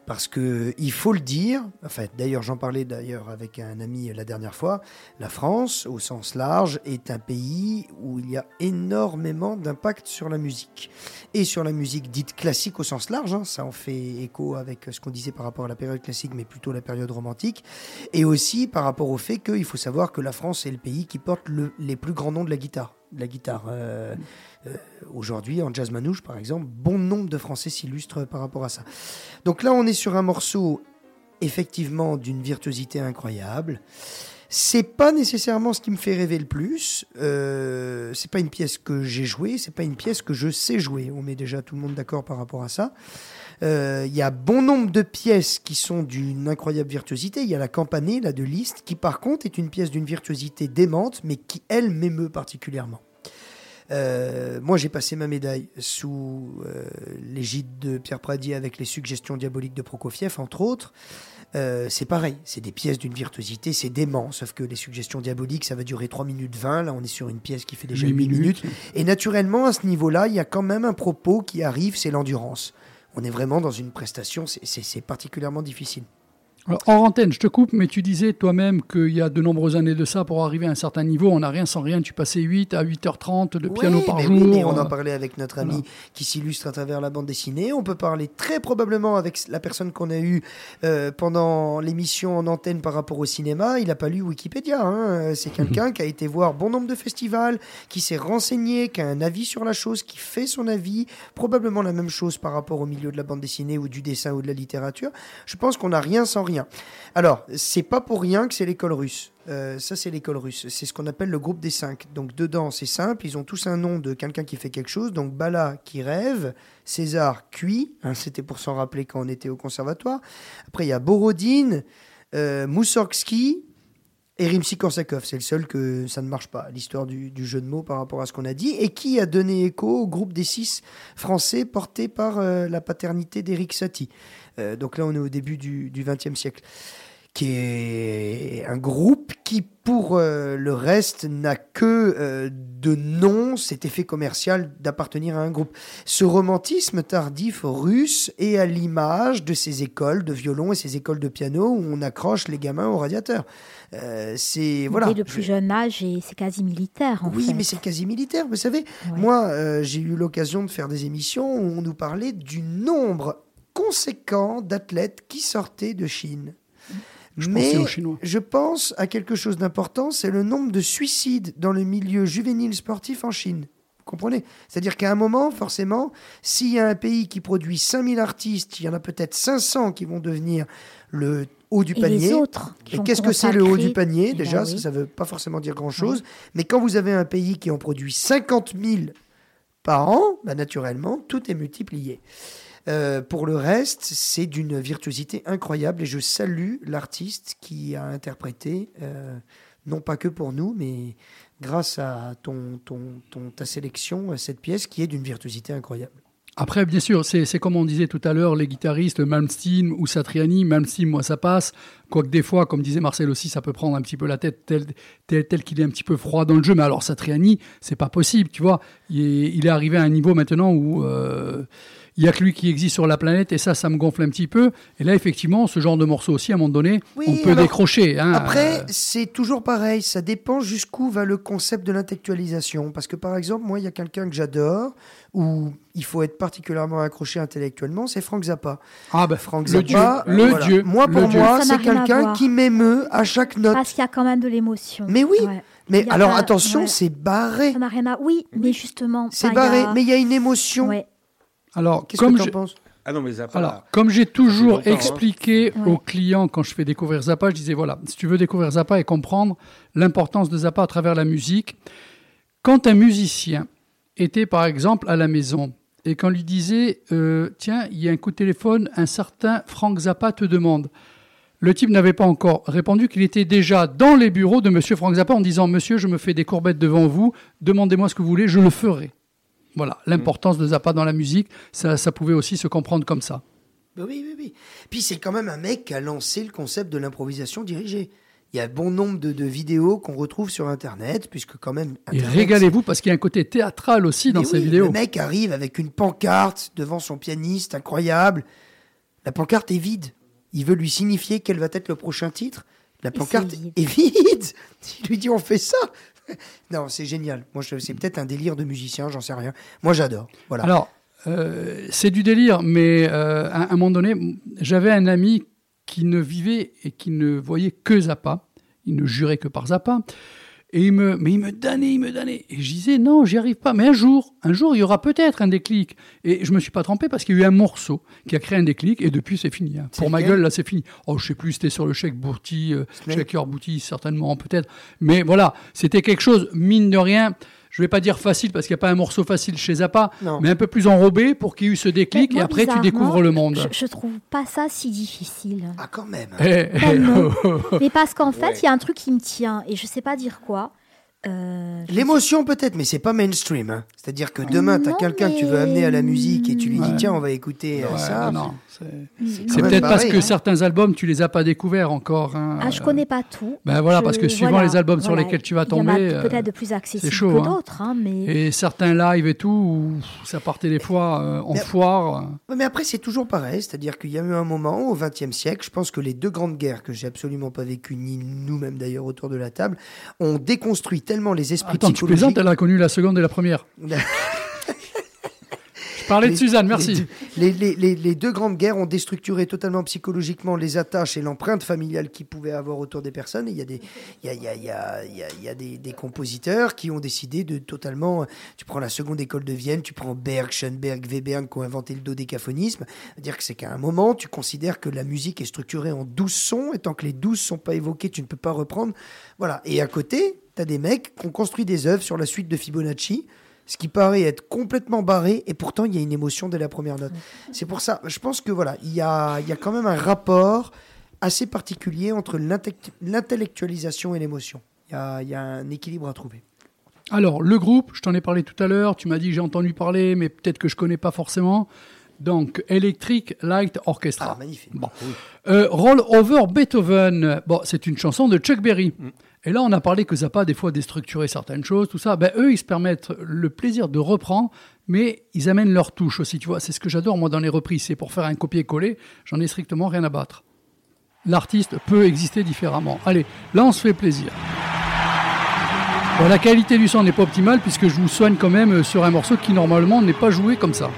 Parce que il faut le dire, enfin d'ailleurs j'en parlais d'ailleurs avec un ami la dernière fois, la France au sens large est un pays où il y a énormément d'impact sur la musique et sur la musique dite classique au sens large, hein, ça en fait écho avec ce qu'on disait par rapport à la période classique mais plutôt la période romantique et aussi par rapport au fait qu'il faut savoir que la France est le pays qui porte le- les plus grands noms de la guitare. La guitare. Euh, Aujourd'hui, en jazz manouche, par exemple, bon nombre de Français s'illustrent par rapport à ça. Donc là, on est sur un morceau effectivement d'une virtuosité incroyable. C'est pas nécessairement ce qui me fait rêver le plus. Euh, c'est pas une pièce que j'ai jouée, c'est pas une pièce que je sais jouer. On met déjà tout le monde d'accord par rapport à ça. Euh, Il y a bon nombre de pièces qui sont d'une incroyable virtuosité. Il y a la campanée, là, de Liszt, qui par contre est une pièce d'une virtuosité démente, mais qui, elle, m'émeut particulièrement. Euh, moi, j'ai passé ma médaille sous euh, l'égide de Pierre Pradier avec les suggestions diaboliques de Prokofiev, entre autres. Euh, c'est pareil, c'est des pièces d'une virtuosité, c'est dément, sauf que les suggestions diaboliques, ça va durer 3 minutes 20, là on est sur une pièce qui fait déjà Huit 8 minutes. minutes. Et naturellement, à ce niveau-là, il y a quand même un propos qui arrive, c'est l'endurance. On est vraiment dans une prestation, c'est particulièrement difficile. Alors, hors antenne, je te coupe, mais tu disais toi-même qu'il y a de nombreuses années de ça, pour arriver à un certain niveau, on n'a rien sans rien. Tu passais 8 à 8h30 de piano par mais jour. oui, mais on en parlait avec notre ami voilà. qui s'illustre à travers la bande dessinée. On peut parler très probablement avec la personne qu'on a eue euh, pendant l'émission en antenne par rapport au cinéma. Il n'a pas lu Wikipédia. hein. C'est quelqu'un qui a été voir bon nombre de festivals, qui s'est renseigné, qui a un avis sur la chose, qui fait son avis. Probablement la même chose par rapport au milieu de la bande dessinée ou du dessin ou de la littérature. Je pense qu'on n'a rien sans rien. Alors, c'est pas pour rien que c'est l'école russe. Euh, ça, c'est l'école russe. C'est ce qu'on appelle le groupe des cinq. Donc, dedans, c'est simple. Ils ont tous un nom de quelqu'un qui fait quelque chose. Donc, Bala qui rêve, César cuit. Hein, C'était pour s'en rappeler quand on était au conservatoire. Après, il y a Borodine, euh, Moussorgsky et Rimsky-Korsakov. C'est le seul que ça ne marche pas, l'histoire du, du jeu de mots par rapport à ce qu'on a dit. Et qui a donné écho au groupe des six français porté par euh, la paternité d'Éric Satie. Euh, donc là, on est au début du XXe siècle qui est un groupe qui, pour euh, le reste, n'a que euh, de nom, cet effet commercial d'appartenir à un groupe. Ce romantisme tardif russe est à l'image de ces écoles de violon et ces écoles de piano où on accroche les gamins au radiateur. Euh, c'est voilà. Dès le plus Je- jeune âge, et c'est quasi militaire, en oui, fait. mais c'est quasi militaire. Vous savez, Ouais. moi, j'ai eu l'occasion de faire des émissions où on nous parlait du nombre conséquent d'athlètes qui sortaient de Chine. Je mais pensais aux Chinois. je pense à quelque chose d'important, c'est le nombre de suicides dans le milieu juvénile sportif en Chine. Vous comprenez? C'est-à-dire qu'à un moment, forcément, s'il y a un pays qui produit 5000 artistes, il y en a peut-être 500 qui vont devenir le haut du Et panier. les autres qui Et qu'est-ce que c'est le haut du panier Eh ben Déjà, oui. ça, ça veut pas forcément dire grand-chose. Mais quand vous avez un pays qui en produit 50 000 par an, bah, naturellement, tout est multiplié. Euh, pour le reste, c'est d'une virtuosité incroyable et je salue l'artiste qui a interprété, euh, non pas que pour nous, mais grâce à ton, ta sélection, cette pièce qui est d'une virtuosité incroyable. Après, bien sûr, c'est comme on disait tout à l'heure, les guitaristes, Malmsteen ou Satriani, Malmsteen, moi, ça passe. Quoique des fois, comme disait Marcel aussi, ça peut prendre un petit peu la tête tel, tel, tel qu'il est un petit peu froid dans le jeu. Mais alors, Satriani, c'est pas possible, tu vois. Il est, il est arrivé à un niveau maintenant où euh, il y a que lui qui existe sur la planète et ça, ça me gonfle un petit peu. Et là, effectivement, ce genre de morceau aussi, à un moment donné, Oui, on peut alors, décrocher. hein. Après, Euh, c'est toujours pareil, ça dépend jusqu'où va le concept de l'intellectualisation. Parce que par exemple, moi, il y a quelqu'un que j'adore, où il faut être particulièrement accroché intellectuellement, c'est Frank Zappa. ah ben, Frank le dieu, Zappa, le voilà. dieu. Moi, le pour dieu. moi, c'est quelqu'un qui m'émeut à chaque note. Parce qu'il y a quand même de l'émotion. Mais oui, Ouais. Mais alors pas- attention, ouais. c'est barré. Ça n'a rien à. Oui, mais justement. C'est barré, a- mais il y a une émotion. Ouais. Alors, Qu'est-ce comme que je- tu en penses Ah non, mais Zappa. Alors, comme j'ai toujours hein. expliqué aux clients quand je fais découvrir Zappa, je disais voilà, si tu veux découvrir Zappa et comprendre l'importance de Zappa à travers la musique, quand un musicien était par exemple à la maison et qu'on lui disait euh, tiens, il y a un coup de téléphone, un certain Frank Zappa te demande. Le type n'avait pas encore répondu qu'il était déjà dans les bureaux de Monsieur Frank Zappa en disant Monsieur, je me fais des courbettes devant vous, demandez-moi ce que vous voulez, je le ferai. Voilà, l'importance de Zappa dans la musique, ça, ça pouvait aussi se comprendre comme ça. Bah oui, oui, oui. Puis c'est quand même un mec qui a lancé le concept de l'improvisation dirigée. Il y a bon nombre de, de vidéos qu'on retrouve sur Internet, puisque quand même... Et régalez-vous parce qu'il y a un côté théâtral aussi dans Mais ces oui, vidéos. Le mec arrive avec une pancarte devant son pianiste, incroyable. La pancarte est vide. Il veut lui signifier quel va être le prochain titre. La pancarte est vide. Il lui dit on fait ça. Non, c'est génial. Moi, c'est peut-être un délire de musicien, j'en sais rien. Moi, j'adore. Voilà. Alors, euh, c'est du délire, mais euh, à un moment donné, j'avais un ami qui ne vivait et qui ne voyait que Zappa. Il ne jurait que par Zappa. Et il me, mais il me damnait, il me damnait. Et je disais, non, j'y arrive pas. Mais un jour, un jour, il y aura peut-être un déclic. Et je me suis pas trompé parce qu'il y a eu un morceau qui a créé un déclic et depuis, c'est fini. hein. Pour ma gueule, là, c'est fini. Oh, je sais plus, c'était sur le chèque Bourti, euh, chèque Bourti, certainement, peut-être. Mais voilà, c'était quelque chose, mine de rien, je vais pas dire facile parce qu'il n'y a pas un morceau facile chez Zappa, Non. mais un peu plus enrobé pour qu'il y ait eu ce déclic et après tu découvres le monde. Je, je trouve pas ça si difficile. Ah, quand même. Eh, eh, non. oh, oh. Mais parce qu'en fait, il Ouais. y a un truc qui me tient et je sais pas dire quoi. Euh, L'émotion peut-être, mais c'est pas mainstream. hein. C'est-à-dire que demain, tu as Non, quelqu'un que tu veux mais- amener à la musique et tu lui dis Ouais. tiens, on va écter euh, Ouais, ça. non, non, c'est quand c'est même peut-être parce pareil, que hein. certains albums tu les as pas découverts encore. hein. Ah, je connais pas tout. Ben voilà, Je- parce que suivant voilà, les albums sur lesquels tu vas Il y en a tomber, euh, peut-être de plus accessibles chaud, que hein. d'autres, hein, mais Et certains lives et tout, où ça partait des fois euh, en Mais- foire. Ouais, mais après, c'est toujours pareil. C'est-à-dire qu'il y a eu un moment, au XXe siècle, je pense que les deux grandes guerres, que j'ai absolument pas vécues, ni nous-mêmes d'ailleurs autour de la table, ont déconstruit tellement les esprits Attends, tu plaisantes, elle a connu la seconde et la première. Je parlais de Suzanne, merci. Les, les- les- les deux grandes guerres ont déstructuré totalement psychologiquement les attaches et l'empreinte familiale qu'ils pouvaient avoir autour des personnes. Il y a, des, il y a, il y a- il y a- il y a- des, des compositeurs qui ont décidé de totalement. Tu prends la seconde école de Vienne, tu prends Berg, Schoenberg, Webern qui ont inventé le dodécaphonisme. C'est-à-dire que c'est qu'à un moment, tu considères que la musique est structurée en 12 sons et tant que les 12 sont pas évoqués, tu ne peux pas reprendre. Voilà. Et à côté, tu as des mecs qui ont construit des œuvres sur la suite de Fibonacci ce qui paraît être complètement barré, et pourtant il y a une émotion dès la première note. C'est pour ça, je pense que voilà, il y a, il y a quand même un rapport assez particulier entre l'intellectualisation et l'émotion. Il y a, il y a un équilibre à trouver. Alors, le groupe, je t'en ai parlé tout à l'heure, tu m'as dit j'ai entendu parler, mais peut-être que je connais pas forcément. Donc, Electric Light Orchestra. Ah, magnifique. Bon. Euh, Roll Over Beethoven, bon, c'est une chanson de Chuck Berry. Et là, on a parlé que Zappa, des fois, déstructurait certaines choses, tout ça. Ben, eux, ils se permettent le plaisir de reprendre, mais ils amènent leur touche aussi, tu vois. C'est ce que j'adore, moi, dans les reprises. C'est pour faire un copier-coller, j'en ai strictement rien à battre. L'artiste peut exister différemment. Allez, là, on se fait plaisir. Bon, la qualité du son n'est pas optimale, puisque je vous soigne quand même sur un morceau qui, normalement, n'est pas joué comme ça.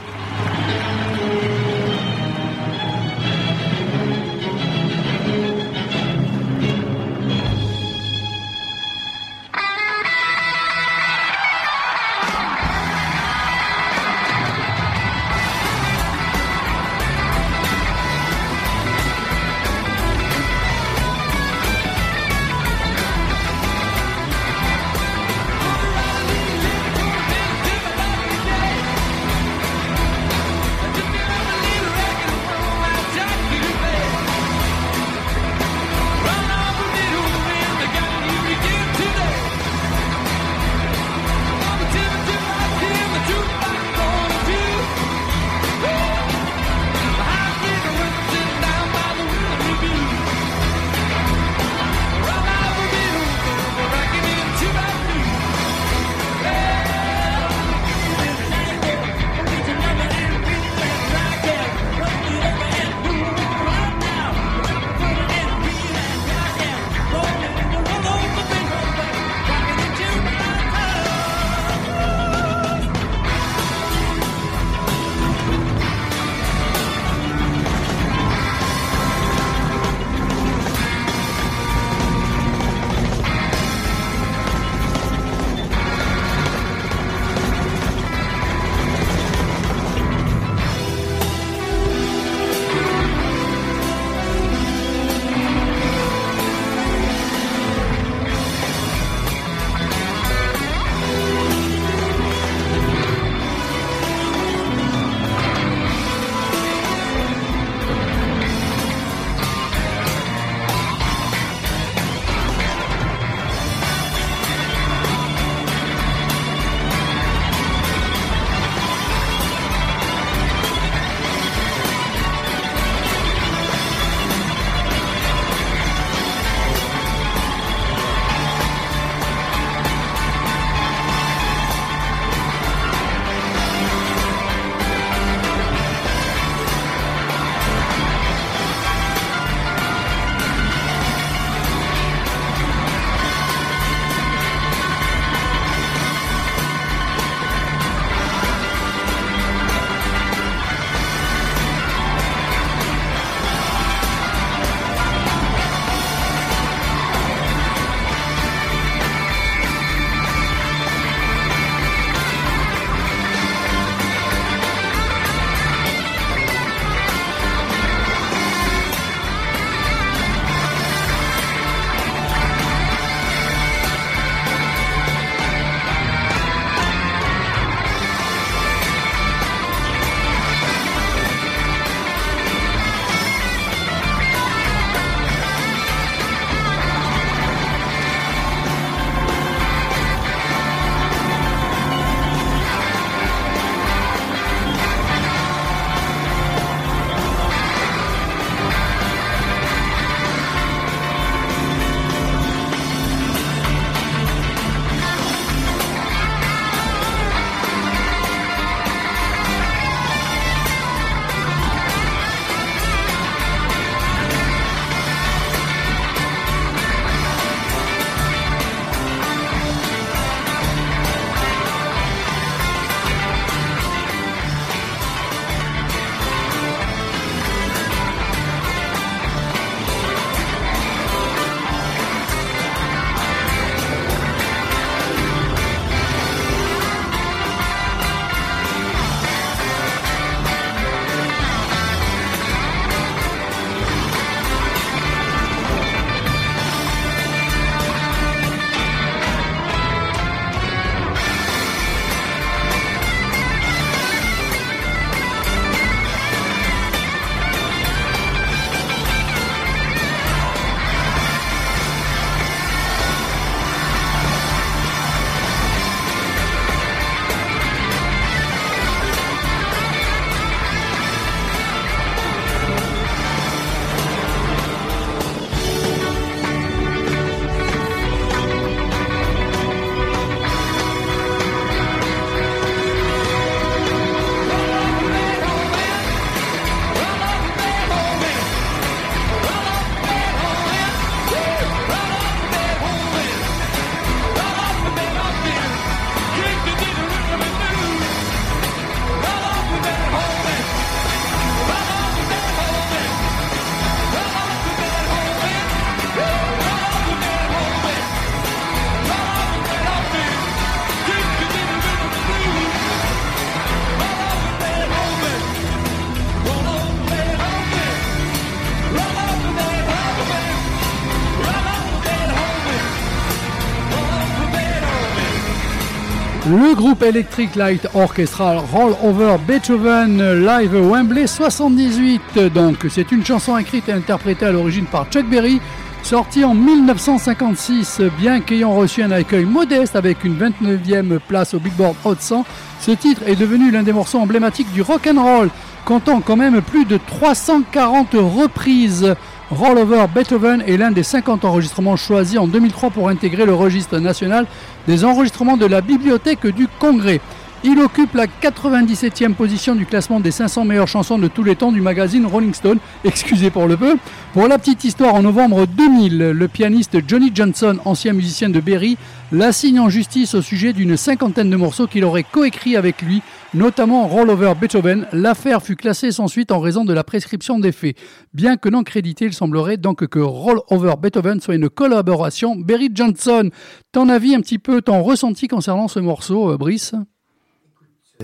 Le groupe Electric Light Orchestra Roll Over Beethoven Live Wembley 78. Donc, c'est une chanson écrite et interprétée à l'origine par Chuck Berry, sortie en 1956. Bien qu'ayant reçu un accueil modeste avec une 29e place au Billboard Hot 100, ce titre est devenu l'un des morceaux emblématiques du rock and roll, comptant quand même plus de 340 reprises. Roll Over Beethoven est l'un des 50 enregistrements choisis en 2003 pour intégrer le registre national des enregistrements de la Bibliothèque du Congrès. Il occupe la 97e position du classement des 500 meilleures chansons de tous les temps du magazine Rolling Stone. Excusez pour le peu. Pour la petite histoire, en novembre 2000, le pianiste Johnny Johnson, ancien musicien de Berry, l'assigne en justice au sujet d'une cinquantaine de morceaux qu'il aurait coécrits avec lui, notamment Roll Over Beethoven. L'affaire fut classée sans suite en raison de la prescription des faits. Bien que non crédité, il semblerait donc que Roll Over Beethoven soit une collaboration Berry-Johnson. Ton avis un petit peu, ton ressenti concernant ce morceau, euh, Brice?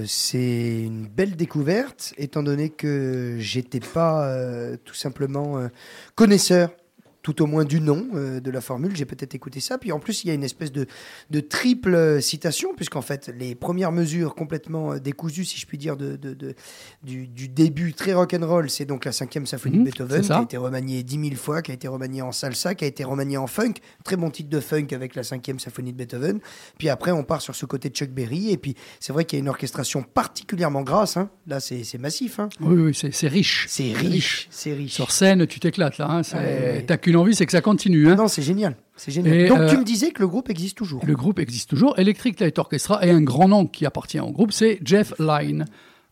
C'est une belle découverte, étant donné que j'étais pas euh, tout simplement euh, connaisseur, tout au moins du nom euh, de la formule. J'ai peut-être écouté ça. Puis en plus, il y a une espèce de, de triple euh, citation, puisqu'en fait, les premières mesures complètement euh, décousues, si je puis dire, de, de- de- du, du début très rock'n'roll, c'est donc la cinquième symphonie Mhm, de Beethoven, c'est qui a été remaniée dix mille fois, qui a été remaniée en salsa, qui a été remaniée en funk. Très bon titre de funk avec la cinquième symphonie de Beethoven. Puis après, on part sur ce côté de Chuck Berry. Et puis, c'est vrai qu'il y a une orchestration particulièrement grasse. hein. Là, c'est massif. hein. Oui, oui, c'est c'est riche. C'est riche. Riche. Sur scène, tu t'éclates là. Hein. c'est- Ouais, envie, c'est que ça continue. Hein. Non, c'est génial. C'est génial. Et, Donc, euh, tu me disais que le groupe existe toujours. Le groupe existe toujours. Electric Light Orchestra et un grand nom qui appartient au groupe, c'est Jeff Lynne.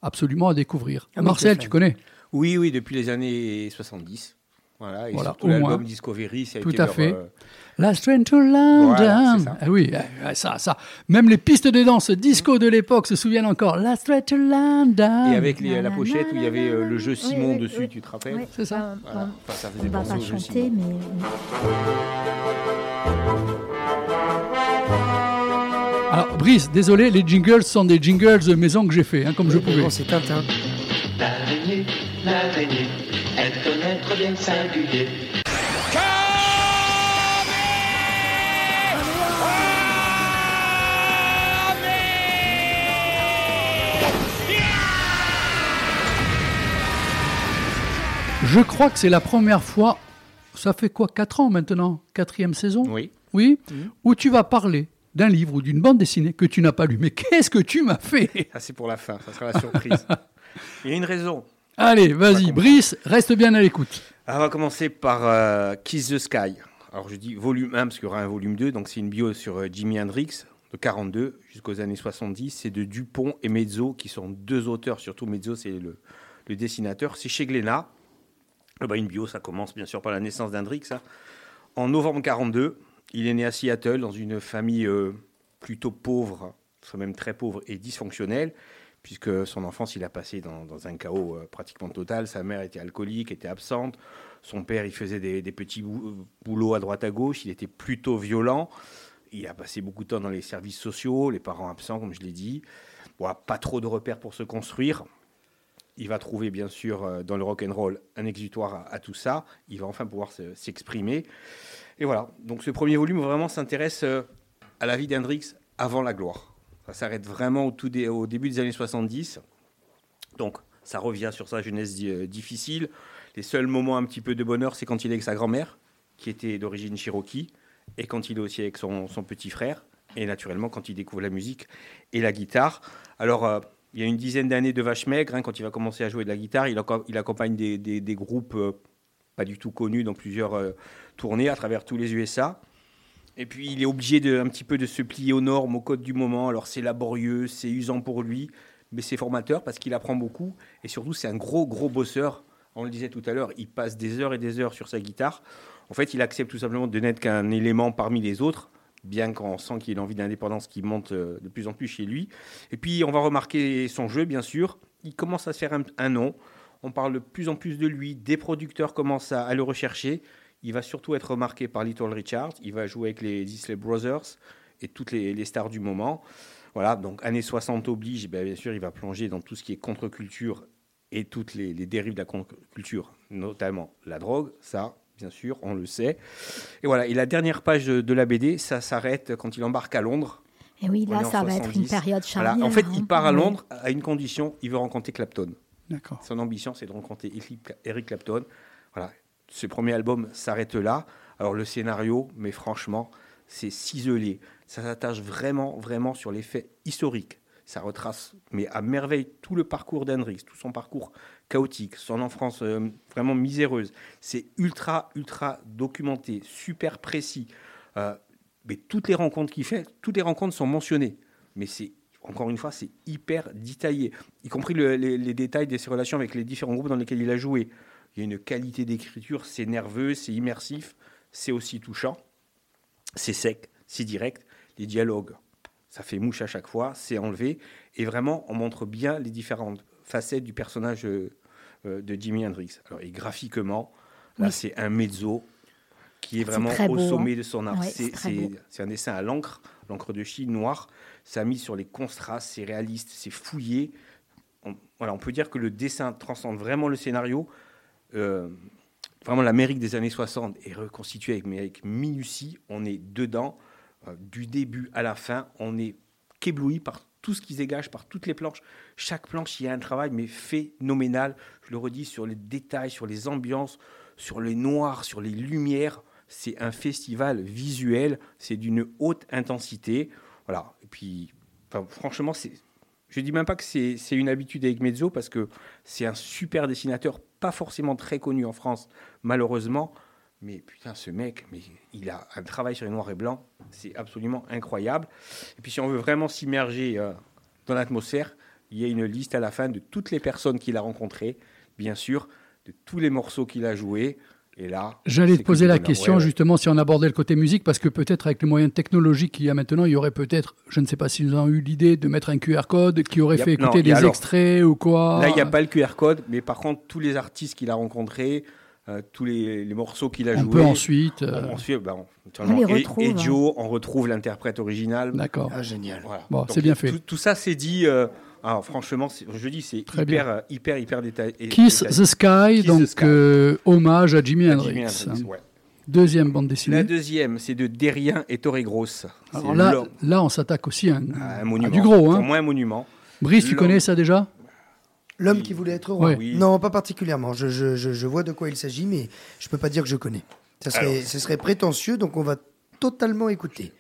Absolument à découvrir. Ah Marcel, tu connais? Oui, oui, depuis les années 70. Voilà, et Voilà, surtout au l'album moins. Discovery, ça a Tout été à leur, fait. euh, Last Train to London. Voilà, c'est ça. Ah oui, euh, ça, ça. Même les pistes de danse disco de l'époque se souviennent encore. Last Train to London. Et avec les- la pochette où il y avait euh, le jeu Simon Oui, oui, dessus, oui. tu te rappelles Oui, C'est ça. euh, Voilà. Enfin, ça On va pas chanter, Simon. mais Alors, Brice, désolé, les jingles sont des jingles maison que j'ai fait, hein, comme je pouvais. bon, c'est Tintin. L'araignée, l'araignée, est un être bien singulier. Je crois que c'est la première fois, ça fait quoi, 4 ans maintenant Quatrième saison Oui. Oui Où tu vas parler d'un livre ou d'une bande dessinée que tu n'as pas lu. Mais qu'est-ce que tu m'as fait Ça, c'est pour la fin. Ça sera la surprise. Il y a une raison. Allez, vas-y. Brice, reste bien à l'écoute. Alors, on va commencer par euh, Kiss the Sky. Alors, je dis volume 1 parce qu'il y aura un volume 2. Donc, c'est une bio sur euh, Jimi Hendrix de 42 jusqu'aux années 70. C'est de Dupont et Mezzo qui sont deux auteurs. Surtout Mezzo, c'est le, le dessinateur. C'est chez Glénat. Eh ben, une bio, ça commence bien sûr par la naissance d'Hendrix. hein. En novembre 42, il est né à Seattle dans une famille euh, plutôt pauvre, soit même très pauvre et dysfonctionnelle, puisque son enfance, il a passé dans, un chaos euh, pratiquement total. Sa mère était alcoolique, était absente. Son père, il faisait des, petits bou- boulots à droite à gauche. Il était plutôt violent. Il a passé beaucoup de temps dans les services sociaux, les parents absents, comme je l'ai dit. Pas trop de repères pour se construire. Il va trouver, bien sûr, euh, dans le rock and roll, un exutoire à, tout ça. Il va enfin pouvoir se- s'exprimer. Et voilà. Donc, ce premier volume vraiment s'intéresse euh, à la vie d'Hendrix avant la gloire. Ça s'arrête vraiment au, tout au début des années 70. Donc, ça revient sur sa jeunesse euh, difficile. Les seuls moments un petit peu de bonheur, c'est quand il est avec sa grand-mère, qui était d'origine cherokee, et quand il est aussi avec son, son petit frère, et naturellement quand il découvre la musique et la guitare. Alors, il y a une dizaine d'années de vache maigre, hein, quand il va commencer à jouer de la guitare, il, acco- il accompagne des, groupes euh, pas du tout connus dans plusieurs euh, tournées à travers tous les USA. Et puis, il est obligé un petit peu de se plier aux normes, aux codes du moment. Alors, c'est laborieux, c'est usant pour lui, mais c'est formateur parce qu'il apprend beaucoup. Et surtout, c'est un gros, gros bosseur. On le disait tout à l'heure, il passe des heures et des heures sur sa guitare. En fait, il accepte tout simplement de n'être qu'un élément parmi les autres, bien qu'on sent qu'il a envie d'indépendance qui monte euh, de plus en plus chez lui. Et puis, on va remarquer son jeu, bien sûr. Il commence à se faire un, nom. On parle de plus en plus de lui. Des producteurs commencent à, le rechercher. Il va surtout être remarqué par Little Richard. Il va jouer avec les Isley Brothers et toutes les, les stars du moment. Voilà, donc années 60 oblige, ben, bien sûr, il va plonger dans tout ce qui est contre-culture et toutes les, les dérives de la contre-culture, notamment la drogue, ça, bien sûr, on le sait. Et voilà, et la dernière page de, de la BD, ça s'arrête quand il embarque à Londres. Et oui, On là, ça va être une 70. période Voilà. charnière. En fait, hein. il part à Oui. Londres à une condition, il veut rencontrer Clapton. D'accord. Son ambition, c'est de rencontrer Eric- Eric Clapton. Voilà. Ce premier album s'arrête là. Alors le scénario, mais franchement, c'est ciselé. Ça s'attache vraiment, vraiment sur les faits historiques. Ça retrace, mais à merveille, tout le parcours d'Hendrix, tout son parcours chaotique, son enfance euh, vraiment miséreuse. C'est ultra, ultra documenté, super précis. Euh, mais toutes les rencontres qu'il fait, toutes les rencontres sont mentionnées. Mais c'est, encore une fois, c'est hyper détaillé, y compris le- les, les détails de ses relations avec les différents groupes dans lesquels il a joué. Il y a une qualité d'écriture, c'est nerveux, c'est immersif, c'est aussi touchant, c'est sec, c'est direct. Les dialogues, ça fait mouche à chaque fois, c'est enlevé. Et vraiment, on montre bien les différentes facettes du personnage euh, de Jimi Hendrix. Alors, et graphiquement, là, Oui. c'est un mezzo qui est vraiment au beau, sommet hein. de son art. Ouais, c'est un dessin à l'encre, l'encre de Chine noire. Ça mis sur les contrastes, c'est réaliste, c'est fouillé. On, voilà, on peut dire que le dessin transcende vraiment le scénario. Euh, vraiment, l'Amérique des années 60 est reconstituée avec, mais avec minutie. On est dedans, euh, du début à la fin. On est qu'ébloui par tout ce qui se dégage, par toutes les planches. Chaque planche, il y a un travail, mais phénoménal. Je le redis, sur les détails, sur les ambiances, sur les noirs, sur les lumières. C'est un festival visuel. C'est d'une haute intensité. Voilà. Et puis, franchement, c'est. Je dis même pas que c'est une habitude avec Mezzo parce que c'est un super dessinateur, pas forcément très connu en France, malheureusement. Mais putain, ce mec, mais il a un travail sur les noirs et blancs, c'est absolument incroyable. Et puis, si on veut vraiment s'immerger euh, dans l'atmosphère, il y a une liste à la fin de toutes les personnes qu'il a rencontrées, bien sûr, de tous les morceaux qu'il a joués. Et là, J'allais te poser la question Ouais, ouais. justement si on abordait le côté musique, parce que peut-être avec les moyens technologiques qu'il y a maintenant, il y aurait peut-être, je ne sais pas s'ils ont eu l'idée de mettre un QR code qui aurait a- fait écouter des alors- extraits ou quoi. Là, il n'y a pas le QR code, mais par contre, tous les artistes qu'il a rencontrés, euh, tous les, les morceaux qu'il a On joués. peut ensuite. euh, On, suit, bah, on- On les et- retrouve, Et, hein. Joe, on retrouve l'interprète original. D'accord. Ah, génial. Voilà. Bon, c'est bien fait. Tout, tout ça, c'est dit. euh, alors, franchement, c'est- je dis, c'est hyper, euh, hyper, hyper détaillé. Kiss détaillé. the Sky, Kiss the donc Sky. euh, hommage à Jimi Hendrix. Jimi Hendrix, ouais. Deuxième bande La dessinée. deuxième, c'est de Derrien et Torre Grosse. Alors là, là, on s'attaque aussi à un, à un à monument. du gros. Pour Hein. moi, un monument. Brice, tu connais ça déjà? L'homme qui voulait être roi. Oui. Non, pas particulièrement. Je, je- je- je vois de quoi il s'agit, mais je peux pas dire que je connais. Ça serait, Alors. ce serait prétentieux, donc on va totalement écouter.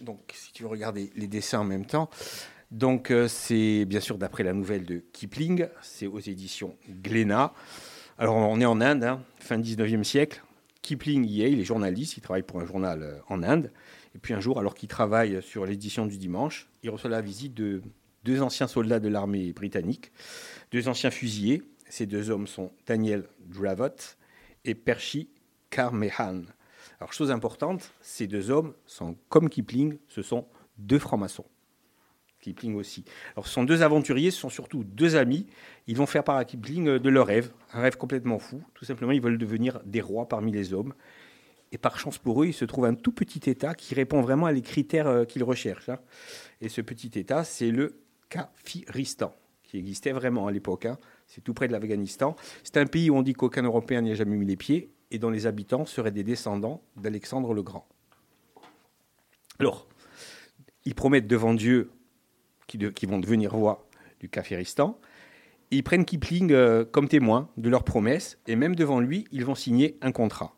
Donc, si tu veux regarder les dessins en même temps, donc euh, c'est bien sûr d'après la nouvelle de Kipling, c'est aux éditions Glénat. Alors, on est en Inde, hein, fin 19e siècle. Kipling y est, il est journaliste, il travaille pour un journal euh, en Inde. Et puis un jour, alors qu'il travaille sur l'édition du dimanche, il reçoit la visite de deux anciens soldats de l'armée britannique, deux anciens fusiliers. Ces deux hommes sont Daniel Dravot et Percy Carmehan. Alors, chose importante, ces deux hommes sont, comme Kipling, ce sont deux francs-maçons. Kipling aussi. Alors, ce sont deux aventuriers, ce sont surtout deux amis. Ils vont faire part à Kipling euh, de leur rêve, un rêve complètement fou. Tout simplement, ils veulent devenir des rois parmi les hommes. Et par chance pour eux, il se trouve un tout petit État qui répond vraiment à les critères euh, qu'ils recherchent. hein. Et ce petit État, c'est le Kafiristan, qui existait vraiment à l'époque. hein. C'est tout près de l'Afghanistan. C'est un pays où on dit qu'aucun Européen n'y a jamais mis les pieds, et dont les habitants seraient des descendants d'Alexandre le Grand. Alors, ils promettent devant Dieu qu'ils vont devenir rois du Kafiristan. Ils prennent Kipling euh, comme témoin de leurs promesses, et même devant lui, ils vont signer un contrat.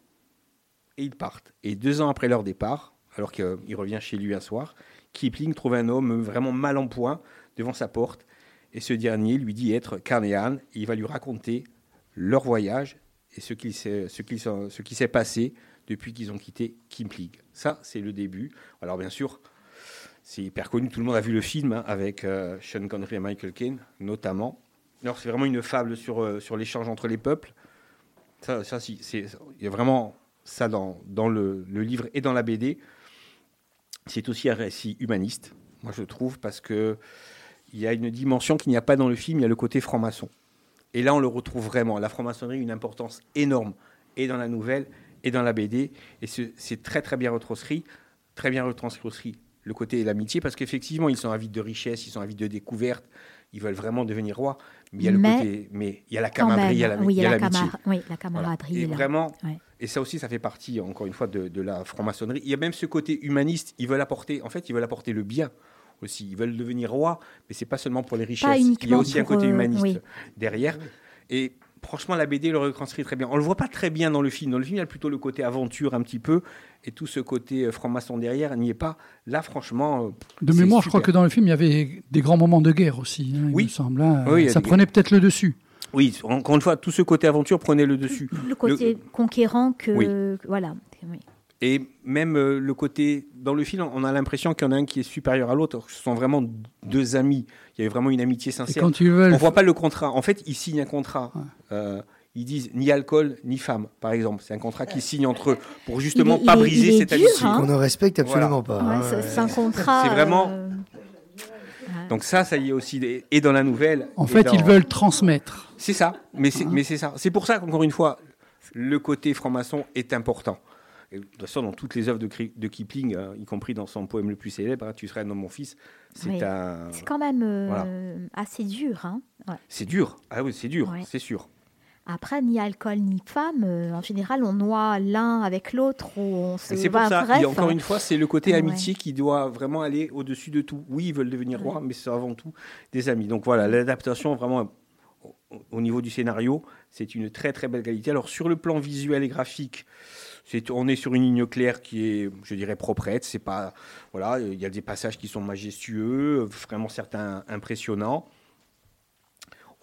Et ils partent. Et deux ans après leur départ, alors qu'il revient chez lui un soir, Kipling trouve un homme vraiment mal en point devant sa porte, et ce dernier lui dit être Carnehan, et il va lui raconter leur voyage et ce qui s'est passé depuis qu'ils ont quitté Kipling. Ça, c'est le début. Alors bien sûr, c'est hyper connu, tout le monde a vu le film hein, avec euh, Sean Connery et Michael Caine, notamment. Alors c'est vraiment une fable sur, euh, sur l'échange entre les peuples. Ça, ça il y a vraiment ça dans, dans le, le livre et dans la BD. C'est aussi un récit humaniste, moi je trouve, parce que il y a une dimension qu'il n'y a pas dans le film, il y a le côté franc-maçon. Et là, on le retrouve vraiment. La franc-maçonnerie a une importance énorme, et dans la nouvelle, et dans la BD. Et ce- c'est très, très bien retranscrit, très bien retranscrit le côté de l'amitié, parce qu'effectivement, ils sont avides de richesse, ils sont avides de découverte, ils veulent vraiment devenir rois. Mais il y a le Mais- côté, mais il y a la camaraderie, il y a la- oui, il y a la, l'amitié. camar- oui, la Voilà. camaraderie. Et là. vraiment, Ouais. et ça aussi, ça fait partie, encore une fois, de, de la franc-maçonnerie. Il y a même ce côté humaniste. Ils veulent apporter, en fait, ils veulent apporter le bien aussi. Ils veulent devenir rois, mais c'est pas seulement pour les richesses. Il y a aussi un côté euh, humaniste oui. derrière. Et franchement, la BD le retranscrit très bien. On le voit pas très bien dans le film. Dans le film, il y a plutôt le côté aventure un petit peu, et tout ce côté euh, franc-maçon derrière n'y est pas. Là, franchement, euh, De mémoire, je crois que dans le film, il y avait des grands moments de guerre aussi, hein, il me semble. hein. Oui, ça des- prenait peut-être le dessus. oui, encore une fois, tout ce côté aventure prenait le dessus. Le côté conquérant que. Oui. Voilà. Oui. Et même euh, le côté, dans le film, on a l'impression qu'il y en a un qui est supérieur à l'autre. Ce sont vraiment deux amis. Il y avait vraiment une amitié sincère. quand ils veulent. On voit pas le contrat. En fait, ils signent un contrat. Euh, ils disent ni alcool ni femme, par exemple. C'est un contrat qu'ils signent entre eux pour justement Il est- pas il est- briser il est cette dur, amitié. hein. On ne respecte absolument Voilà. pas. Ouais, hein, c'est- un contrat. C'est vraiment- euh. Donc ça, ça y est aussi. des- Et dans la nouvelle. En fait, dans- ils veulent transmettre. C'est ça. Mais c'est, mais c'est ça. C'est pour ça qu'encore une fois, le côté franc-maçon est important. Et de toute façon, dans toutes les œuvres de, Kipling, hein, y compris dans son poème le plus célèbre, hein, Tu serais un homme, mon fils, c'est Oui. un. C'est quand même euh, Voilà. assez dur. Hein. Ouais. C'est dur. Ah oui, c'est dur, Ouais. c'est sûr. Après, ni alcool ni femme, euh, en général, on noie l'un avec l'autre ou on se c'est pour ça, bref, et encore une fois, c'est le côté Ouais. amitié qui doit vraiment aller au-dessus de tout. Oui, ils veulent devenir rois, mais c'est avant tout des amis. Donc voilà, l'adaptation, vraiment, au, au niveau du scénario, c'est une très très belle qualité. Alors sur le plan visuel et graphique, on est sur une ligne claire qui est, je dirais, proprette. C'est pas, voilà, il y a des passages qui sont majestueux, vraiment certains impressionnants.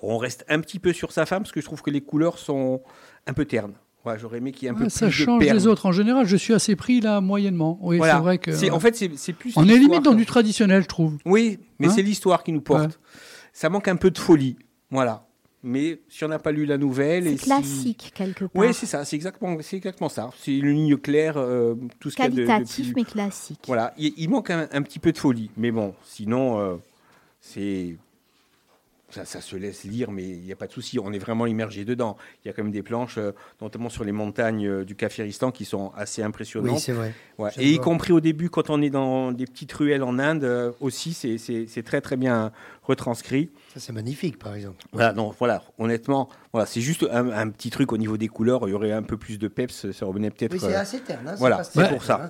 On reste un petit peu sur sa femme parce que je trouve que les couleurs sont un peu ternes. Ouais, j'aurais aimé qu'il y ait un peu Ouais, ça plus de change perles. des autres. En général, je suis assez pris là, moyennement. Oui, Voilà. c'est vrai que. En fait, c'est, plus. on est limite dans du traditionnel, je trouve. Oui, mais Hein c'est l'histoire qui nous porte. Ouais. Ça manque un peu de folie. Voilà. Mais si on n'a pas lu la nouvelle. C'est si- classique, quelque part. Oui, c'est ça, c'est exactement, exactement ça. C'est une ligne claire, euh, tout ce a de- de, Qualitatif, plus- mais classique. Voilà, il, il manque un, un petit peu de folie. Mais bon, sinon, euh, c'est. Ça, ça se laisse lire, mais il n'y a pas de souci. On est vraiment immergé dedans. Il y a quand même des planches, euh, notamment sur les montagnes euh, du Kafiristan, qui sont assez impressionnantes. Oui, c'est vrai. Ouais. Et y compris au début, quand on est dans des petites ruelles en Inde, euh, aussi, c'est- très très bien retranscrit. Ça, c'est magnifique, par exemple. Voilà, non, voilà, honnêtement, voilà, c'est juste un, un petit truc au niveau des couleurs. Il y aurait un peu plus de peps, ça revenait peut-être. Oui, c'est assez terne. hein, voilà, c'est pour terne, ça.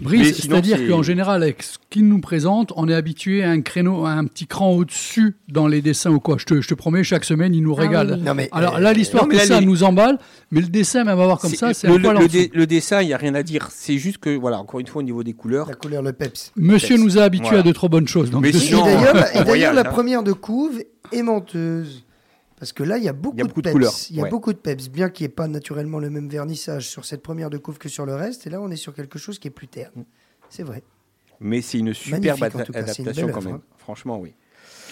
Brice, c'est-à-dire c'est- qu'en général, avec ce qu'il nous présente, on est habitué à un créneau, à un petit cran au-dessus dans les dessins ou quoi. Je te, je te promets, chaque semaine, il nous Ah régale. oui, oui. Non, mais, Alors euh, là, l'histoire que là, ça les- nous emballe, mais le dessin, même à voir comme ça, c'est le, un poil le- en le dé- le dessin, il n'y a rien à dire. C'est juste que, voilà, encore une fois, au niveau des couleurs. La couleur, le peps. Monsieur nous a habitués Voilà. à de trop bonnes choses. Donc Mais je Et sinon, d'ailleurs, et d'ailleurs, voyage, la hein. première de couve est menteuse. Parce que là, il y a beaucoup, Il y a beaucoup de peps. couleurs, Il y a ouais. beaucoup de peps, bien qu'il n'y ait pas naturellement le même vernissage sur cette première de couve que sur le reste. Et là, on est sur quelque chose qui est plus terne. C'est vrai. Mais c'est une superbe adaptation quand œuvre, même. hein. Franchement, oui.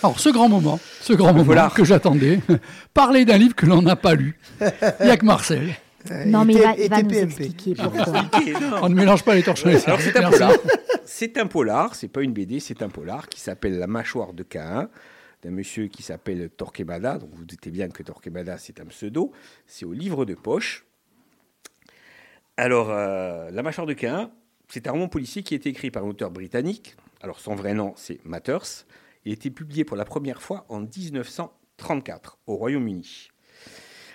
Alors, ce grand moment, ce grand moment Voilà. que j'attendais, parler d'un livre que l'on n'a pas lu. Il n'y a que Marcel. Euh, Non, et mais il va, il va nous TPMP. expliquer pourquoi. On ne mélange pas les torchons. et les Alors, c'est un polar. C'est un polar, c'est pas une BD, c'est un polar qui s'appelle La mâchoire de Cain, d'un monsieur qui s'appelle Torquemada. Donc, vous doutez bien que Torquemada, c'est un pseudo. C'est au livre de poche. Alors, euh, La mâchoire de Cain, c'est un roman policier qui a été écrit par un auteur britannique. Alors, son vrai nom, c'est Matters. Il a été publié pour la première fois en 1934 au Royaume-Uni.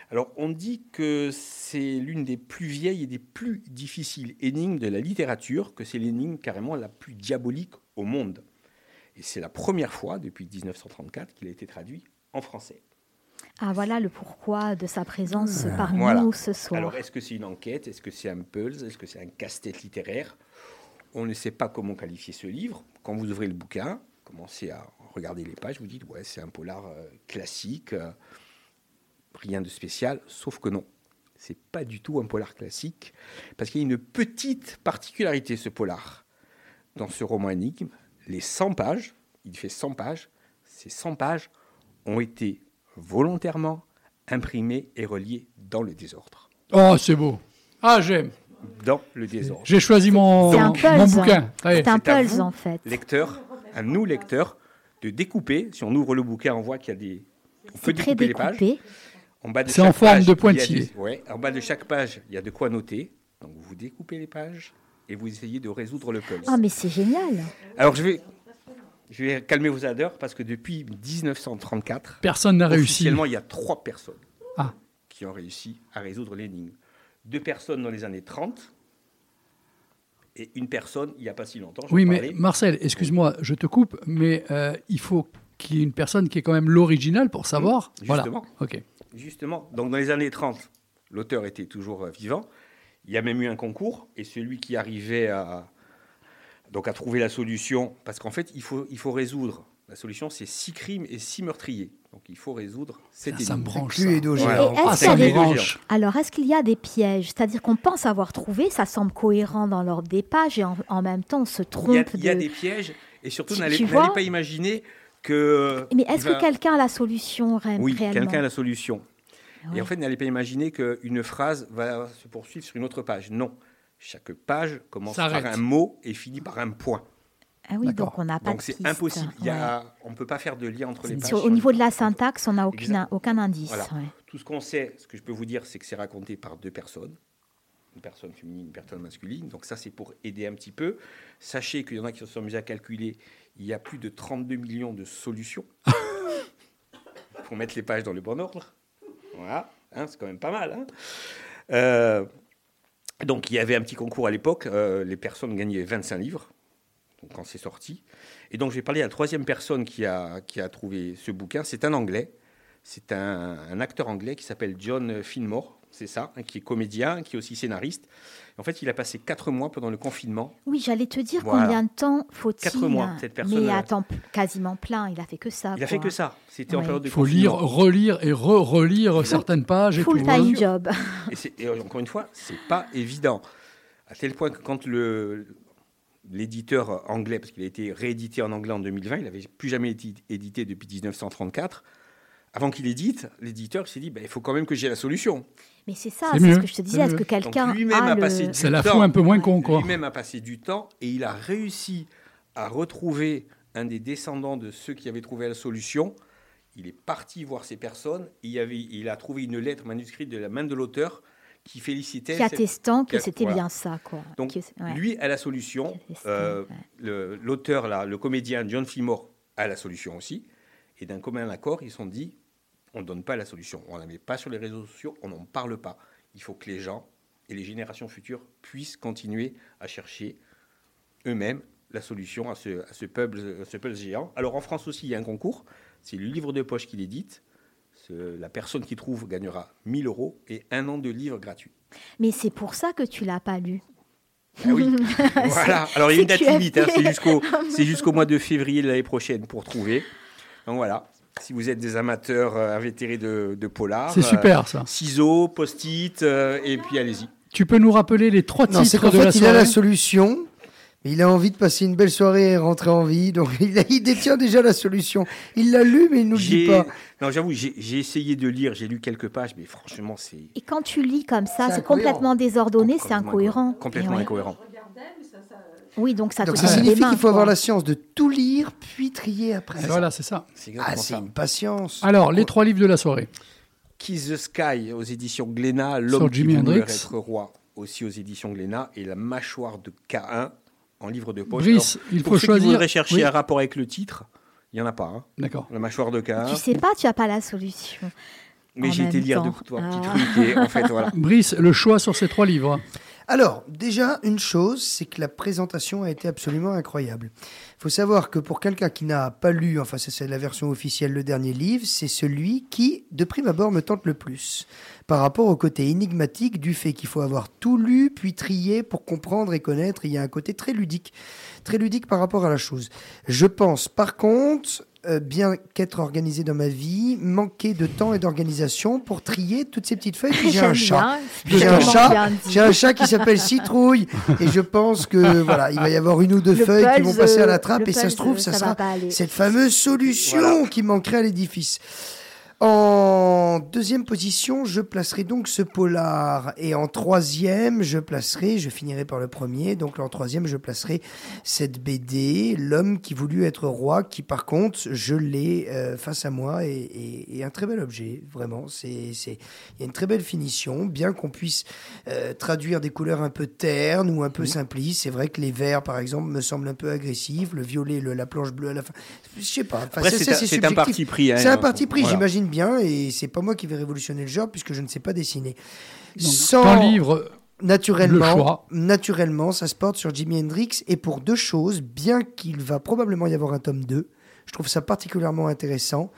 Alors, on dit que c'est l'une des plus vieilles et des plus difficiles énigmes de la littérature, que c'est l'énigme carrément la plus diabolique au monde. Et c'est la première fois depuis 1934 qu'il a été traduit en français. Ah, voilà le pourquoi de sa présence parmi Voilà. nous ce soir. Alors, est-ce que c'est une enquête? Est-ce que c'est un puzzle Est-ce que c'est un casse-tête littéraire? On ne sait pas comment qualifier ce livre. Quand vous ouvrez le bouquin, commencez à regarder les pages, vous dites, ouais, c'est un polar euh, classique, euh, rien de spécial, sauf que non. C'est pas du tout un polar classique, parce qu'il y a une petite particularité, ce polar. Dans ce roman énigme, les 100 pages, il fait 100 pages, ces 100 pages ont été volontairement imprimées et reliées dans le désordre. Oh, c'est beau. Ah, j'aime. Dans le désordre. J'ai choisi mon, C'est un mon puzzle. bouquin. C'est un c'est à puzzle vous. en fait. lecteur, à nous lecteurs, de découper. Si on ouvre le bouquin, on voit qu'il y a des. On peut C'est très découper les pages. découpé. En bas de C'est en forme page, de pointillé. des- ouais, en bas de chaque page, il y a de quoi noter. Donc vous découpez les pages et vous essayez de résoudre le puzzle. Ah, mais c'est génial. Alors je vais, je vais calmer vos ardeurs parce que depuis 1934, Personne n'a réussi. officiellement, il y a trois personnes Ah. qui ont réussi à résoudre l'énigme. Deux personnes dans les années 30 Et une personne, il n'y a pas si longtemps, Oui, mais parlais, Marcel, excuse-moi, je te coupe, mais euh, il faut qu'il y ait une personne qui est quand même l'original pour savoir. Mmh, voilà. justement. Ok. Justement, donc dans les années 30, l'auteur était toujours euh, vivant. Il y a même eu un concours, et celui qui arrivait à, donc à trouver la solution, parce qu'en fait, il faut, il faut résoudre. La solution, c'est six crimes et six meurtriers. Donc il faut résoudre cette Ça, ça me branche. Plus ça. Voilà. Et est-ce Ah, des- branche. Alors, est-ce qu'il y a des pièges C'est-à-dire qu'on pense avoir trouvé, ça semble cohérent dans l'ordre des pages, et en, en même temps, on se Il y, a, trompe il y a de... des pièges, et surtout, n'allez vois pas imaginer que. Mais est-ce va- que quelqu'un a la solution ré- Oui, réellement quelqu'un a la solution. Ouais. Et en fait, n'allez pas imaginer qu'une phrase va se poursuivre sur une autre page. Non. Chaque page commence par un mot et finit par un point. Ah oui, donc on n'a pas Donc c'est impossible. Il y Ouais. a, On ne peut pas faire de lien entre les pages. Sur- au niveau de la syntaxe, on n'a aucun indice. Voilà. ouais. Tout ce qu'on sait, ce que je peux vous dire, c'est que c'est raconté par deux personnes. Une personne féminine, une personne masculine. Donc ça, c'est pour aider un petit peu. Sachez qu'il y en a qui se sont amusés à calculer. Il y a plus de 32 millions de solutions. pour mettre les pages dans le bon ordre. Voilà. Hein, c'est quand même pas mal. hein. Euh, donc il y avait un petit concours à l'époque. euh, les personnes gagnaient 25 livres. Quand c'est sorti. Et donc, je vais parler à la troisième personne qui a, qui a trouvé ce bouquin. C'est un Anglais. C'est un, un acteur anglais qui s'appelle John Finmore. C'est ça, hein, qui est comédien, qui est aussi scénariste. En fait, il a passé quatre mois pendant le confinement. Oui, j'allais te dire Voilà. combien de temps faut-il Quatre mois, cette personne, Mais euh, à temps quasiment plein, il a fait que ça. Il a fait quoi. que ça. C'était en Ouais. période de Il faut lire, relire et re-relire certaines pages. Et tout. Full-time hein. job. Et, et encore une fois, c'est pas évident. À tel point que quand le l'éditeur anglais, parce qu'il a été réédité en anglais en 2020, il n'avait plus jamais été édité depuis 1934. Avant qu'il édite, l'éditeur s'est dit, bah, il faut quand même que j'ai la solution. Mais c'est ça, C'est ce que je te disais. Est-ce que quelqu'un a a le... passé du C'est la temps. fou un peu moins con, quoi. Lui-même a passé du temps et il a réussi à retrouver un des descendants de ceux qui avaient trouvé la solution. Il est parti voir ces personnes. Il, y avait, il a trouvé une lettre manuscrite de la main de l'auteur qui félicitait. qui cette- attestant que c'était voilà. bien ça, quoi. Donc, Qui- ouais. lui a la solution. Euh, ouais. le- L'auteur, là, le comédien John Fillmore a la solution aussi. Et d'un commun accord, ils se sont dit on ne donne pas la solution. On ne la met pas sur les réseaux sociaux, on n'en parle pas. Il faut que les gens et les générations futures puissent continuer à chercher eux-mêmes la solution à ce, à ce, puzzle, à ce puzzle géant. Alors en France aussi, il y a un concours. C'est le livre de poche qui l'édite. La personne qui trouve gagnera 1000 euros et un an de livre gratuit. Mais c'est pour ça que tu l'as pas lu. Ah oui, voilà. Alors il y a une date limite, hein, c'est jusqu'au c'est jusqu'au mois de février de l'année prochaine pour trouver. Donc voilà, si vous êtes des amateurs euh, invétérés de, de polar, C'est euh, super, ça. ciseaux, post-it, euh, et puis allez-y. Tu peux nous rappeler les trois Non, c'est titres qu'en de la fait, il a soirée la solution, mais il a envie de passer une belle soirée et rentrer en vie. Donc, il, a- il détient déjà la solution. Il l'a lu, mais il nous le dit pas. Non, j'avoue, j'ai essayé de lire, j'ai lu quelques pages, mais franchement, c'est Et quand tu lis comme ça, C'est complètement désordonné, c'est complètement incohérent. Complètement incohérent. Oui, donc ça Donc, te ça signifie qu'il faut avoir la science de tout lire, puis trier après. Voilà, c'est ça. C'est Ah, une patience. Alors, les trois livres de la soirée. Kiss the Sky aux éditions Glénat, L'homme qui voulait être roi aussi aux éditions Glénat, et La mâchoire de K1 en livre de poche. Brice, Alors, il pour faut ceux qui choisir. voudraient chercher Oui. un rapport avec le titre, il n'y en a pas. hein. D'accord. La mâchoire de K1. Tu sais pas, tu as pas la solution. Mais j'ai été lire deux trois petits Ah. trucs et en fait voilà. Brice, le choix sur ces trois livres. Alors, déjà, une chose, c'est que la présentation a été absolument incroyable. Il faut savoir que pour quelqu'un qui n'a pas lu, enfin, c'est la version officielle, le dernier livre, c'est celui qui, de prime abord, me tente le plus. Par rapport au côté énigmatique du fait qu'il faut avoir tout lu, puis trié pour comprendre et connaître. Il y a un côté très ludique. Très ludique par rapport à la chose. Je pense, par contre, euh, bien qu'être organisé dans ma vie, manquer de temps et d'organisation pour trier toutes ces petites feuilles. Puis j'ai un chat. j'ai un chat. J'ai un chat qui s'appelle Citrouille et je pense que voilà, il va y avoir une ou deux Le feuilles qui vont passer à la trappe et ça se trouve ça, sera cette fameuse solution Voilà. qui manquerait à l'édifice. En deuxième position, je placerai donc ce polar. Et en troisième, je placerai, je finirai par le premier, donc en troisième, je placerai cette BD, L'homme qui voulut être roi, qui par contre, je l'ai euh, face à moi et, et- et un très bel objet, vraiment. C'est, il y a une très belle finition, bien qu'on puisse euh, traduire des couleurs un peu ternes ou un peu simplistes. C'est vrai que les verts, par exemple, me semblent un peu agressifs, le violet, le- la planche bleue à la fin. Je sais pas. Enfin, c'est un- parti pris. hein. C'est un parti pris, Voilà. j'imagine bien, et c'est pas moi qui vais révolutionner le genre puisque je ne sais pas dessiner. Donc, Sans- livre naturellement, Le choix. naturellement, ça se porte sur Jimi Hendrix et pour deux choses, bien qu'il va probablement y avoir un tome 2, je trouve ça particulièrement intéressant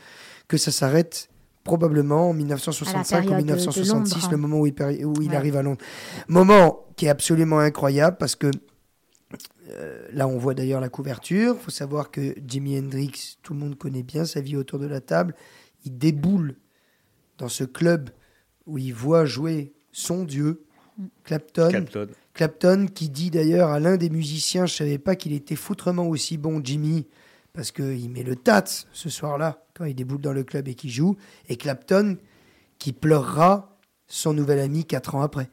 que ça s'arrête probablement en 1965 ou période de- de 1966, Londres. le moment où il, péri- où il Ouais. arrive à Londres. Moment qui est absolument incroyable parce que euh, là, on voit d'ailleurs la couverture. Il faut savoir que Jimi Hendrix, tout le monde connaît bien sa vie autour de la table. Il déboule dans ce club où il voit jouer son dieu, Clapton. Clapton. Clapton qui dit d'ailleurs à l'un des musiciens, je savais pas qu'il était foutrement aussi bon, Jimmy, parce qu'il met le tat ce soir-là, quand il déboule dans le club et qu'il joue. Et Clapton qui pleurera son nouvel ami quatre ans après,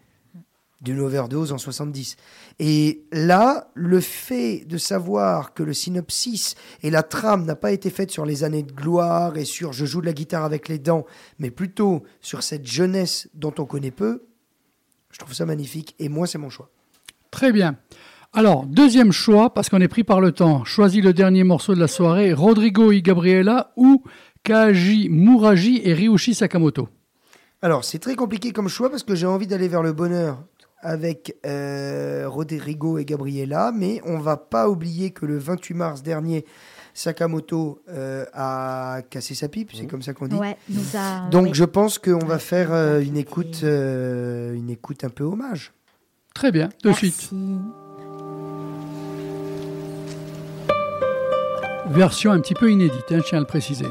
d'une overdose en 70. Et là, le fait de savoir que le synopsis et la trame n'a pas été faite sur les années de gloire et sur je joue de la guitare avec les dents, mais plutôt sur cette jeunesse dont on connaît peu, je trouve ça magnifique. Et moi, c'est mon choix. Très bien. Alors, deuxième choix, parce qu'on est pris par le temps. Choisis le dernier morceau de la soirée, Rodrigo y Gabriela ou Kaji Muraji et Ryushi Sakamoto. Alors, c'est très compliqué comme choix parce que j'ai envie d'aller vers le bonheur avec euh, Rodrigo et Gabriela, mais on va pas oublier que le 28 mars dernier, Sakamoto euh, a cassé sa pipe, c'est comme ça qu'on dit. Ouais, nous a. Donc oui. je pense qu'on va faire euh, une écoute, euh, une écoute un peu hommage. Très bien, de Merci. suite. Version un petit peu inédite, hein, je tiens à le préciser.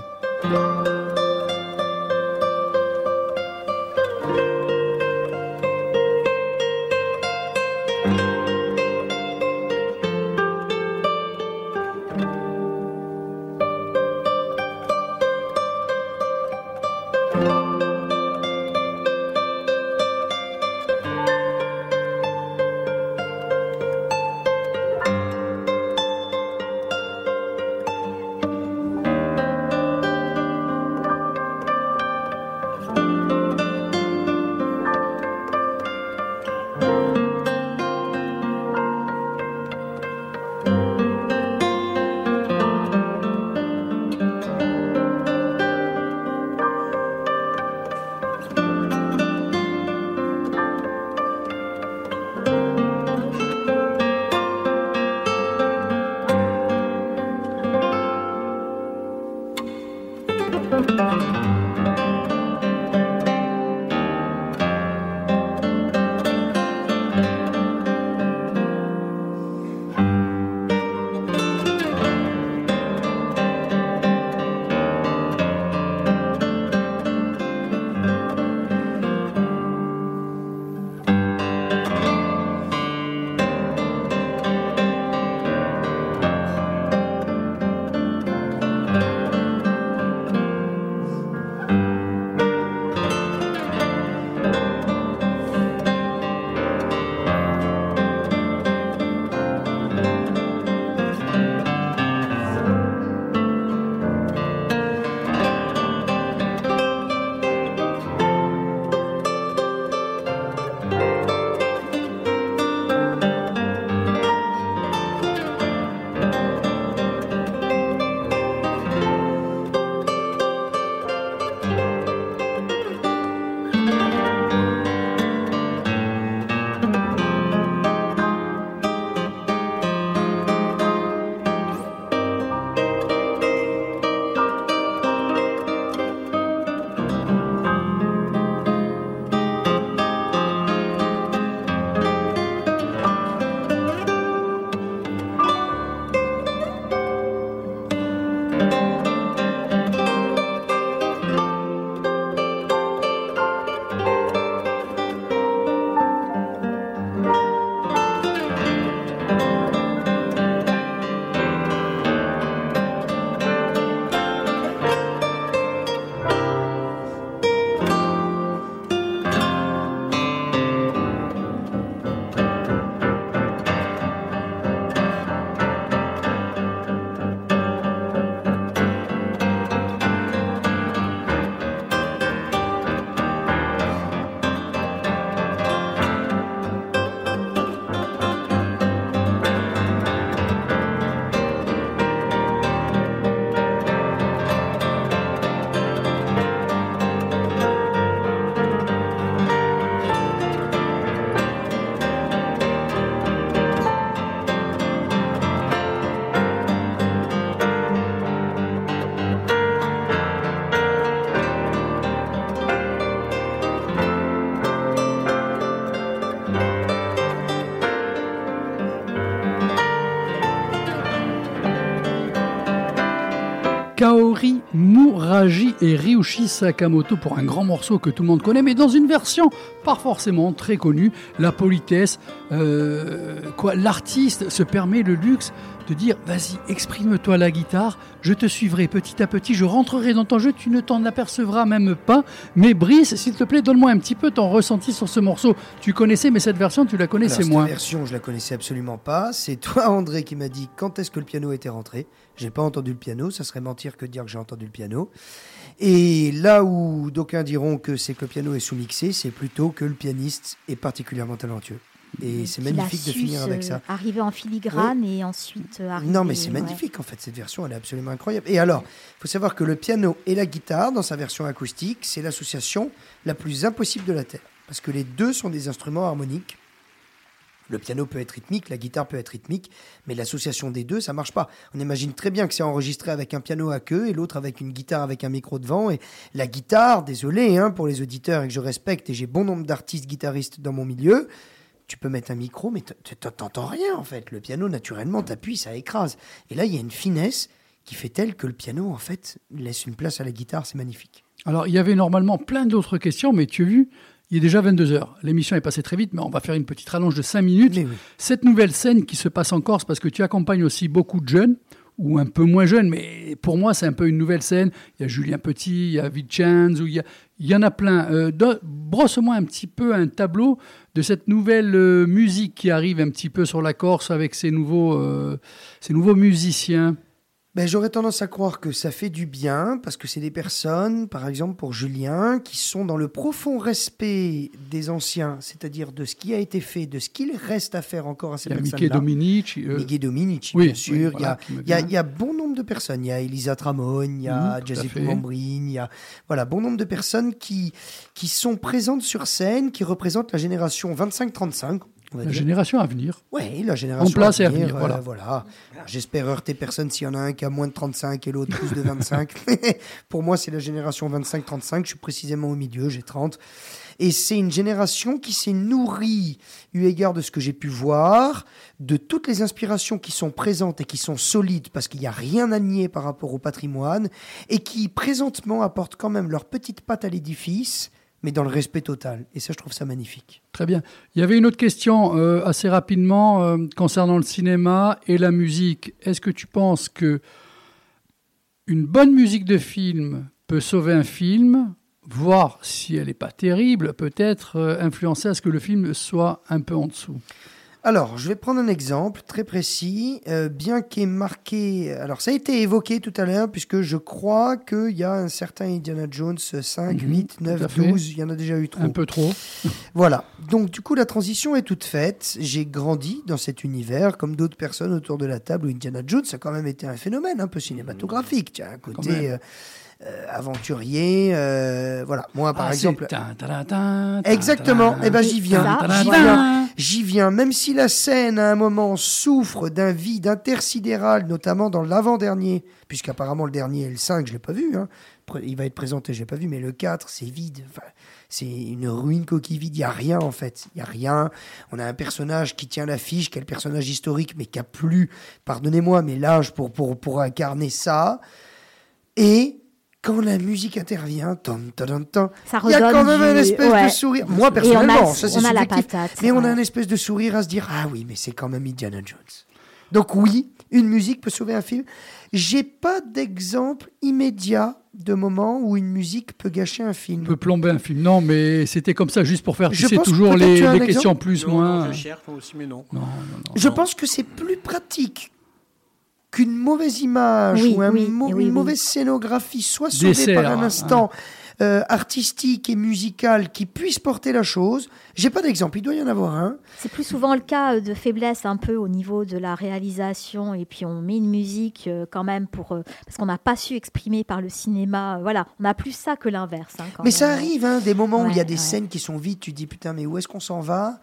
Et Ryushi Sakamoto pour un grand morceau que tout le monde connaît, mais dans une version pas forcément très connue. La politesse, euh, quoi, l'artiste se permet le luxe de dire vas-y, exprime-toi la guitare, je te suivrai petit à petit, je rentrerai dans ton jeu, tu ne t'en apercevras même pas. Mais Brice, s'il te plaît, donne-moi un petit peu ton ressenti sur ce morceau. Tu connaissais, mais cette version, tu la Alors, connaissais cette moins. version, je la connaissais absolument pas. C'est toi, André, qui m'a dit quand est-ce que le piano était rentré. J'ai pas entendu le piano, ça serait mentir que de dire que j'ai entendu le piano. Et là où d'aucuns diront que c'est que le piano est sous-mixé, c'est plutôt que le pianiste est particulièrement talentueux. Et c'est magnifique de finir avec ça. Arriver en filigrane et ensuite euh, arriver. Non, mais c'est ouais. magnifique en fait, cette version, elle est absolument incroyable. Et alors, il faut savoir que le piano et la guitare, dans sa version acoustique, c'est l'association la plus impossible de la Terre. Parce que les deux sont des instruments harmoniques. Le piano peut être rythmique, la guitare peut être rythmique, mais l'association des deux, ça marche pas. On imagine très bien que c'est enregistré avec un piano à queue et l'autre avec une guitare avec un micro devant. Et la guitare, désolé hein, pour les auditeurs et que je respecte, et j'ai bon nombre d'artistes guitaristes dans mon milieu, tu peux mettre un micro, mais t- t- t'entends rien en fait. Le piano, naturellement, t'appuies, ça écrase. Et là, il y a une finesse qui fait telle que le piano, en fait, laisse une place à la guitare, c'est magnifique. Alors, il y avait normalement plein d'autres questions, mais tu as vu, il est déjà 22h. L'émission est passée très vite, mais on va faire une petite rallonge de 5 minutes. Oui. Cette nouvelle scène qui se passe en Corse, parce que tu accompagnes aussi beaucoup de jeunes, ou un peu moins jeunes, mais pour moi, c'est un peu une nouvelle scène. Il y a Julien Petit, il y a Vincenzo, il y, a- il y en a plein. Euh, Brosse-moi un petit peu un tableau de cette nouvelle euh, musique qui arrive un petit peu sur la Corse avec ces nouveaux, euh, ces nouveaux musiciens. Ben, J'aurais tendance à croire que ça fait du bien, parce que c'est des personnes, par exemple pour Julien, qui sont dans le profond respect des anciens, c'est-à-dire de ce qui a été fait, de ce qu'il reste à faire encore à ces Il y a personnes-là. Mickey Dominici. euh, Miguel Dominici, oui, bien sûr. oui, il, y a, il y a- vient. il y a bon nombre de personnes. Il y a Elisa Tramone, il y a fait. Mambrine, il y a voilà, bon nombre de personnes qui, qui sont présentes sur scène, qui représentent la génération 25-35. On va la dire. génération à venir. Oui, la génération En place et à venir, venir, euh, voilà. voilà. J'espère heurter personne s'il y en a un qui a moins de 35 et l'autre plus de 25. Pour moi, c'est la génération 25-35. Je suis précisément au milieu, j'ai 30. Et c'est une génération qui s'est nourrie, eu égard de ce que j'ai pu voir, de toutes les inspirations qui sont présentes et qui sont solides, parce qu'il n'y a rien à nier par rapport au patrimoine, et qui présentement apportent quand même leur petite patte à l'édifice, mais dans le respect total. Et ça, je trouve ça magnifique. Très bien. Il y avait une autre question euh, assez rapidement euh, concernant le cinéma et la musique. Est-ce que tu penses que une bonne musique de film peut sauver un film, voire si elle n'est pas terrible, peut-être euh, influencer à ce que le film soit un peu en dessous? Alors, je vais prendre un exemple très précis, euh, bien qu'est marqué. Alors, ça a été évoqué tout à l'heure, puisque je crois qu'il y a un certain Indiana Jones 5, Mhm, 8, tout à 9, fait. 12, il y en a déjà eu trop. Un peu trop. Voilà. Donc, du coup, la transition est toute faite. J'ai grandi dans cet univers, comme d'autres personnes autour de la table où Indiana Jones a quand même été un phénomène un peu cinématographique. Tiens, un côté euh, aventurier. euh, voilà. Moi, par Ah, exemple. Exactement. ta, Eh ben, j'y viens. J'y viens. J'y viens, même si la scène à un moment souffre d'un vide intersidéral, notamment dans l'avant-dernier, puisqu'apparemment le dernier est le 5, je l'ai pas vu, hein. Il va être présenté, je l'ai pas vu, mais le 4, c'est vide, Enfin, c'est une ruine coquille vide, il y a rien en fait, il y a rien. On a un personnage qui tient l'affiche, qui est le personnage historique, mais qui a plus, pardonnez-moi, mais l'âge pour, pour, pour incarner ça. Et quand la musique intervient, tom, tom, tom, Ça il y a redonne quand même du- un espèce ouais. de sourire. Moi, Et on a, personnellement, ça c'est on a la subjectif. patate. Mais on a un espèce de sourire à se dire Ah oui, mais c'est quand même Indiana Jones. Donc, oui, une musique peut sauver un film. J'ai pas d'exemple immédiat de moment où une musique peut gâcher un film. peut plomber un film. Non, mais c'était comme ça juste pour faire, tu Je sais, toujours les, questions plus, Non, moins. non, je cherche moi aussi, mais non. Non, non, non. Je pense que c'est plus pratique qu'une mauvaise image Oui, ou un oui, mau- oui, oui. une mauvaise scénographie soit sauvée Dessert, par un hein, instant euh, artistique et musical qui puisse porter la chose. J'ai pas d'exemple, il doit y en avoir un. C'est plus souvent le cas euh, de faiblesse un peu au niveau de la réalisation et puis on met une musique euh, quand même pour euh, parce qu'on n'a pas su exprimer par le cinéma. Voilà, on a plus ça que l'inverse. hein, quand Mais ça arrive, hein, des moments où il y a des ouais. scènes qui sont vides, tu dis putain, mais où est-ce qu'on s'en va?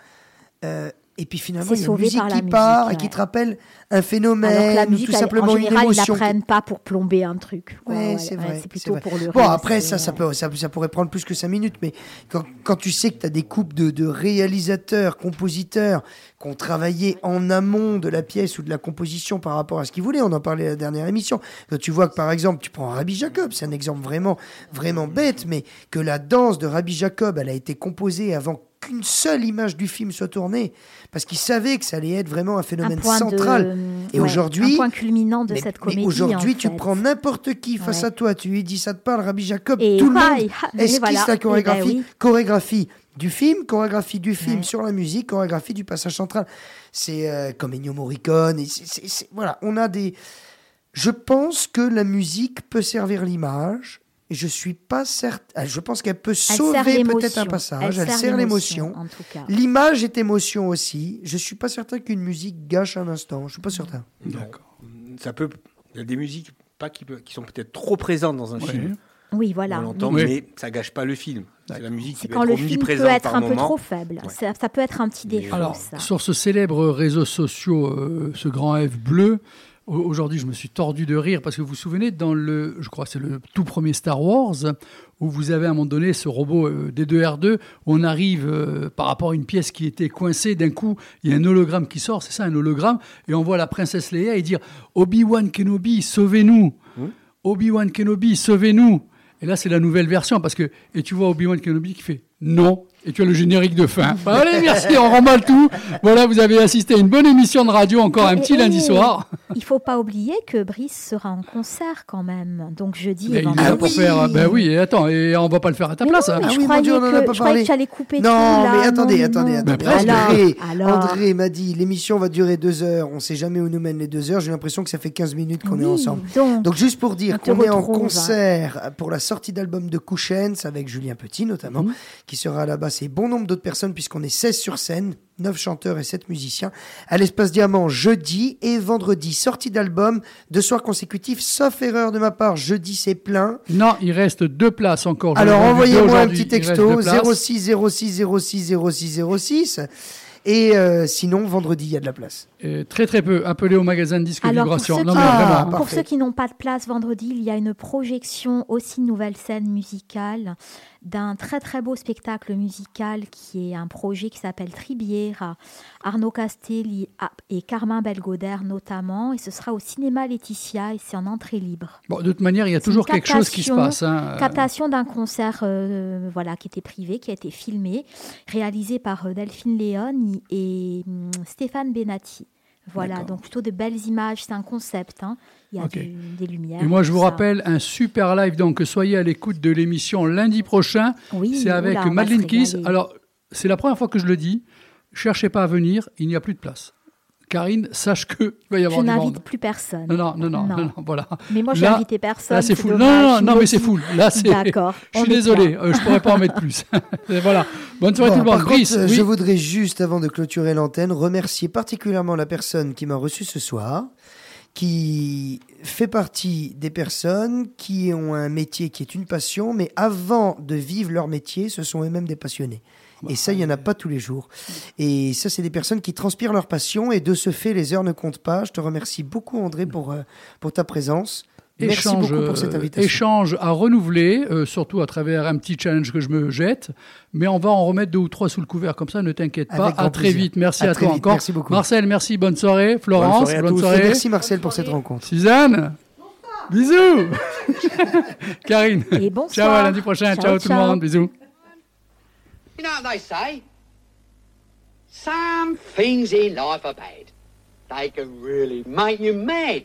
Euh, Et puis finalement, il y a une musique par la qui musique, part et qui te rappelle un phénomène Alors que la ou musique, tout simplement en une général, ils la émotion. prennent pas pour plomber un truc. Ouais, Ouais, c'est vrai. C'est plutôt vrai. pour le Bon, reste, après, ça, ça, peut, ça, ça pourrait prendre plus que 5 minutes, mais quand, quand tu sais que tu as des couples de, de réalisateurs, compositeurs qui ont travaillé en amont de la pièce ou de la composition par rapport à ce qu'ils voulaient, on en parlait à la dernière émission. Quand tu vois que par exemple, tu prends Rabbi Jacob, c'est un exemple vraiment, vraiment bête, mais que la danse de Rabbi Jacob, elle a été composée avant qu'une seule image du film soit tournée, parce qu'il savait que ça allait être vraiment un phénomène central. de, Et ouais, aujourd'hui, un point culminant de mais, cette comédie. aujourd'hui, tu fait. prends n'importe qui face Ouais. à toi, tu lui dis ça te parle, Rabbi Jacob, Et tout le ah, monde ah, esquisse voilà. la Eh chorégraphie. ben oui. Chorégraphie du film, chorégraphie du film Ouais. sur la musique, chorégraphie du passage central. C'est euh, comme Ennio Morricone. et voilà, on a des. Je pense que la musique peut servir l'image. Et je suis pas certain. Je pense qu'elle peut sauver peut-être un passage. Elle, sert sert l'émotion. L'image est émotion aussi. Je suis pas certain qu'une musique gâche un instant. Je suis pas certain. D'accord. Ça peut. Il y a des musiques pas qui, peut- qui sont peut-être trop présentes dans un Ouais. film. Oui, voilà. on l'entend, Oui. mais ça gâche pas le film. C'est la musique qui quand être le film peut être un peu trop faible. Ouais. Ça, ça peut être un petit défaut. Alors, ça. sur ce célèbre réseau social, euh, ce grand F bleu, aujourd'hui, je me suis tordu de rire parce que vous vous souvenez, dans le, je crois que c'est le tout premier Star Wars, où vous avez à un moment donné ce robot euh, D2R2, où on arrive euh, par rapport à une pièce qui était coincée, d'un coup, il y a un hologramme qui sort, c'est ça, un hologramme, et on voit la princesse Leia et dire Obi-Wan Kenobi, sauvez-nous! Obi-Wan Kenobi, sauvez-nous! Et là, c'est la nouvelle version, parce que, et tu vois Obi-Wan Kenobi qui fait non, et tu as le générique de fin. Bah, allez, merci, on remballe tout. Voilà, vous avez assisté à une bonne émission de radio, encore un Et- petit et- lundi soir. Il faut pas oublier que Brice sera en concert quand même. Donc jeudi Mais et il vendredi. là pour faire. Ben oui, et attends, et on va pas le faire à ta Mais place. non, hein. mais Ah je oui, croyais Dieu, que, pas je croyais parlé. que tu allais couper Non, tout là. mais attendez, non, attendez, non. attendez. André, alors. André m'a dit l'émission va durer deux heures. On sait jamais où nous mènent les deux heures. J'ai l'impression que ça fait 15 minutes qu'on est ensemble. Donc, Donc juste pour dire qu'on est en hein. concert pour la sortie d'album de Couchens avec Julien Petit notamment, Mhm. qui sera là-bas. C'est bon nombre d'autres personnes puisqu'on est 16 sur scène, 9 chanteurs et 7 musiciens. À l'Espace Diamant jeudi et vendredi. Sortie d'album, deux soirs consécutifs, sauf erreur de ma part. Jeudi c'est plein. Non, il reste deux places encore. Alors envoyez-moi un petit texto deux places. 06 06 06 06 06 et euh, sinon vendredi il y a de la place. Et très très peu. Appelez au magasin de disques Alors, pour Vibration. ceux, Non, qui, mais Ah, vraiment. pour parfait. ceux qui n'ont pas de place vendredi, il y a une projection aussi nouvelle scène musicale d'un très très beau spectacle musical qui est un projet qui s'appelle Tribière, Arnaud Castelli et Carmin Belgoder notamment, et ce sera au cinéma Laetitia et c'est en entrée libre. Bon, de toute manière, il y a toujours quelque chose qui se passe. hein. Captation d'un concert euh, voilà, qui était privé, qui a été filmé, réalisé par euh, Delphine Léon et hum, Stéphane Benatti. Voilà, donc plutôt de belles images, c'est un concept. hein. Il y a des lumières. Et moi, je vous ça. rappelle un super live. Donc, soyez à l'écoute de l'émission lundi prochain. Oui, C'est avec oula, Madeleine Kiss. Alors, c'est la première fois que je le dis. Cherchez pas à venir, il n'y a plus de place. Karine, sache que il va y Je avoir du n'invite plus personne. Non, non, non, non, Non. voilà. Mais moi, j'ai Là- invité personne. Là, c'est full. Non, non, mais c'est full. Là, c'est. D'accord. Je suis désolé, euh, je pourrais pas en mettre plus. Voilà. Bonne soirée Bon, tout le monde. par Brice, contre, oui. je voudrais juste, avant de clôturer l'antenne, remercier particulièrement la personne qui m'a reçu ce soir, qui fait partie des personnes qui ont un métier qui est une passion, mais avant de vivre leur métier, ce sont eux-mêmes des passionnés. Et ça, il n'y en a pas tous les jours. Et ça, c'est des personnes qui transpirent leur passion et de ce fait, les heures ne comptent pas. Je te remercie beaucoup, André, pour, euh, pour ta présence. Merci échange, beaucoup pour cette euh, invitation. échange à renouveler, euh, surtout à travers un petit challenge que je me jette. Mais on va en remettre deux ou trois sous le couvert, comme ça, ne t'inquiète pas. Avec À très plaisir. vite. Merci À toi vite. encore. Merci beaucoup. Marcel, merci. Bonne soirée. Florence, soirée à bonne soirée. Merci Marcel pour cette rencontre. Suzanne, bisous. Karine, Et bonsoir. ciao à lundi prochain. Ciao, Ciao, tout le monde. Bisous. You know what they say? Some things in life are bad. They can really make you mad.